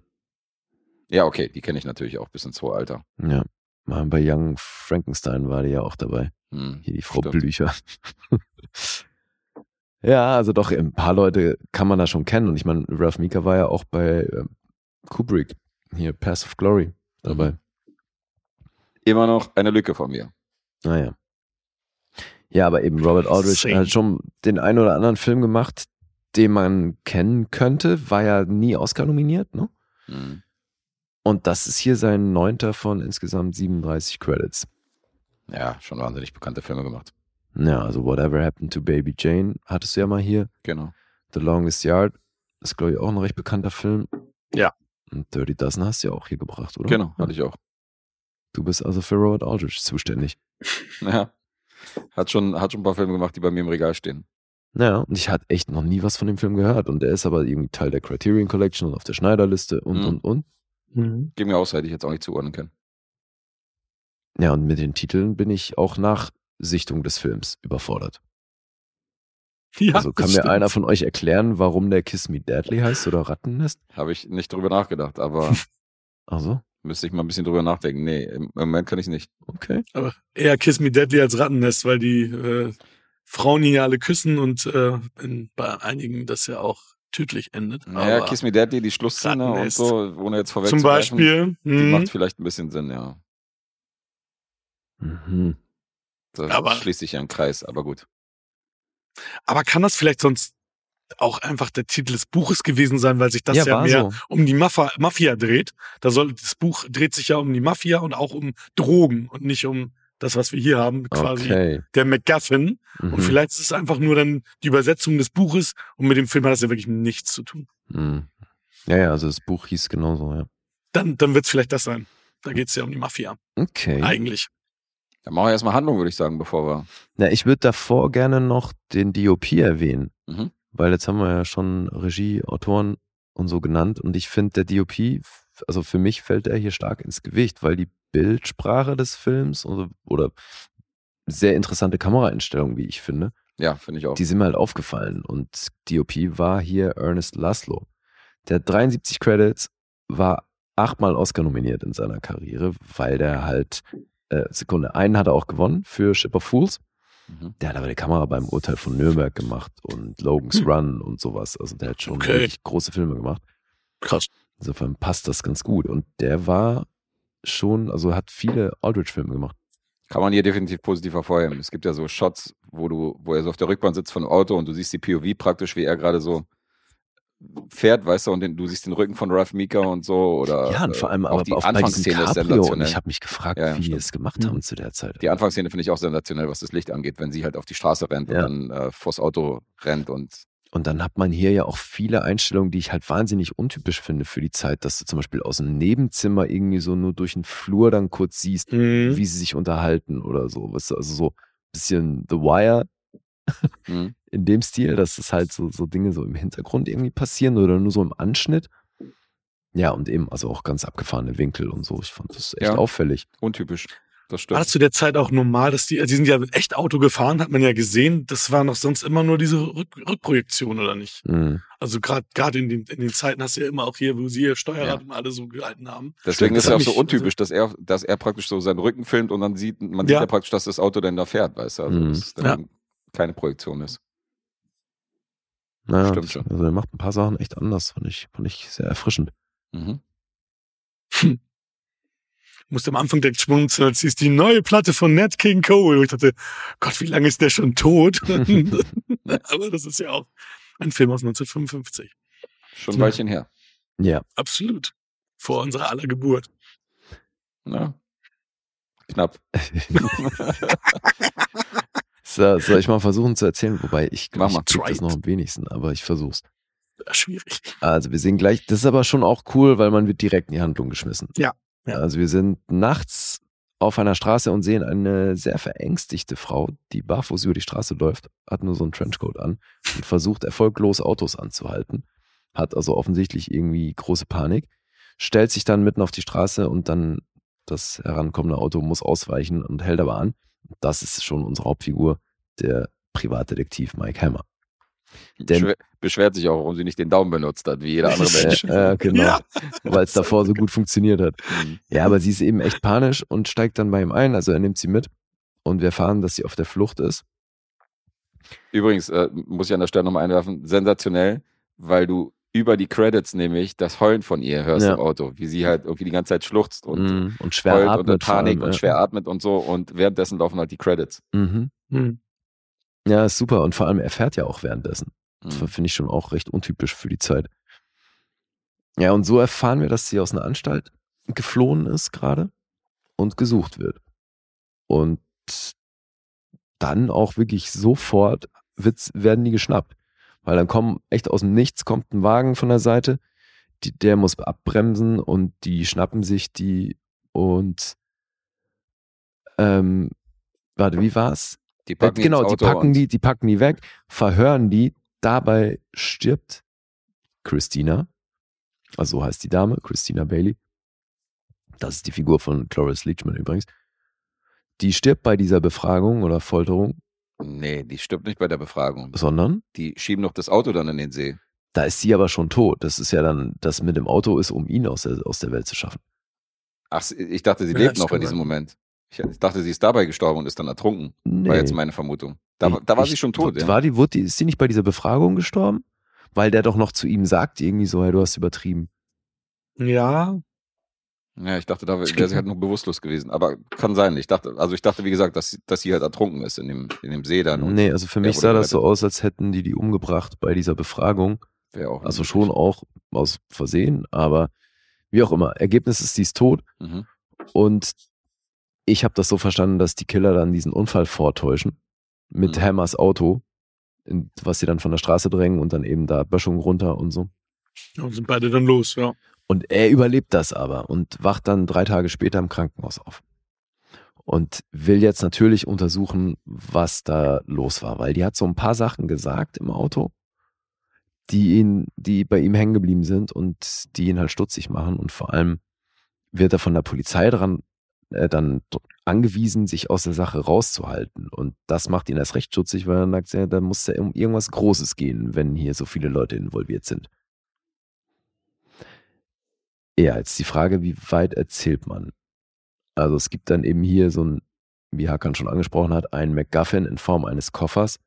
Ja, okay, die kenne ich natürlich auch bis ins hohe Alter. ja, bei Young Frankenstein war die ja auch dabei. Mhm. Hier die Frau Stimmt. Blücher. ja, also doch, ein paar Leute kann man da schon kennen. Und ich meine, Ralph Mika war ja auch bei ähm, Kubrick, hier Pass of Glory dabei. Mhm. Immer noch eine Lücke von mir. Naja. Ja, aber eben Robert Aldrich Same. hat schon den einen oder anderen Film gemacht, den man kennen könnte, war ja nie Oscar nominiert, ne? Mhm. Und das ist hier sein neunter von insgesamt 37 Credits. Ja, schon wahnsinnig bekannte Filme gemacht. Ja, also Whatever Happened to Baby Jane hattest du ja mal hier. Genau. The Longest Yard ist, glaube ich, auch ein recht bekannter Film. Ja. Und Dirty Dozen hast du ja auch hier gebracht, oder? Genau, hatte ich auch. Du bist also für Robert Aldrich zuständig. Ja. Hat schon, hat schon ein paar Filme gemacht, die bei mir im Regal stehen. Ja, und ich hatte echt noch nie was von dem Film gehört. Und der ist aber irgendwie Teil der Criterion Collection und auf der Schneiderliste und, Mhm. und, und. Mhm. Gib mir aus, hätte ich jetzt auch nicht zuordnen können. Ja, und mit den Titeln bin ich auch nach Sichtung des Films überfordert. Ja, also kann mir stimmt. einer von euch erklären, warum der Kiss Me Deadly heißt oder Rattennest? Habe ich nicht drüber nachgedacht, aber Also, müsste ich mal ein bisschen drüber nachdenken. Nee, im Moment kann ich nicht. okay. Aber eher Kiss Me Deadly als Rattennest, weil die äh, Frauen ihn ja alle küssen und äh, in, bei einigen das ja auch tödlich endet. Naja, Kiss Me Daddy, die Schlussszene und so, ohne jetzt vorweg zum zu greifen, Beispiel. Die hm, macht vielleicht ein bisschen Sinn, ja. Mhm. Da Aber- schließt sich ja ein Kreis, aber gut. aber kann das vielleicht sonst auch einfach der Titel des Buches gewesen sein, weil sich das ja, war mehr so. um die Mafia, Mafia dreht. Da soll das Buch dreht sich ja um die Mafia und auch um Drogen und nicht um das, was wir hier haben, quasi Okay. der MacGuffin. Und Mhm. vielleicht ist es einfach nur dann die Übersetzung des Buches und mit dem Film hat das ja wirklich nichts zu tun. Mhm. Ja, ja, also das Buch hieß genauso, ja. Dann, dann wird es vielleicht das sein. Da geht es ja um die Mafia, Okay. eigentlich. Dann machen wir erstmal Handlung, würde ich sagen, bevor wir. Na, ich würde davor gerne noch den DOP erwähnen, Mhm. weil jetzt haben wir ja schon Regie, Autoren und so genannt und ich finde, der DOP, also für mich fällt er hier stark ins Gewicht, weil die Bildsprache des Films oder, oder sehr interessante Kameraeinstellungen, wie ich finde, Ja, finde ich auch. die sind mir halt aufgefallen und DOP war hier Ernest Laszlo. Der hat 73 Credits, war achtmal Oscar nominiert in seiner Karriere, weil der halt, äh, Sekunde, einen hat er auch gewonnen für Ship of Fools. Mhm. Der hat aber die Kamera beim Urteil von Nürnberg gemacht und Logan's Run und sowas. Also der hat schon Okay. wirklich große Filme gemacht. Krass. Insofern passt das ganz gut. Und der war schon, also hat viele Aldrich-Filme gemacht. Kann man hier definitiv positiv hervorheben. Es gibt ja so Shots, wo du, wo er so auf der Rückbahn sitzt von einem Auto und du siehst die POV praktisch, wie er gerade so fährt, weißt du, und den, du siehst den Rücken von Ralph Mika und so oder ja, und vor allem äh, aber auch die auf Anfangsszene ist sensationell. ich habe mich gefragt, Ja, ja, wie die stimmt. es gemacht Mhm. haben zu der Zeit. Die Anfangsszene finde ich auch sensationell, was das Licht angeht, wenn sie halt auf die Straße rennt Ja. und dann äh, vors Auto rennt und Und dann hat man hier ja auch viele Einstellungen, die ich halt wahnsinnig untypisch finde für die Zeit, dass du zum Beispiel aus dem Nebenzimmer irgendwie so nur durch den Flur dann kurz siehst, Mhm. wie sie sich unterhalten oder so. Weißt du, also so ein bisschen The Wire Mhm. in dem Stil, dass es halt so, so Dinge so im Hintergrund irgendwie passieren oder nur so im Anschnitt. Ja, und eben, also auch ganz abgefahrene Winkel und so. Ich fand das echt Ja. auffällig. untypisch. Das War stimmt. das zu der Zeit auch normal, dass die, also die sind ja echt Auto gefahren, hat man ja gesehen. Das war noch sonst immer nur diese Rück, Rückprojektion, oder nicht? Mhm. Also gerade gerade in den, in den Zeiten hast du ja immer auch hier, wo sie ihr Steuerrad Ja. und alle so gehalten haben. Deswegen Stimmt, ist das es auch so untypisch, dass er, dass er praktisch so seinen Rücken filmt und dann sieht, man sieht Ja. ja praktisch, dass das Auto dann da fährt, weißt du, also Mhm. dass es dann keine Projektion ist. Naja, Stimmt das, schon. also er macht ein paar Sachen echt anders, fand ich, fand ich sehr erfrischend. Mhm. Musste am Anfang direkt schmunzeln, als hieß die neue Platte von Nat King Cole. Und ich dachte, Gott, wie lange ist der schon tot? Aber das ist ja auch ein Film aus 1955. Schon ein Weilchen her. Ja. Absolut. Vor unserer aller Geburt. Na? Knapp. So, soll ich mal versuchen zu erzählen? Wobei ich Mach mal. ich krieg das noch am wenigsten, aber ich versuch's. Schwierig. Also wir sehen gleich, das ist aber schon auch cool, weil man wird direkt in die Handlung geschmissen. Ja, ja. Also wir sind nachts auf einer Straße und sehen eine sehr verängstigte Frau, die barfuß über die Straße läuft, hat nur so einen Trenchcoat an und versucht erfolglos Autos anzuhalten. Hat also offensichtlich irgendwie große Panik, stellt sich dann mitten auf die Straße und dann das herankommende Auto muss ausweichen und hält aber an. Das ist schon unsere Hauptfigur, der Privatdetektiv Mike Hammer. Denn- Beschwer, beschwert sich auch, warum sie nicht den Daumen benutzt hat, wie jeder andere Mensch. Äh, äh, genau, Ja. weil es davor so gut funktioniert hat. Mhm. Ja, aber sie ist eben echt panisch und steigt dann bei ihm ein. Also er nimmt sie mit und wir erfahren, dass sie auf der Flucht ist. Übrigens, äh, muss ich an der Stelle nochmal einwerfen, sensationell, weil du über die Credits nämlich das Heulen von ihr hörst Ja. im Auto, wie sie halt irgendwie die ganze Zeit schluchzt und Mm, und schwer heult atmet. und Panik allem, und ja. schwer atmet und so und währenddessen laufen halt die Credits. Mhm. Hm. Ja, ist super. Und vor allem, er fährt ja auch währenddessen. Das Mhm. finde ich schon auch recht untypisch für die Zeit. Ja, und so erfahren wir, dass sie aus einer Anstalt geflohen ist gerade und gesucht wird. Und dann auch wirklich sofort wird's, werden die geschnappt. Weil dann kommen echt aus dem Nichts kommt ein Wagen von der Seite, die, der muss abbremsen und die schnappen sich die und ähm, warte, wie war's? Die Äh, packen genau, ins die packen die, die packen die weg, verhören die, dabei stirbt Christina, also so heißt die Dame, Christina Bailey. Das ist die Figur von Cloris Leachman übrigens. Die stirbt bei dieser Befragung oder Folterung, Nee, die stirbt nicht bei der Befragung. sondern Die schieben doch das Auto dann in den See. da ist sie aber schon tot. Das ist ja dann, das mit dem Auto ist, um ihn aus der, aus der Welt zu schaffen. Ach, ich dachte, sie Ja, lebt noch in diesem. Moment. Ich, ich dachte, sie ist dabei gestorben und ist dann ertrunken. Nee. War jetzt meine Vermutung. Da, Ich- da war ich- sie schon tot, ja. War die, wurde die, ist sie nicht bei dieser Befragung gestorben? Weil der doch noch zu ihm sagt, irgendwie so, hey, du hast übertrieben. Ja, Ja, ich dachte, da wäre sie halt nur bewusstlos gewesen. Aber kann sein. Ich dachte, also ich dachte, wie gesagt, dass, sie- dass sie halt ertrunken ist in dem, in dem See dann. Nee, also für mich sah das so gerettet. aus, als hätten die die umgebracht bei dieser Befragung. Wäre auch Also möglich. schon auch aus Versehen, aber wie auch immer. Ergebnis ist, sie ist tot Mhm. und ich habe das so verstanden, dass die Killer dann diesen Unfall vortäuschen mit Mhm. Hammers Auto, was sie dann von der Straße drängen und dann eben da Böschung runter und so. und sind beide dann los, ja. Und er überlebt das aber und wacht dann drei Tage später im Krankenhaus auf. Und will jetzt natürlich untersuchen, was da los war, weil die hat so ein paar Sachen gesagt im Auto, die ihn, die bei ihm hängen geblieben sind und die ihn halt stutzig machen. Und vor allem wird er von der Polizei dran äh, dann angewiesen, sich aus der Sache rauszuhalten. Und das macht ihn erst recht stutzig, weil er sagt, ja, da muss ja um irgendwas Großes gehen, wenn hier so viele Leute involviert sind. Ja, jetzt die Frage, wie weit erzählt man? Also es gibt dann eben hier so ein, wie Hakan schon angesprochen hat, ein MacGuffin in Form eines Koffers.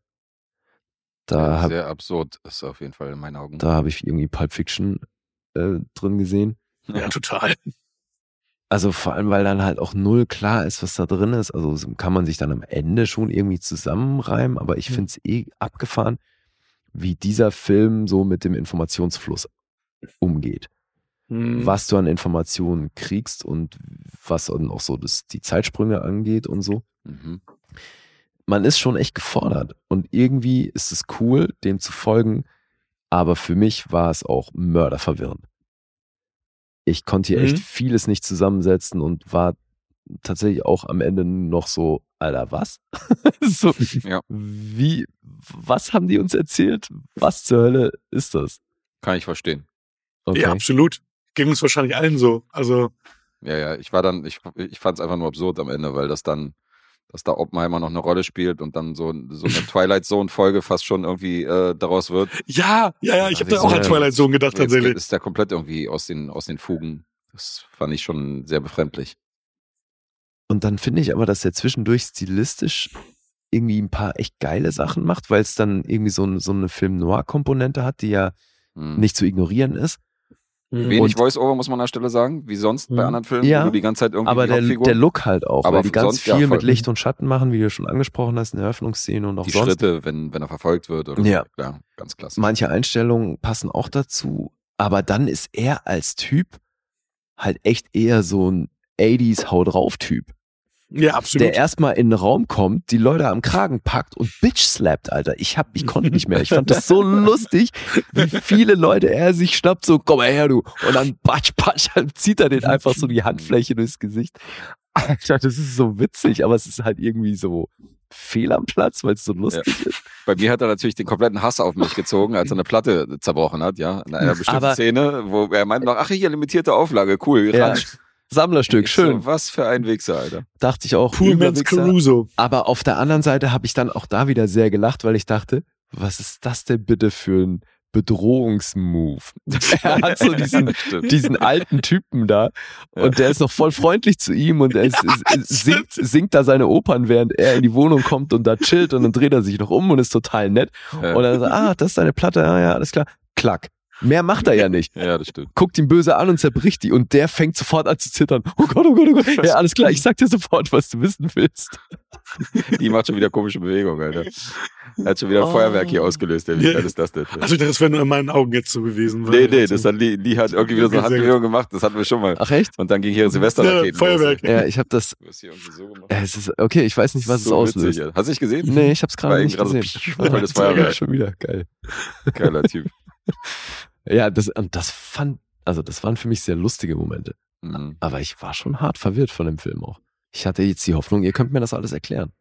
Da Ja, habe Sehr absurd ist auf jeden Fall in meinen Augen. da hab ich irgendwie Pulp Fiction äh, drin gesehen. Ja, total. Also vor allem, weil dann halt auch null klar ist, was da drin ist. Also so kann man sich dann am Ende schon irgendwie zusammenreimen, aber ich finde es eh abgefahren, wie dieser Film so mit dem Informationsfluss umgeht. Hm. was du an Informationen kriegst und was dann auch so das, die Zeitsprünge angeht und so. Mhm. Man ist schon echt gefordert und irgendwie ist es cool, dem zu folgen, aber für mich war es auch mörderverwirrend. Ich konnte hier Mhm. echt vieles nicht zusammensetzen und war tatsächlich auch am Ende noch so, Alter, was? so, Ja. wie, was haben die uns erzählt? Was zur Hölle ist das? Kann ich verstehen. Okay. Ja, absolut. Ging uns wahrscheinlich allen so. Also, Ja, ja, ich war dann, ich, ich fand es einfach nur absurd am Ende, weil das dann, dass da Oppenheimer noch eine Rolle spielt und dann so, so eine Twilight Zone-Folge fast schon irgendwie äh, daraus wird. ja, ja, ja, ich habe Also da auch so- an Twilight Zone gedacht, tatsächlich. ist der komplett irgendwie aus den, aus den Fugen. Das fand ich schon sehr befremdlich. Und dann finde ich aber, dass er zwischendurch stilistisch irgendwie ein paar echt geile Sachen macht, weil es dann irgendwie so, ein- so eine Film-Noir-Komponente hat, die ja Hm. nicht zu ignorieren ist. Wenig und- Voice-Over, muss man an der Stelle sagen, wie sonst bei Mhm. anderen Filmen, Ja, wo du die ganze Zeit irgendwie Aber der, der Look halt auch, Aber weil die ganz sonst, ja, viel voll. mit Licht und Schatten machen, wie du schon angesprochen hast, in der Eröffnungsszene und auch die sonst. Schritte, wenn, wenn er verfolgt wird. Oder Ja. Ja, ganz klasse. Manche Einstellungen passen auch dazu, aber dann ist er als Typ halt echt eher so ein 80s Hau drauf Typ. Ja, absolut. der erstmal in den Raum kommt, die Leute am Kragen packt und bitch slappt, Alter. Ich hab, ich konnte nicht mehr. Ich fand das so lustig, wie viele Leute er sich schnappt, so, komm mal her, du. Und dann patsch, patsch, dann zieht er den einfach so die Handfläche durchs Gesicht. Alter, das ist so witzig, aber es ist halt irgendwie so fehl am Platz, weil es so lustig ist. Bei mir hat er natürlich den kompletten Hass auf mich gezogen, als er eine Platte zerbrochen hat, ja. In einer bestimmten Aber- Szene, wo er meint noch, ach hier, limitierte Auflage, cool, Ja. Sammlerstück, schön. So, was für ein Wichser, Alter. Dachte ich auch. Poor Man's. Caruso. Aber auf der anderen Seite habe ich dann auch da wieder sehr gelacht, weil ich dachte, was ist das denn bitte für ein Bedrohungsmove? er hat so diesen, diesen alten Typen da und der ist noch voll freundlich zu ihm und er ist, ist, singt, singt da seine Opern, während er in die Wohnung kommt und da chillt und dann dreht er sich noch um und ist total nett. Ja. Und dann sagt, ah, das ist deine Platte, ja, ja, alles klar. Klack. Mehr macht er ja nicht. Ja, das stimmt. Guckt ihn böse an und zerbricht die und der fängt sofort an zu zittern. Oh Gott, oh Gott, oh Gott. Ja, alles klar, ich sag dir sofort, was du wissen willst. Die macht schon wieder komische Bewegungen, Alter. Er hat schon wieder ein Oh. Feuerwerk hier ausgelöst. Ey, Wie Ja. geil ist das denn? Also das wäre nur in meinen Augen jetzt so gewesen. Nee, nee, das hat Lee, Lee hat irgendwie wieder so eine Handbewegung gemacht. Das hatten wir schon mal. Ach echt? Und dann ging hier Silvesterraketen. Ja, Feuerwerk. Ja, ich habe das. Du hast hier irgendwie so gemacht. Es ist okay, ich weiß nicht, was es So auslöst. witzig, ja. Hast du nicht gesehen? Nee, ich hab's gerade War nicht gerade gesehen. so voll das Ja, Feuerwerk. schon wieder geil. Geiler Typ. Ja, das und das fand also das waren für mich sehr lustige Momente, Mhm. aber ich war schon hart verwirrt von dem Film auch. Ich hatte jetzt die Hoffnung, ihr könnt mir das alles erklären.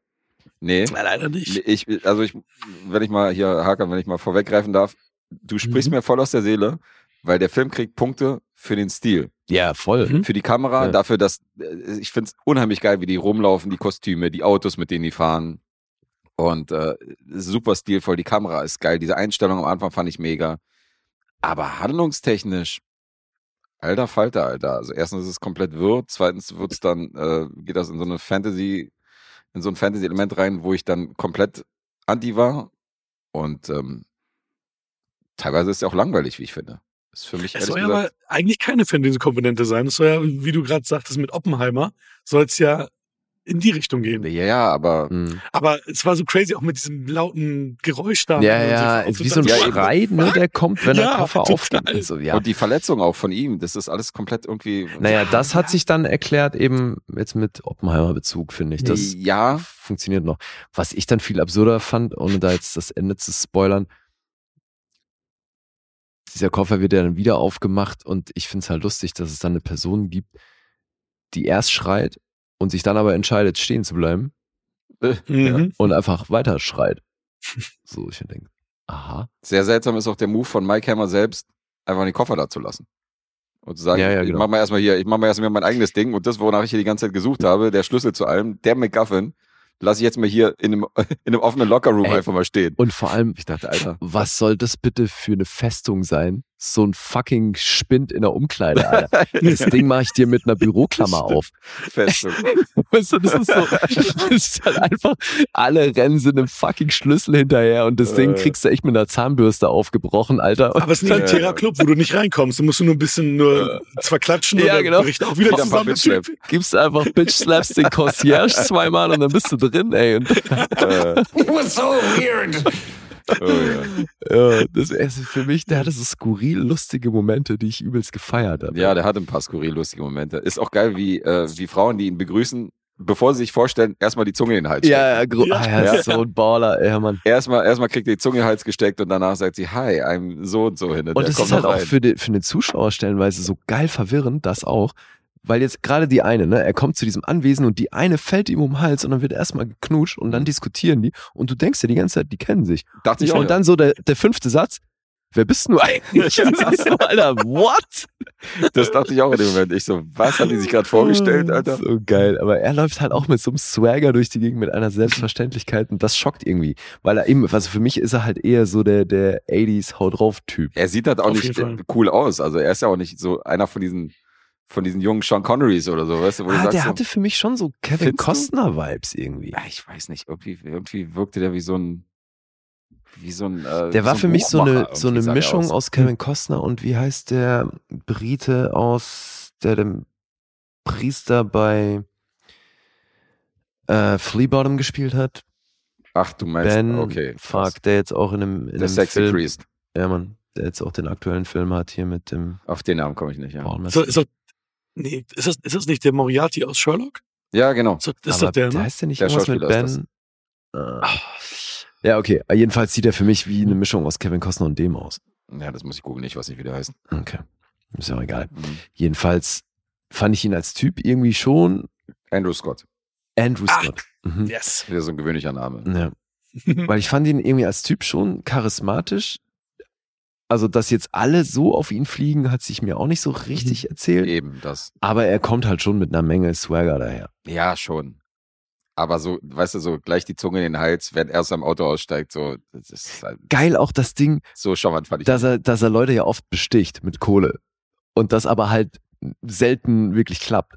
Nee. Ja, leider nicht. Ich, also ich, wenn ich mal hier, Hakan, wenn ich mal vorweggreifen darf, du sprichst Mhm. mir voll aus der Seele, weil der Film kriegt Punkte für den Stil, Ja, voll. Mhm. für die Kamera, Ja. dafür, dass äh, ich finde es unheimlich geil, wie die rumlaufen, die Kostüme, die Autos, mit denen die fahren. Und äh, super stilvoll, die Kamera ist geil, diese Einstellung am Anfang fand ich mega. Aber handlungstechnisch Alter Falter, Alter. Also erstens ist es komplett wirr, zweitens wird's dann, äh, geht das in so eine Fantasy, in so ein Fantasy-Element rein, wo ich dann komplett anti war. Und ähm, teilweise ist es ja auch langweilig, wie ich finde. Ist für mich Es soll ja aber eigentlich keine Fantasy-Komponente sein. Es soll ja, wie du gerade sagtest, mit Oppenheimer, soll es ja in die Richtung gehen. ja, ja, aber Hm. Aber es war so crazy, auch mit diesem lauten Geräusch da. Ja, ja, so. ist wie so ein Ja, Schrei, ne, der kommt, wenn der Ja, Koffer total. aufgeht. und So, ja. und die Verletzung auch von ihm, das ist alles komplett irgendwie. Naja, das hat sich dann erklärt eben jetzt mit Oppenheimer-Bezug, finde ich. Das ja, funktioniert noch. Was ich dann viel absurder fand, ohne da jetzt das Ende zu spoilern, dieser Koffer wird ja dann wieder aufgemacht und ich finde es halt lustig, dass es dann eine Person gibt, die erst schreit und sich dann aber entscheidet, stehen zu bleiben Mhm. und einfach weiter schreit. So, ich denke, aha. sehr seltsam ist auch der Move von Mike Hammer selbst, einfach den Koffer da zu lassen. Und zu sagen, Ja, ja, ich genau. mach mal erstmal hier, ich mach mal erstmal mein eigenes Ding und das, wonach ich hier die ganze Zeit gesucht habe, der Schlüssel zu allem, der McGuffin, lasse ich jetzt mal hier in einem, in einem offenen Lockerroom Ey. einfach mal stehen. Und vor allem, Ich dachte, Alter. was soll das bitte für eine Festung sein? So ein fucking Spind in der Umkleide, Alter. Das Ding mache ich dir mit einer Büroklammer auf. Festung. Weißt du, das ist so, das ist halt einfach, alle rennen sind einem fucking Schlüssel hinterher und das Ding Äh. kriegst du echt mit einer Zahnbürste aufgebrochen, Alter. Und Aber es ist nicht ein. Terra-Club, wo du nicht reinkommst. Du musst nur ein bisschen nur zwar klatschen Ja, oder genau. bricht auch wieder Wieder ein paar zusammen. Gibst einfach Bitch Slaps den Concierge zweimal und dann bist du drin, ey. Und, äh, was so weird. Oh, ja. ja, das ist für mich, der hatte so skurril lustige Momente, die ich übelst gefeiert habe. ja, der hat ein paar skurril lustige Momente. Ist auch geil, wie, äh, wie Frauen, die ihn begrüßen, bevor sie sich vorstellen, erstmal die Zunge in den Hals stecken. Ja, ja, Ja. Ah, ja, ist so ein Baller, ey, Mann. Erstmal, erstmal kriegt er die Zunge in den Hals gesteckt und danach sagt sie, hi, I'm so und so hin. Und das ist halt auch für den, für den Zuschauer stellenweise so geil verwirrend, das auch. Weil jetzt gerade die eine, ne, er kommt zu diesem Anwesen und die eine fällt ihm um den Hals und dann wird erstmal geknutscht und dann diskutieren die und du denkst ja die ganze Zeit, die kennen sich. Dachte ich auch. Und dann so der, der fünfte Satz, wer bist du eigentlich? Ist so, Alter, what? Das dachte ich auch in dem Moment. Ich so, was haben die sich gerade vorgestellt, Alter? So geil. Aber er läuft halt auch mit so einem Swagger durch die Gegend mit einer Selbstverständlichkeit und das schockt irgendwie. Weil er eben, also für mich ist er halt eher so der, der 80s Haut drauf Typ. Er sieht halt auch Auf nicht cool aus. Also er ist ja auch nicht so einer von diesen, von diesen jungen Sean Connerys oder so, weißt du, wo du Ah, sagst, der so, hatte für mich schon so Kevin Findest du? Costner-Vibes irgendwie. ja, ich weiß nicht, irgendwie, irgendwie wirkte der wie so ein, wie so ein, äh, Der war so ein für mich so eine, so eine Mischung aus. aus Kevin Costner und wie heißt der Brite aus, der dem Priester bei äh, Flea Bottom gespielt hat? Ach, du meinst, ben okay. Fuck, der jetzt auch in einem, in Der einem Sexy Film, Priest. ja man, der jetzt auch den aktuellen Film hat hier mit dem Auf den Namen komme ich nicht, ja. So, doch, nee, ist, das, ist das nicht der Moriarty aus Sherlock? Ja, genau. Ist, das- ist Aber das der, ne? heißt der nicht Der irgendwas mit Ben? Ah. Ja, okay. Jedenfalls sieht er für mich wie eine Mischung aus Kevin Costner und dem aus. Ja, das muss ich googeln, ich weiß nicht, wie der heißt. Okay. Ist ja auch egal. Mhm. Jedenfalls fand ich ihn als Typ irgendwie schon Andrew Scott. Andrew Ah. Scott. Mhm. Yes. Wieder so ein gewöhnlicher Name. Ja. Weil ich fand ihn irgendwie als Typ schon charismatisch. Also, dass jetzt alle so auf ihn fliegen, hat sich mir auch nicht so richtig erzählt. Eben, das. Aber er kommt halt schon mit einer Menge Swagger daher. Ja, schon. Aber so, weißt du, so gleich die Zunge in den Hals, wenn er aus seinem Auto aussteigt, so, das ist halt, Geil auch das Ding, so charmant fand ich. dass er, dass er Leute ja oft besticht mit Kohle. Und das aber halt selten wirklich klappt.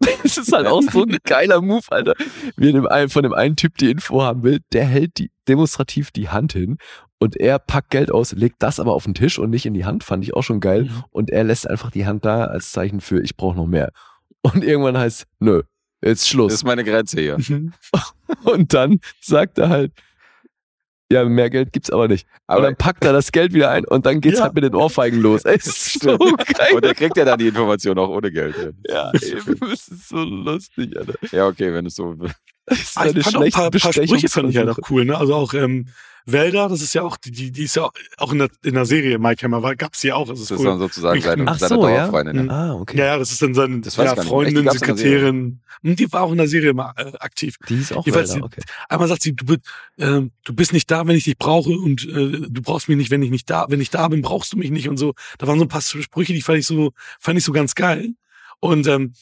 Das ist halt auch so ein geiler Move, Alter. Einen, von dem einen Typ die Info haben will, der hält die demonstrativ die Hand hin und er packt Geld aus, legt das aber auf den Tisch und nicht in die Hand, fand ich auch schon geil. Und er lässt einfach die Hand da als Zeichen für, ich brauche noch mehr. Und irgendwann heißt, nö, jetzt das Schluss. ist meine Grenze hier. Und dann sagt er halt, ja, mehr Geld gibt's aber nicht. und Aber, dann packt er das Geld wieder ein und dann geht's Ja. halt mit den Ohrfeigen los. Ey, ist so geil. und er kriegt ja dann die Information auch ohne Geld. ja, eben, das ist so lustig, Alter. Ja, okay, wenn es so. Das ist Ah, eine ich fand auch ein paar, paar Sprüche fand ich halt auch cool, ne? Also auch ähm, Wälder, das ist ja auch, die, die, die ist ja auch, in der, in der Serie Mike Hammer, war, gab's ja auch. Das ist Das ist cool. dann sozusagen seine, Ach seine so, ja? Dauerfreundin. Mhm. Ja. Ah, okay. Ja, ja, das ist dann seine ja. Freundin, Echt, Sekretärin. Und die war auch in der Serie mal äh, aktiv. Die ist auch Jedenfalls Wälder, okay. Einmal sagt sie, du, ähm, du bist nicht da, wenn ich dich brauche und äh, du brauchst mich nicht, wenn ich nicht da, wenn ich da bin, brauchst du mich nicht und so. Da waren so ein paar Sprüche, die fand ich so, fand ich so ganz geil. Und ähm,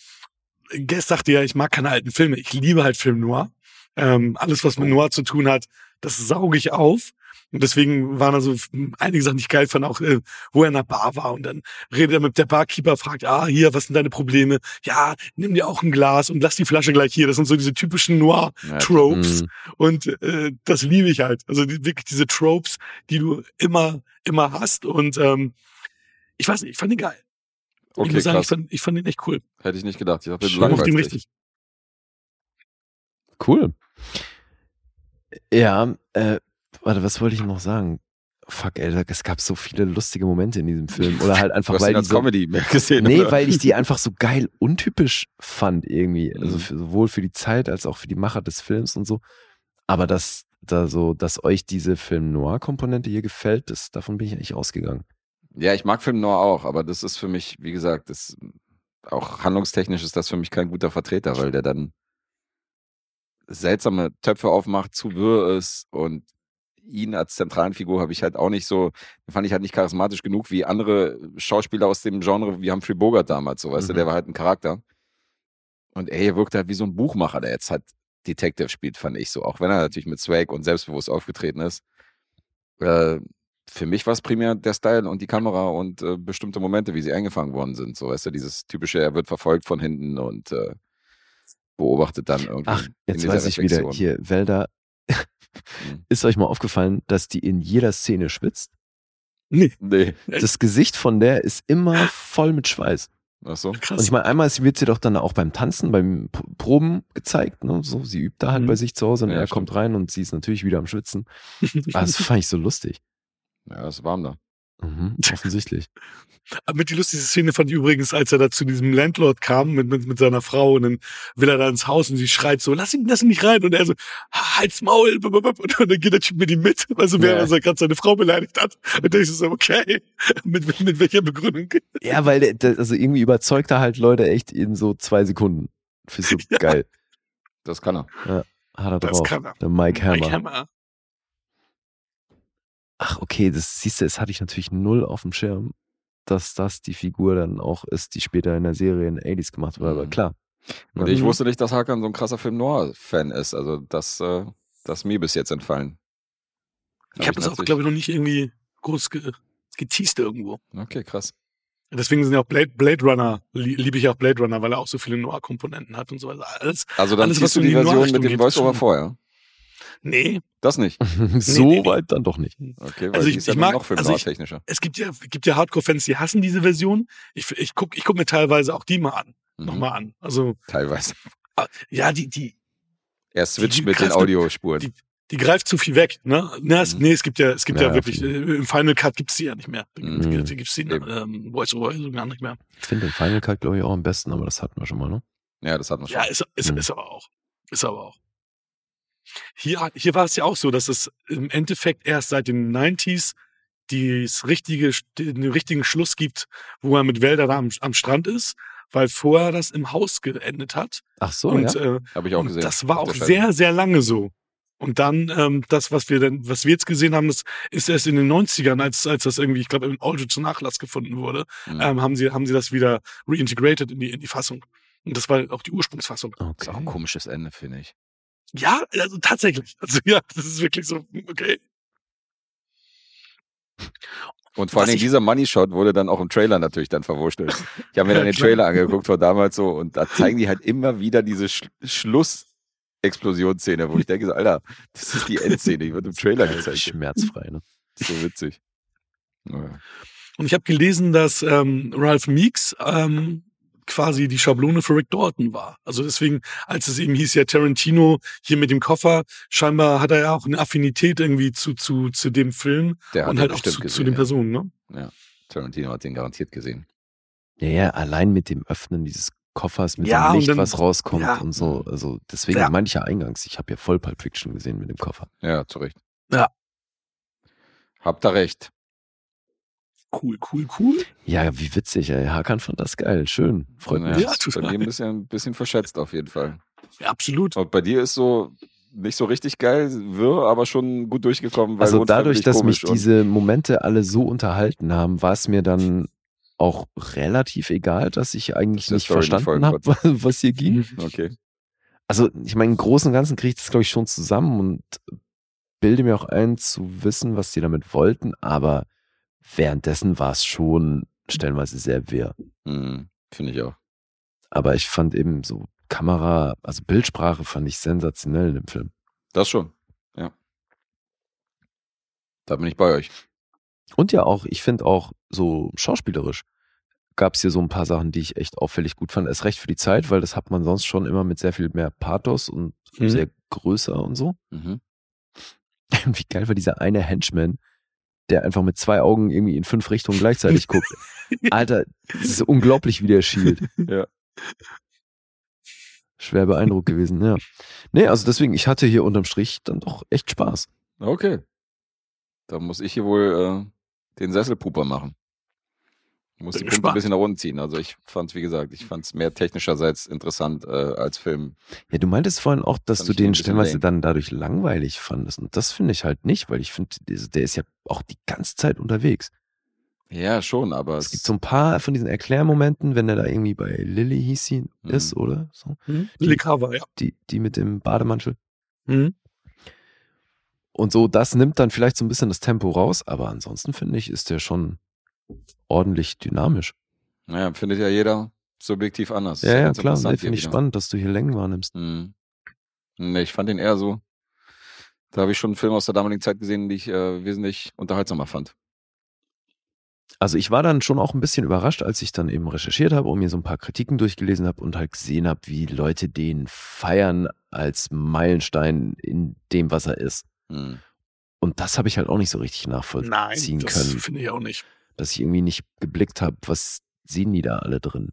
Guest sagte ja, ich mag keine alten Filme, ich liebe halt Film noir. Ähm, alles, was mit Noir zu tun hat, das sauge ich auf. Und deswegen waren also einige Sachen, ich geil fand, auch äh, wo er in der Bar war und dann redet er mit der Barkeeper, fragt, ah, hier, was sind deine Probleme? Ja, nimm dir auch ein Glas und lass die Flasche gleich hier. Das sind so diese typischen Noir-Tropes. Ja, und äh, das liebe ich halt. Also die, wirklich diese Tropes, die du immer, immer hast. Und ähm, ich weiß nicht, ich fand den geil. ich Okay, muss sagen, ich fand, ich fand den echt cool. Hätte ich nicht gedacht. Ich dachte, Ich mochte ihn richtig. Cool. Ja, äh, warte, was wollte ich noch sagen? Fuck, ey, es gab so viele lustige Momente in diesem Film. Oder halt Du einfach, hast weil ihn die als so, Comedy mehr gesehen. Nee, oder? weil ich die einfach so geil untypisch fand irgendwie. Also Mhm. für, sowohl für die Zeit als auch für die Macher des Films und so. Aber dass da so, dass euch diese Film-Noir-Komponente hier gefällt, das, davon bin ich eigentlich ausgegangen. Ja, ich mag Film Noir auch, aber das ist für mich, wie gesagt, das auch handlungstechnisch ist das für mich kein guter Vertreter, weil der dann seltsame Töpfe aufmacht, zu wirr ist und ihn als zentralen Figur habe ich halt auch nicht so, fand ich halt nicht charismatisch genug wie andere Schauspieler aus dem Genre wie Humphrey Bogart damals, so weißt du, Mhm. der war halt ein Charakter. Und er wirkt halt wie so ein Buchmacher, der jetzt halt Detective spielt, fand ich so, auch wenn er natürlich mit Swag und selbstbewusst aufgetreten ist. Äh, für mich war es primär der Style und die Kamera und äh, bestimmte Momente, wie sie eingefangen worden sind. So, weißt du, dieses typische, er wird verfolgt von hinten und äh, beobachtet dann irgendwie. Ach, in jetzt dieser weiß ich wieder, hier, Wälder. Mhm. Ist euch mal aufgefallen, dass die in jeder Szene schwitzt? Nee, Nee. Das Gesicht von der ist immer voll mit Schweiß. Ach so. krass. Und ich meine, einmal wird sie doch dann auch beim Tanzen, beim Proben gezeigt. Ne? So, sie übt da halt Mhm. bei sich zu Hause und Ja, er stimmt. kommt rein und sie ist natürlich wieder am Schwitzen. Aber das fand ich so lustig. Ja, ist warm da. Mhm, offensichtlich. Mit die lustigste Szene fand ich übrigens, als er da zu diesem Landlord kam mit, mit, mit seiner Frau und dann will er da ins Haus und sie schreit so, lass ihn, lass ihn nicht rein. Und er so, halt's Maul. Und dann geht der Typ mit ihm mit, also während Ja. er gerade seine Frau beleidigt hat. Und dann ist so, okay, mit, mit, welcher Begründung? Ja, weil der, der, also irgendwie überzeugt er halt Leute echt in so zwei Sekunden. Findest du Ja. geil. Das kann er. Hat er Das drauf. kann er. Der Mike Hammer. Mike Hammer. Ach, okay, das siehst du, das hatte ich natürlich null auf dem Schirm, dass das die Figur dann auch ist, die später in der Serie in den 80s gemacht wurde. Aber Mhm. klar. Und ich wusste nicht, dass Hakan so ein krasser Film Noir-Fan ist. Also das, äh, das ist mir bis jetzt entfallen. Ich habe das auch, glaube ich, noch nicht irgendwie groß ge geteased irgendwo. Okay, krass. Deswegen sind ja auch Blade, Blade Runner, lie- liebe ich auch Blade Runner, weil er auch so viele Noir-Komponenten hat und so weiter. Alles, Also dann Alles, siehst was du die die Version mit dem Voice-Over vorher. Nee, Das nicht. so nee, nee. weit dann doch nicht. Okay, weil Also die ich- ist ja ich mag- noch Film also es gibt ja, gibt ja Hardcore-Fans, die hassen diese Version. Ich, ich guck, ich guck mir teilweise auch die mal an, Mhm. nochmal an. Also, Teilweise. ja, die, die, Er switcht die mit den Audiospuren. die- die greift zu viel weg, ne? Na, es, Mhm. nee, es gibt ja, es gibt ja, Ja, wirklich, viel. äh, im Final Cut gibt's die ja nicht mehr. Da, Mhm. gibt's die, ähm, Voice-Over sogar nicht mehr. Ich finde den Final Cut, glaube ich, auch am besten, aber das hatten wir schon mal, ne? Ja, das hat man schon. Ja, ist, ist, Mhm. ist aber auch. Ist aber auch. Hier, hier war es ja auch so, dass es im Endeffekt erst seit den 90s dies richtige, den richtigen Schluss gibt, wo er mit Wälder da am, am Strand ist, weil vorher das im Haus geendet hat. Ach so, und ja. äh, Habe ich auch gesehen. das war auch sehr, sehr lange so. Und dann, ähm, das, was wir dann, was wir jetzt gesehen haben, das ist erst in den 90ern, als, als das irgendwie, ich glaube, im Audio zu Nachlass gefunden wurde, Mhm. ähm, haben sie, haben sie das wieder reintegrated in die, in die Fassung. Und das war auch die Ursprungsfassung. ist auch ein komisches Ende, finde ich. Ja, also tatsächlich. Also ja, das ist wirklich so, okay. Und vor allem dieser Money Shot wurde dann auch im Trailer natürlich dann verwurschtelt. Ich habe mir dann den. Trailer angeguckt von damals so und da zeigen die halt immer wieder diese Sch Schluss-Explosionsszene, wo ich denke so, Alter, das ist die Endszene, die wird im Trailer gezeigt. Schmerzfrei, ne? So witzig. Naja. Und ich habe gelesen, dass ähm, Ralph Meeks ähm, quasi die Schablone für Rick Dalton war. Also deswegen, als es eben hieß ja Tarantino hier mit dem Koffer, scheinbar hat er ja auch eine Affinität irgendwie zu, zu, zu dem Film Der und halt auch zu, gesehen, zu den ja. Personen, ne? Tarantino hat den garantiert gesehen. Ja, ja, allein mit dem Öffnen dieses Koffers, mit Ja, dem Licht, dann- was rauskommt ja. und so. Also deswegen Ja. meinte ich ja eingangs, ich habe ja voll Pulp Fiction gesehen mit dem Koffer. Ja, zu Recht. Ja. Habt ihr recht. Cool, cool, cool. Ja, wie witzig, ey. Hakan fand das geil. Schön. Freut Ja, mich. Ja, ist bei mir ein bisschen, ein bisschen verschätzt auf jeden Fall. Ja, absolut. Und bei dir ist so nicht so richtig geil, wirr, aber schon gut durchgekommen. Weil Also dadurch, dass mich diese Momente alle so unterhalten haben, war es mir dann auch relativ egal, dass ich eigentlich der nicht verstanden habe, was hier ging. Okay. also ich meine, im Großen und Ganzen kriege ich das, glaube ich, schon zusammen und bilde mir auch ein, zu wissen, was die damit wollten, aber währenddessen war es schon stellenweise sehr wirr. Hm, Finde ich auch. Aber ich fand eben so Kamera, also Bildsprache fand ich sensationell in dem Film. Das schon. Ja. Da bin ich bei euch. Und ja auch, ich finde auch so schauspielerisch gab es hier so ein paar Sachen, die ich echt auffällig gut fand. Erst recht für die Zeit, weil das hat man sonst schon immer mit sehr viel mehr Pathos und Mhm. sehr größer und so. Mhm. Wie geil war dieser eine Henchman, der einfach mit zwei Augen irgendwie in fünf Richtungen gleichzeitig guckt. Alter, das ist unglaublich, wie der schielt. Ja. Schwer beeindruckt gewesen, ja. Nee, also deswegen, ich hatte hier unterm Strich dann doch echt Spaß. Okay. Da muss ich hier wohl äh, den Sesselpuper machen. Ich muss Bin die Punkte ein bisschen nach unten ziehen. Also ich fand wie gesagt, ich fand es mehr technischerseits interessant äh, als Film. Ja, du meintest vorhin auch, dass Fand du den stellenweise dann dadurch langweilig fandest. Und das finde ich halt nicht, weil ich finde, diese- der ist ja auch die ganze Zeit unterwegs. Ja, schon, aber Es gibt so ein paar von diesen Erklärmomenten, wenn er da irgendwie bei Lilly hieß sie, Mhm. ist, oder? So. Hm? Lily Carver, ja. Die, die mit dem Bademantel. Mhm. Und so, das nimmt dann vielleicht so ein bisschen das Tempo raus, aber ansonsten finde ich, ist der schon ordentlich dynamisch. naja, findet ja jeder subjektiv anders. Ja, ja, klar. Nee, finde ich wieder. spannend, dass du hier Längen wahrnimmst. Mhm. Nee, ich fand ihn eher so. Da habe ich schon einen Film aus der damaligen Zeit gesehen, die ich äh, wesentlich unterhaltsamer fand. Also ich war dann schon auch ein bisschen überrascht, als ich dann eben recherchiert habe und mir so ein paar Kritiken durchgelesen habe und halt gesehen habe, wie Leute den feiern als Meilenstein in dem, was er ist. Mhm. Und das habe ich halt auch nicht so richtig Nein, nachvollziehen das können, finde ich auch nicht. Dass ich irgendwie nicht geblickt habe, was sehen die da alle drin.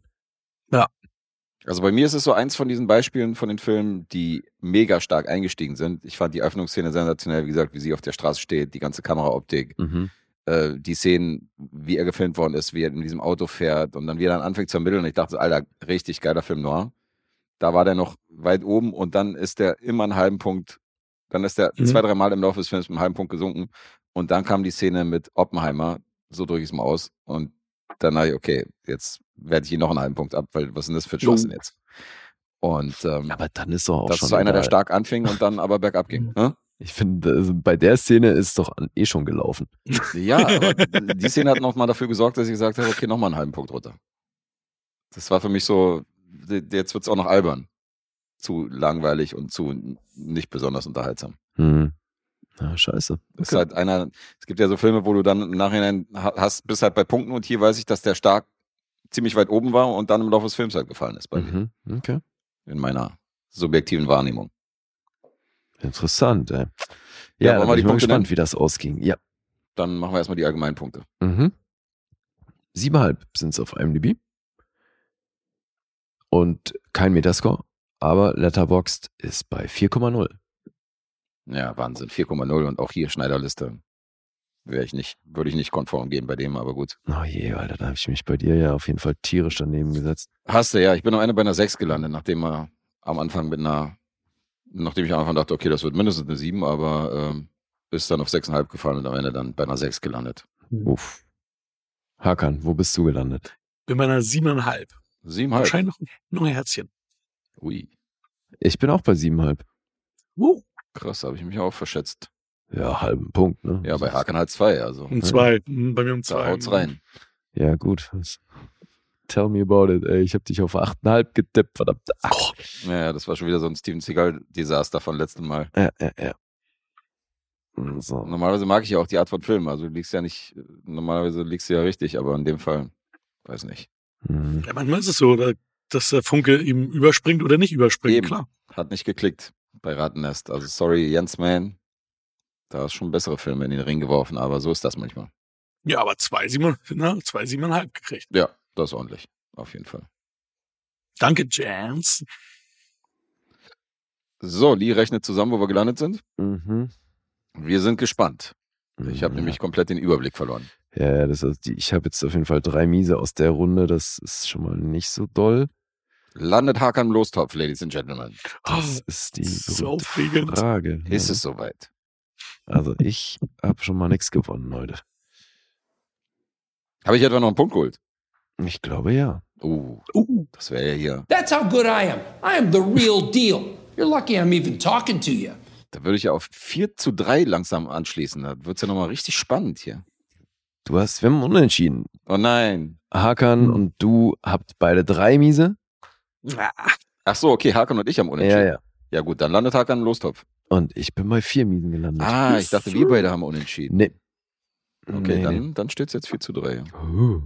Also bei mir ist es so eins von diesen Beispielen von den Filmen, die mega stark eingestiegen sind. Ich fand die Öffnungsszene sensationell, wie gesagt, wie sie auf der Straße steht, die ganze Kameraoptik, Mhm. äh, die Szenen, wie er gefilmt worden ist, wie er in diesem Auto fährt und dann wie er dann anfängt zu ermitteln. Und ich dachte, Alter, richtig geiler Film noir. Da war der noch weit oben und dann ist der immer einen halben Punkt, dann ist der Mhm. zwei, drei Mal im Laufe des Films einen halben Punkt gesunken. Und dann kam die Szene mit Oppenheimer, so drücke ich es mal aus. Und dann dachte ich, okay, jetzt werde ich ihn noch einen halben Punkt ab, weil was ist denn das für ein. Schwachsinn jetzt? Und ähm, Aber dann ist doch auch das schon ist so einer, der stark anfing und dann aber bergab ging. Ne? Ich finde, also bei der Szene ist doch eh schon gelaufen. Ja, aber die Szene hat nochmal dafür gesorgt, dass ich gesagt habe, okay, nochmal einen halben Punkt runter. Das war für mich so, jetzt wird's auch noch albern. Zu langweilig und zu nicht besonders unterhaltsam. Hm. Ja, scheiße. Das ist halt einer, es gibt ja so Filme, wo du dann im Nachhinein ha- hast, bist halt bei Punkten und hier weiß ich, dass der stark ziemlich weit oben war und dann im Laufe des Films halt gefallen ist bei mir. Mhm. Okay. In meiner subjektiven Wahrnehmung. Interessant, ey. Ja, Ja, wollen da wir bin die ich mal Punkte gespannt, nennen? wie das ausging. Ja. Dann machen wir erstmal die allgemeinen Punkte. Mhm. Siebeneinhalb sind es auf IMDb. Und kein Metascore, aber Letterboxd ist bei 4,0. Ja, Wahnsinn. 4,0 und auch hier Schneiderliste. Wäre ich nicht, würde ich nicht konform gehen bei dem, aber gut. Oh je, Alter, da habe ich mich bei dir ja auf jeden Fall tierisch daneben gesetzt. Hast du, ja. Ich bin am Ende bei einer 6 gelandet, nachdem er am Anfang mit einer, nachdem ich am Anfang dachte, okay, das wird mindestens eine 7, aber ähm, ist dann auf 6,5 gefallen und am Ende dann bei einer 6 gelandet. Uff. Hakan, wo bist du gelandet? Bin bei einer siebeneinhalb. 7,5. Wahrscheinlich noch, noch ein Herzchen. Ui, Ich bin auch bei siebeneinhalb. Uh, krass, habe ich mich auch verschätzt. Ja, halben Punkt, ne? Ja, bei Haken halt 2, also um zwei. Hm, Bei mir um da zwei. haut's rein. Ja, gut. Tell me about it, ey. Ich habe dich auf 8,5 getippt, verdammt. Ach. Ja, ja, das war schon wieder so ein Steven Seagal-Desaster von letztem Mal. Ja, ja, ja. So. Normalerweise mag ich ja auch die Art von Film. Also du liegst ja nicht, normalerweise liegst du ja richtig, aber in dem Fall, weiß nicht. Mhm. ja, manchmal ist es so, dass der Funke ihm überspringt oder nicht überspringt. Eben. Klar. Hat nicht geklickt bei Ratennest. Also sorry, Jens Man. Da hast schon bessere Filme in den Ring geworfen, aber so ist das manchmal. Ja, aber zwei sieben, na, zwei siebeneinhalb gekriegt. Ja, das ist ordentlich. Auf jeden Fall. Danke, Jans. So, Lee rechnet zusammen, wo wir gelandet sind. Mhm. Wir sind gespannt. Ich habe ja. nämlich komplett den Überblick verloren. Ja, das ist die, ich habe jetzt auf jeden Fall drei Miese aus der Runde. Das ist schon mal nicht so doll. Landet Hakan im Lostopf, Ladies and Gentlemen. Das ist die so. Frage. Ist ja. es soweit? Also ich habe schon mal nichts gewonnen heute. Habe ich etwa noch einen Punkt geholt? Ich glaube ja. Uh, Uh, das wäre ja hier. That's how good I am. I am the real deal. You're lucky I'm even talking to you. Da würde ich ja auf 4 zu 3 langsam anschließen. Da wird es ja nochmal richtig spannend hier. Du hast, wir haben unentschieden. Oh nein. Hakan Hm. und du habt beide drei Miese. Ach so, okay, Hakan und ich haben unentschieden. Ja, ja. Ja gut, dann landet Hakan im Lostopf. Und ich bin bei vier Miesen gelandet. Ah, ich dachte, wir beide haben unentschieden. Nee. Okay, Nee, dann, nee. dann steht es jetzt 4 zu 3. Uh.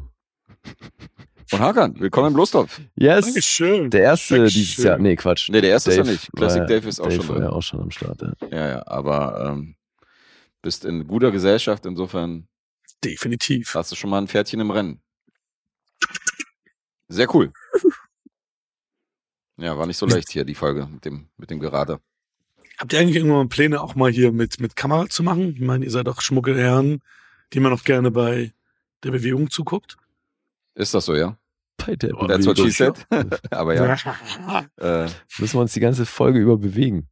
Und Hakan, willkommen im Lostopf. Yes. Dankeschön. Der erste Dankeschön. dieses Jahr. Nee, Quatsch. Nee, der erste ist er Dave nicht. Classic war- Dave ist auch schon war drin. ja auch schon am Start. Ja. Ja, ja, aber ähm, bist in guter Gesellschaft, insofern Definitiv. hast du schon mal ein Pferdchen im Rennen. Sehr cool. Ja, war nicht so leicht hier, die Folge mit dem, mit dem Gerade. Habt ihr eigentlich irgendwann mal Pläne, auch mal hier mit, mit Kamera zu machen? Ich meine, ihr seid doch schmucke Herren, die man auch gerne bei der Bewegung zuguckt. Ist das so, ja? Bei der Oh, That's what she said. aber ja, ja. äh, Müssen wir uns die ganze Folge über bewegen.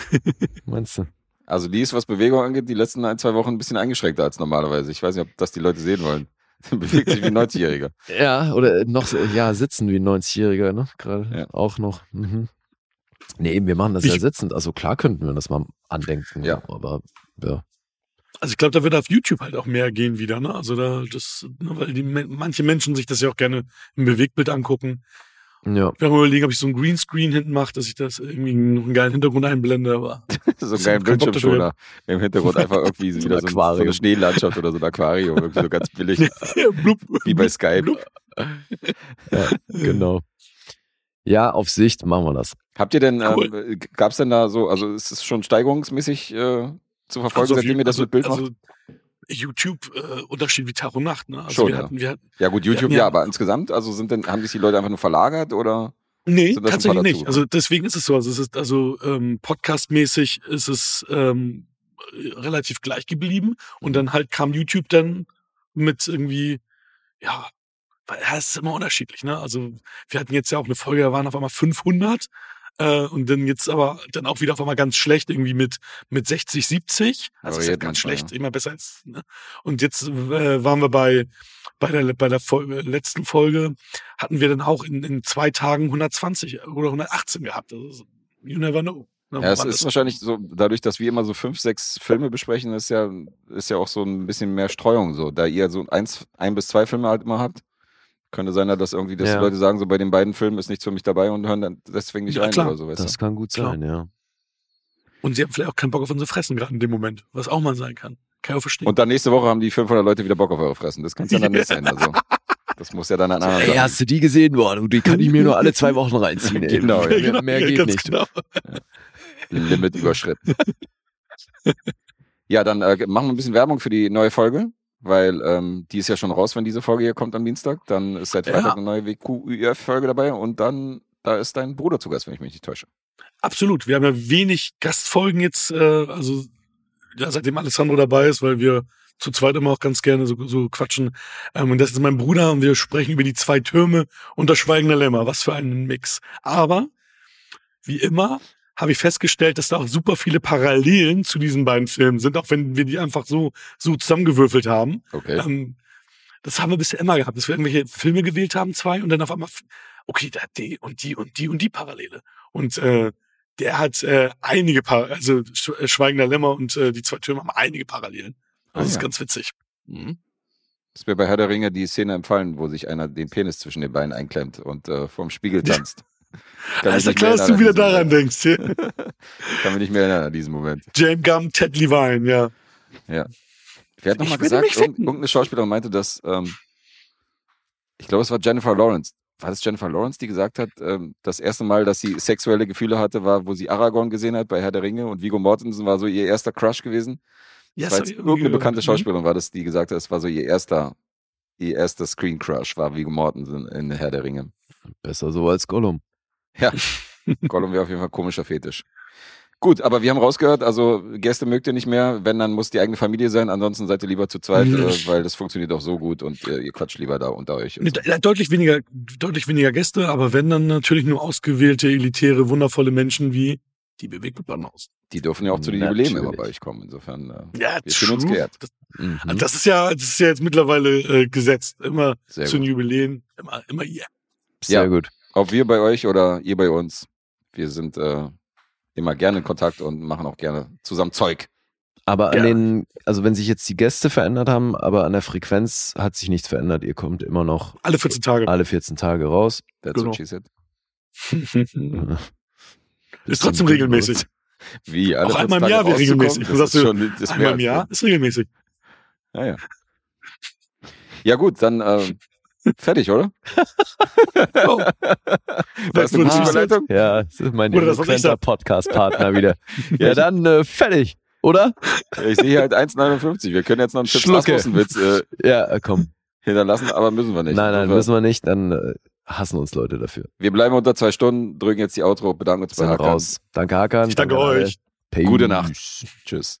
Meinst du? also die ist, was Bewegung angeht, die letzten ein, zwei Wochen ein bisschen eingeschränkter als normalerweise. Ich weiß nicht, ob das die Leute sehen wollen. Bewegt sich wie ein 90-Jähriger. Ja, oder noch, so- ja, sitzen wie ein 90-Jähriger, ne? Gerade Ja. auch noch. Mhm. Nee, wir machen das ja Ich- sitzend. Also klar könnten wir das mal andenken. Ja. Aber ja. Also ich glaube, da wird auf YouTube halt auch mehr gehen wieder, ne? Also da das, ne, weil die manche Menschen sich das ja auch gerne im Bewegtbild angucken. Ja. Ich werde mal überlegen, ob ich so einen Greenscreen hinten mache, dass ich das irgendwie noch einen geilen Hintergrund einblende, aber so ein Bock Bildschirmschoner. Im Hintergrund einfach irgendwie So ein wieder so, ein, so eine Schneelandschaft oder so ein Aquarium. Irgendwie so ganz billig. blub, Wie bei Skype. blub. ja, genau. Ja, auf Sicht machen wir das. Habt ihr denn, Cool. ähm, gab es denn da so, also ist es schon steigerungsmäßig äh, zu verfolgen, Also seitdem ihr das also, mit Bild also macht? YouTube äh, Unterschied wie Tag und Nacht, ne? Also Schon, wir ja. hatten, wir hatten, Ja gut, YouTube hatten ja, ja- aber insgesamt, also sind denn, haben sich die Leute einfach nur verlagert oder? Nee, tatsächlich nicht. Also deswegen ist es so. Also es ist also ähm, podcastmäßig ist es ähm, relativ gleich geblieben und dann halt kam YouTube dann mit irgendwie ja, weil ja, es ist immer unterschiedlich, ne? Also wir hatten jetzt ja auch eine Folge, da waren auf einmal 500 äh, und dann jetzt aber dann auch wieder auf einmal ganz schlecht irgendwie mit mit 60, 70. Also ist ja ganz manchmal, schlecht, immer besser als. Ne? Und jetzt äh, waren wir bei bei der bei der Folge, letzten Folge hatten wir dann auch in, in zwei Tagen 120 oder 118 gehabt. Also, you never know. ne, Ja, es ist wahrscheinlich so, dadurch, dass wir immer so fünf, sechs Filme besprechen, ist ja, ist ja auch so ein bisschen mehr Streuung so. Da ihr so eins, ein bis zwei Filme halt immer habt, könnte sein, dass irgendwie, dass Ja. die Leute sagen, so bei den beiden Filmen ist nichts für mich dabei und hören dann deswegen nicht Ja, rein klar. oder so, weißt Das du? kann gut Klar. sein, ja. Und sie haben vielleicht auch keinen Bock auf unsere Fressen gerade in dem Moment, was auch mal sein kann. Kann ich auch verstehen. Und dann nächste Woche haben die 500 Leute wieder Bock auf eure Fressen. Das kann es ja dann nicht sein. Also, das muss ja dann an anderen Ey, Sachen- hast du die gesehen? Boah, die kann ich mir nur alle zwei Wochen reinziehen, ey. Genau, ja. mehr, Genau, mehr ja, geht ganz nicht. Genau. Limit überschritten. ja, dann äh, machen wir ein bisschen Werbung für die neue Folge, weil ähm, die ist ja schon raus, wenn diese Folge hier kommt am Dienstag. Dann ist seit Ja. Freitag eine neue WQÜF-Folge dabei und dann, da ist dein Bruder zu Gast, wenn ich mich nicht täusche. Absolut. Wir haben ja wenig Gastfolgen jetzt, äh, also ja, seitdem Alessandro dabei ist, weil wir zu zweit immer auch ganz gerne so, so quatschen. Ähm, und das ist mein Bruder und wir sprechen über die zwei Türme und das Schweigende Lämmer. Was für ein Mix. Aber wie immer habe ich festgestellt, dass da auch super viele Parallelen zu diesen beiden Filmen sind, auch wenn wir die einfach so, so zusammengewürfelt haben. Okay. Ähm, das haben wir bisher immer gehabt, dass wir irgendwelche Filme gewählt haben, zwei, und dann auf einmal, okay, da hat die und die und die und die Parallele. Und äh, der hat äh, einige Par also Sch äh, Schweigender Lämmer und äh, die zwei Türme haben einige Parallelen. Das Ah, ist ja. ganz witzig. Mhm. Ist mir bei Herr der Ringe die Szene empfallen, wo sich einer den Penis zwischen den Beinen einklemmt und äh, vorm Spiegel tanzt. Kann Also klar, dass du wieder daran Moment. denkst. Hier. Kann mich nicht mehr erinnern an diesen Moment. James Gum, Ted Levine, ja. Wer hat nochmal gesagt, irgend- irgendeine Schauspielerin meinte, dass, ähm, ich glaube, es war Jennifer Lawrence. War das Jennifer Lawrence, die gesagt hat, ähm, das erste Mal, dass sie sexuelle Gefühle hatte, war, wo sie Aragorn gesehen hat bei Herr der Ringe und Vigo Mortensen war so ihr erster Crush gewesen. Ja, irgendwie irgendeine bekannte gehört. Schauspielerin war das, die gesagt hat, es war so ihr erster, ihr erster Screen Crush war Vigo Mortensen in Herr der Ringe. Besser so als Gollum. Ja, Gollum wäre auf jeden Fall ein komischer Fetisch. Gut, aber wir haben rausgehört, also Gäste mögt ihr nicht mehr, wenn, dann muss die eigene Familie sein, ansonsten seid ihr lieber zu zweit, äh, weil das funktioniert auch so gut und äh, ihr quatscht lieber da unter euch. Und so. de- deutlich weniger, deutlich weniger Gäste, aber wenn dann natürlich nur ausgewählte, elitäre, wundervolle Menschen wie die Bewegtbildbanmaus. Die dürfen ja auch zu den Jubiläen immer Natürlich. bei euch kommen, insofern äh, Ja, wir fühlen uns true. geehrt. Das, Mhm. das ist ja, das ist ja jetzt mittlerweile äh, gesetzt. Immer Sehr zu den gut. Jubiläen, immer, immer ihr. Sehr Ja. gut. Ob wir bei euch oder ihr bei uns, wir sind, äh, immer gerne in Kontakt und machen auch gerne zusammen Zeug. Aber an Ja. den, also wenn sich jetzt die Gäste verändert haben, aber an der Frequenz hat sich nichts verändert. Ihr kommt immer noch Alle 14 Tage. alle 14 Tage raus. That's Genau. what she said. Ist trotzdem regelmäßig. Wie? Alle Auch einmal im 14 Jahr wäre regelmäßig. Das Sagst ist du, schon, das ist Einmal im Jahr ist regelmäßig. Ja, ja. Ja gut, dann ähm, fertig, oder? Oh. Was eine wurde gute gesagt. Überleitung? Ja, das ist mein das, sag. Podcast-Partner wieder. Ja, dann äh, fertig, oder? Ich sehe hier halt 1,59. Wir können jetzt noch einen Chips. Asmussen-Witz äh, Ja, komm. hinterlassen, aber müssen wir nicht. Nein, nein, müssen wir nicht, dann äh, hassen uns Leute dafür. wir bleiben unter zwei Stunden, drücken jetzt die Outro, bedanken uns bei Sind Hakan. raus. Danke, Hakan. Ich danke an alle. euch. Gute Nacht. Tschüss.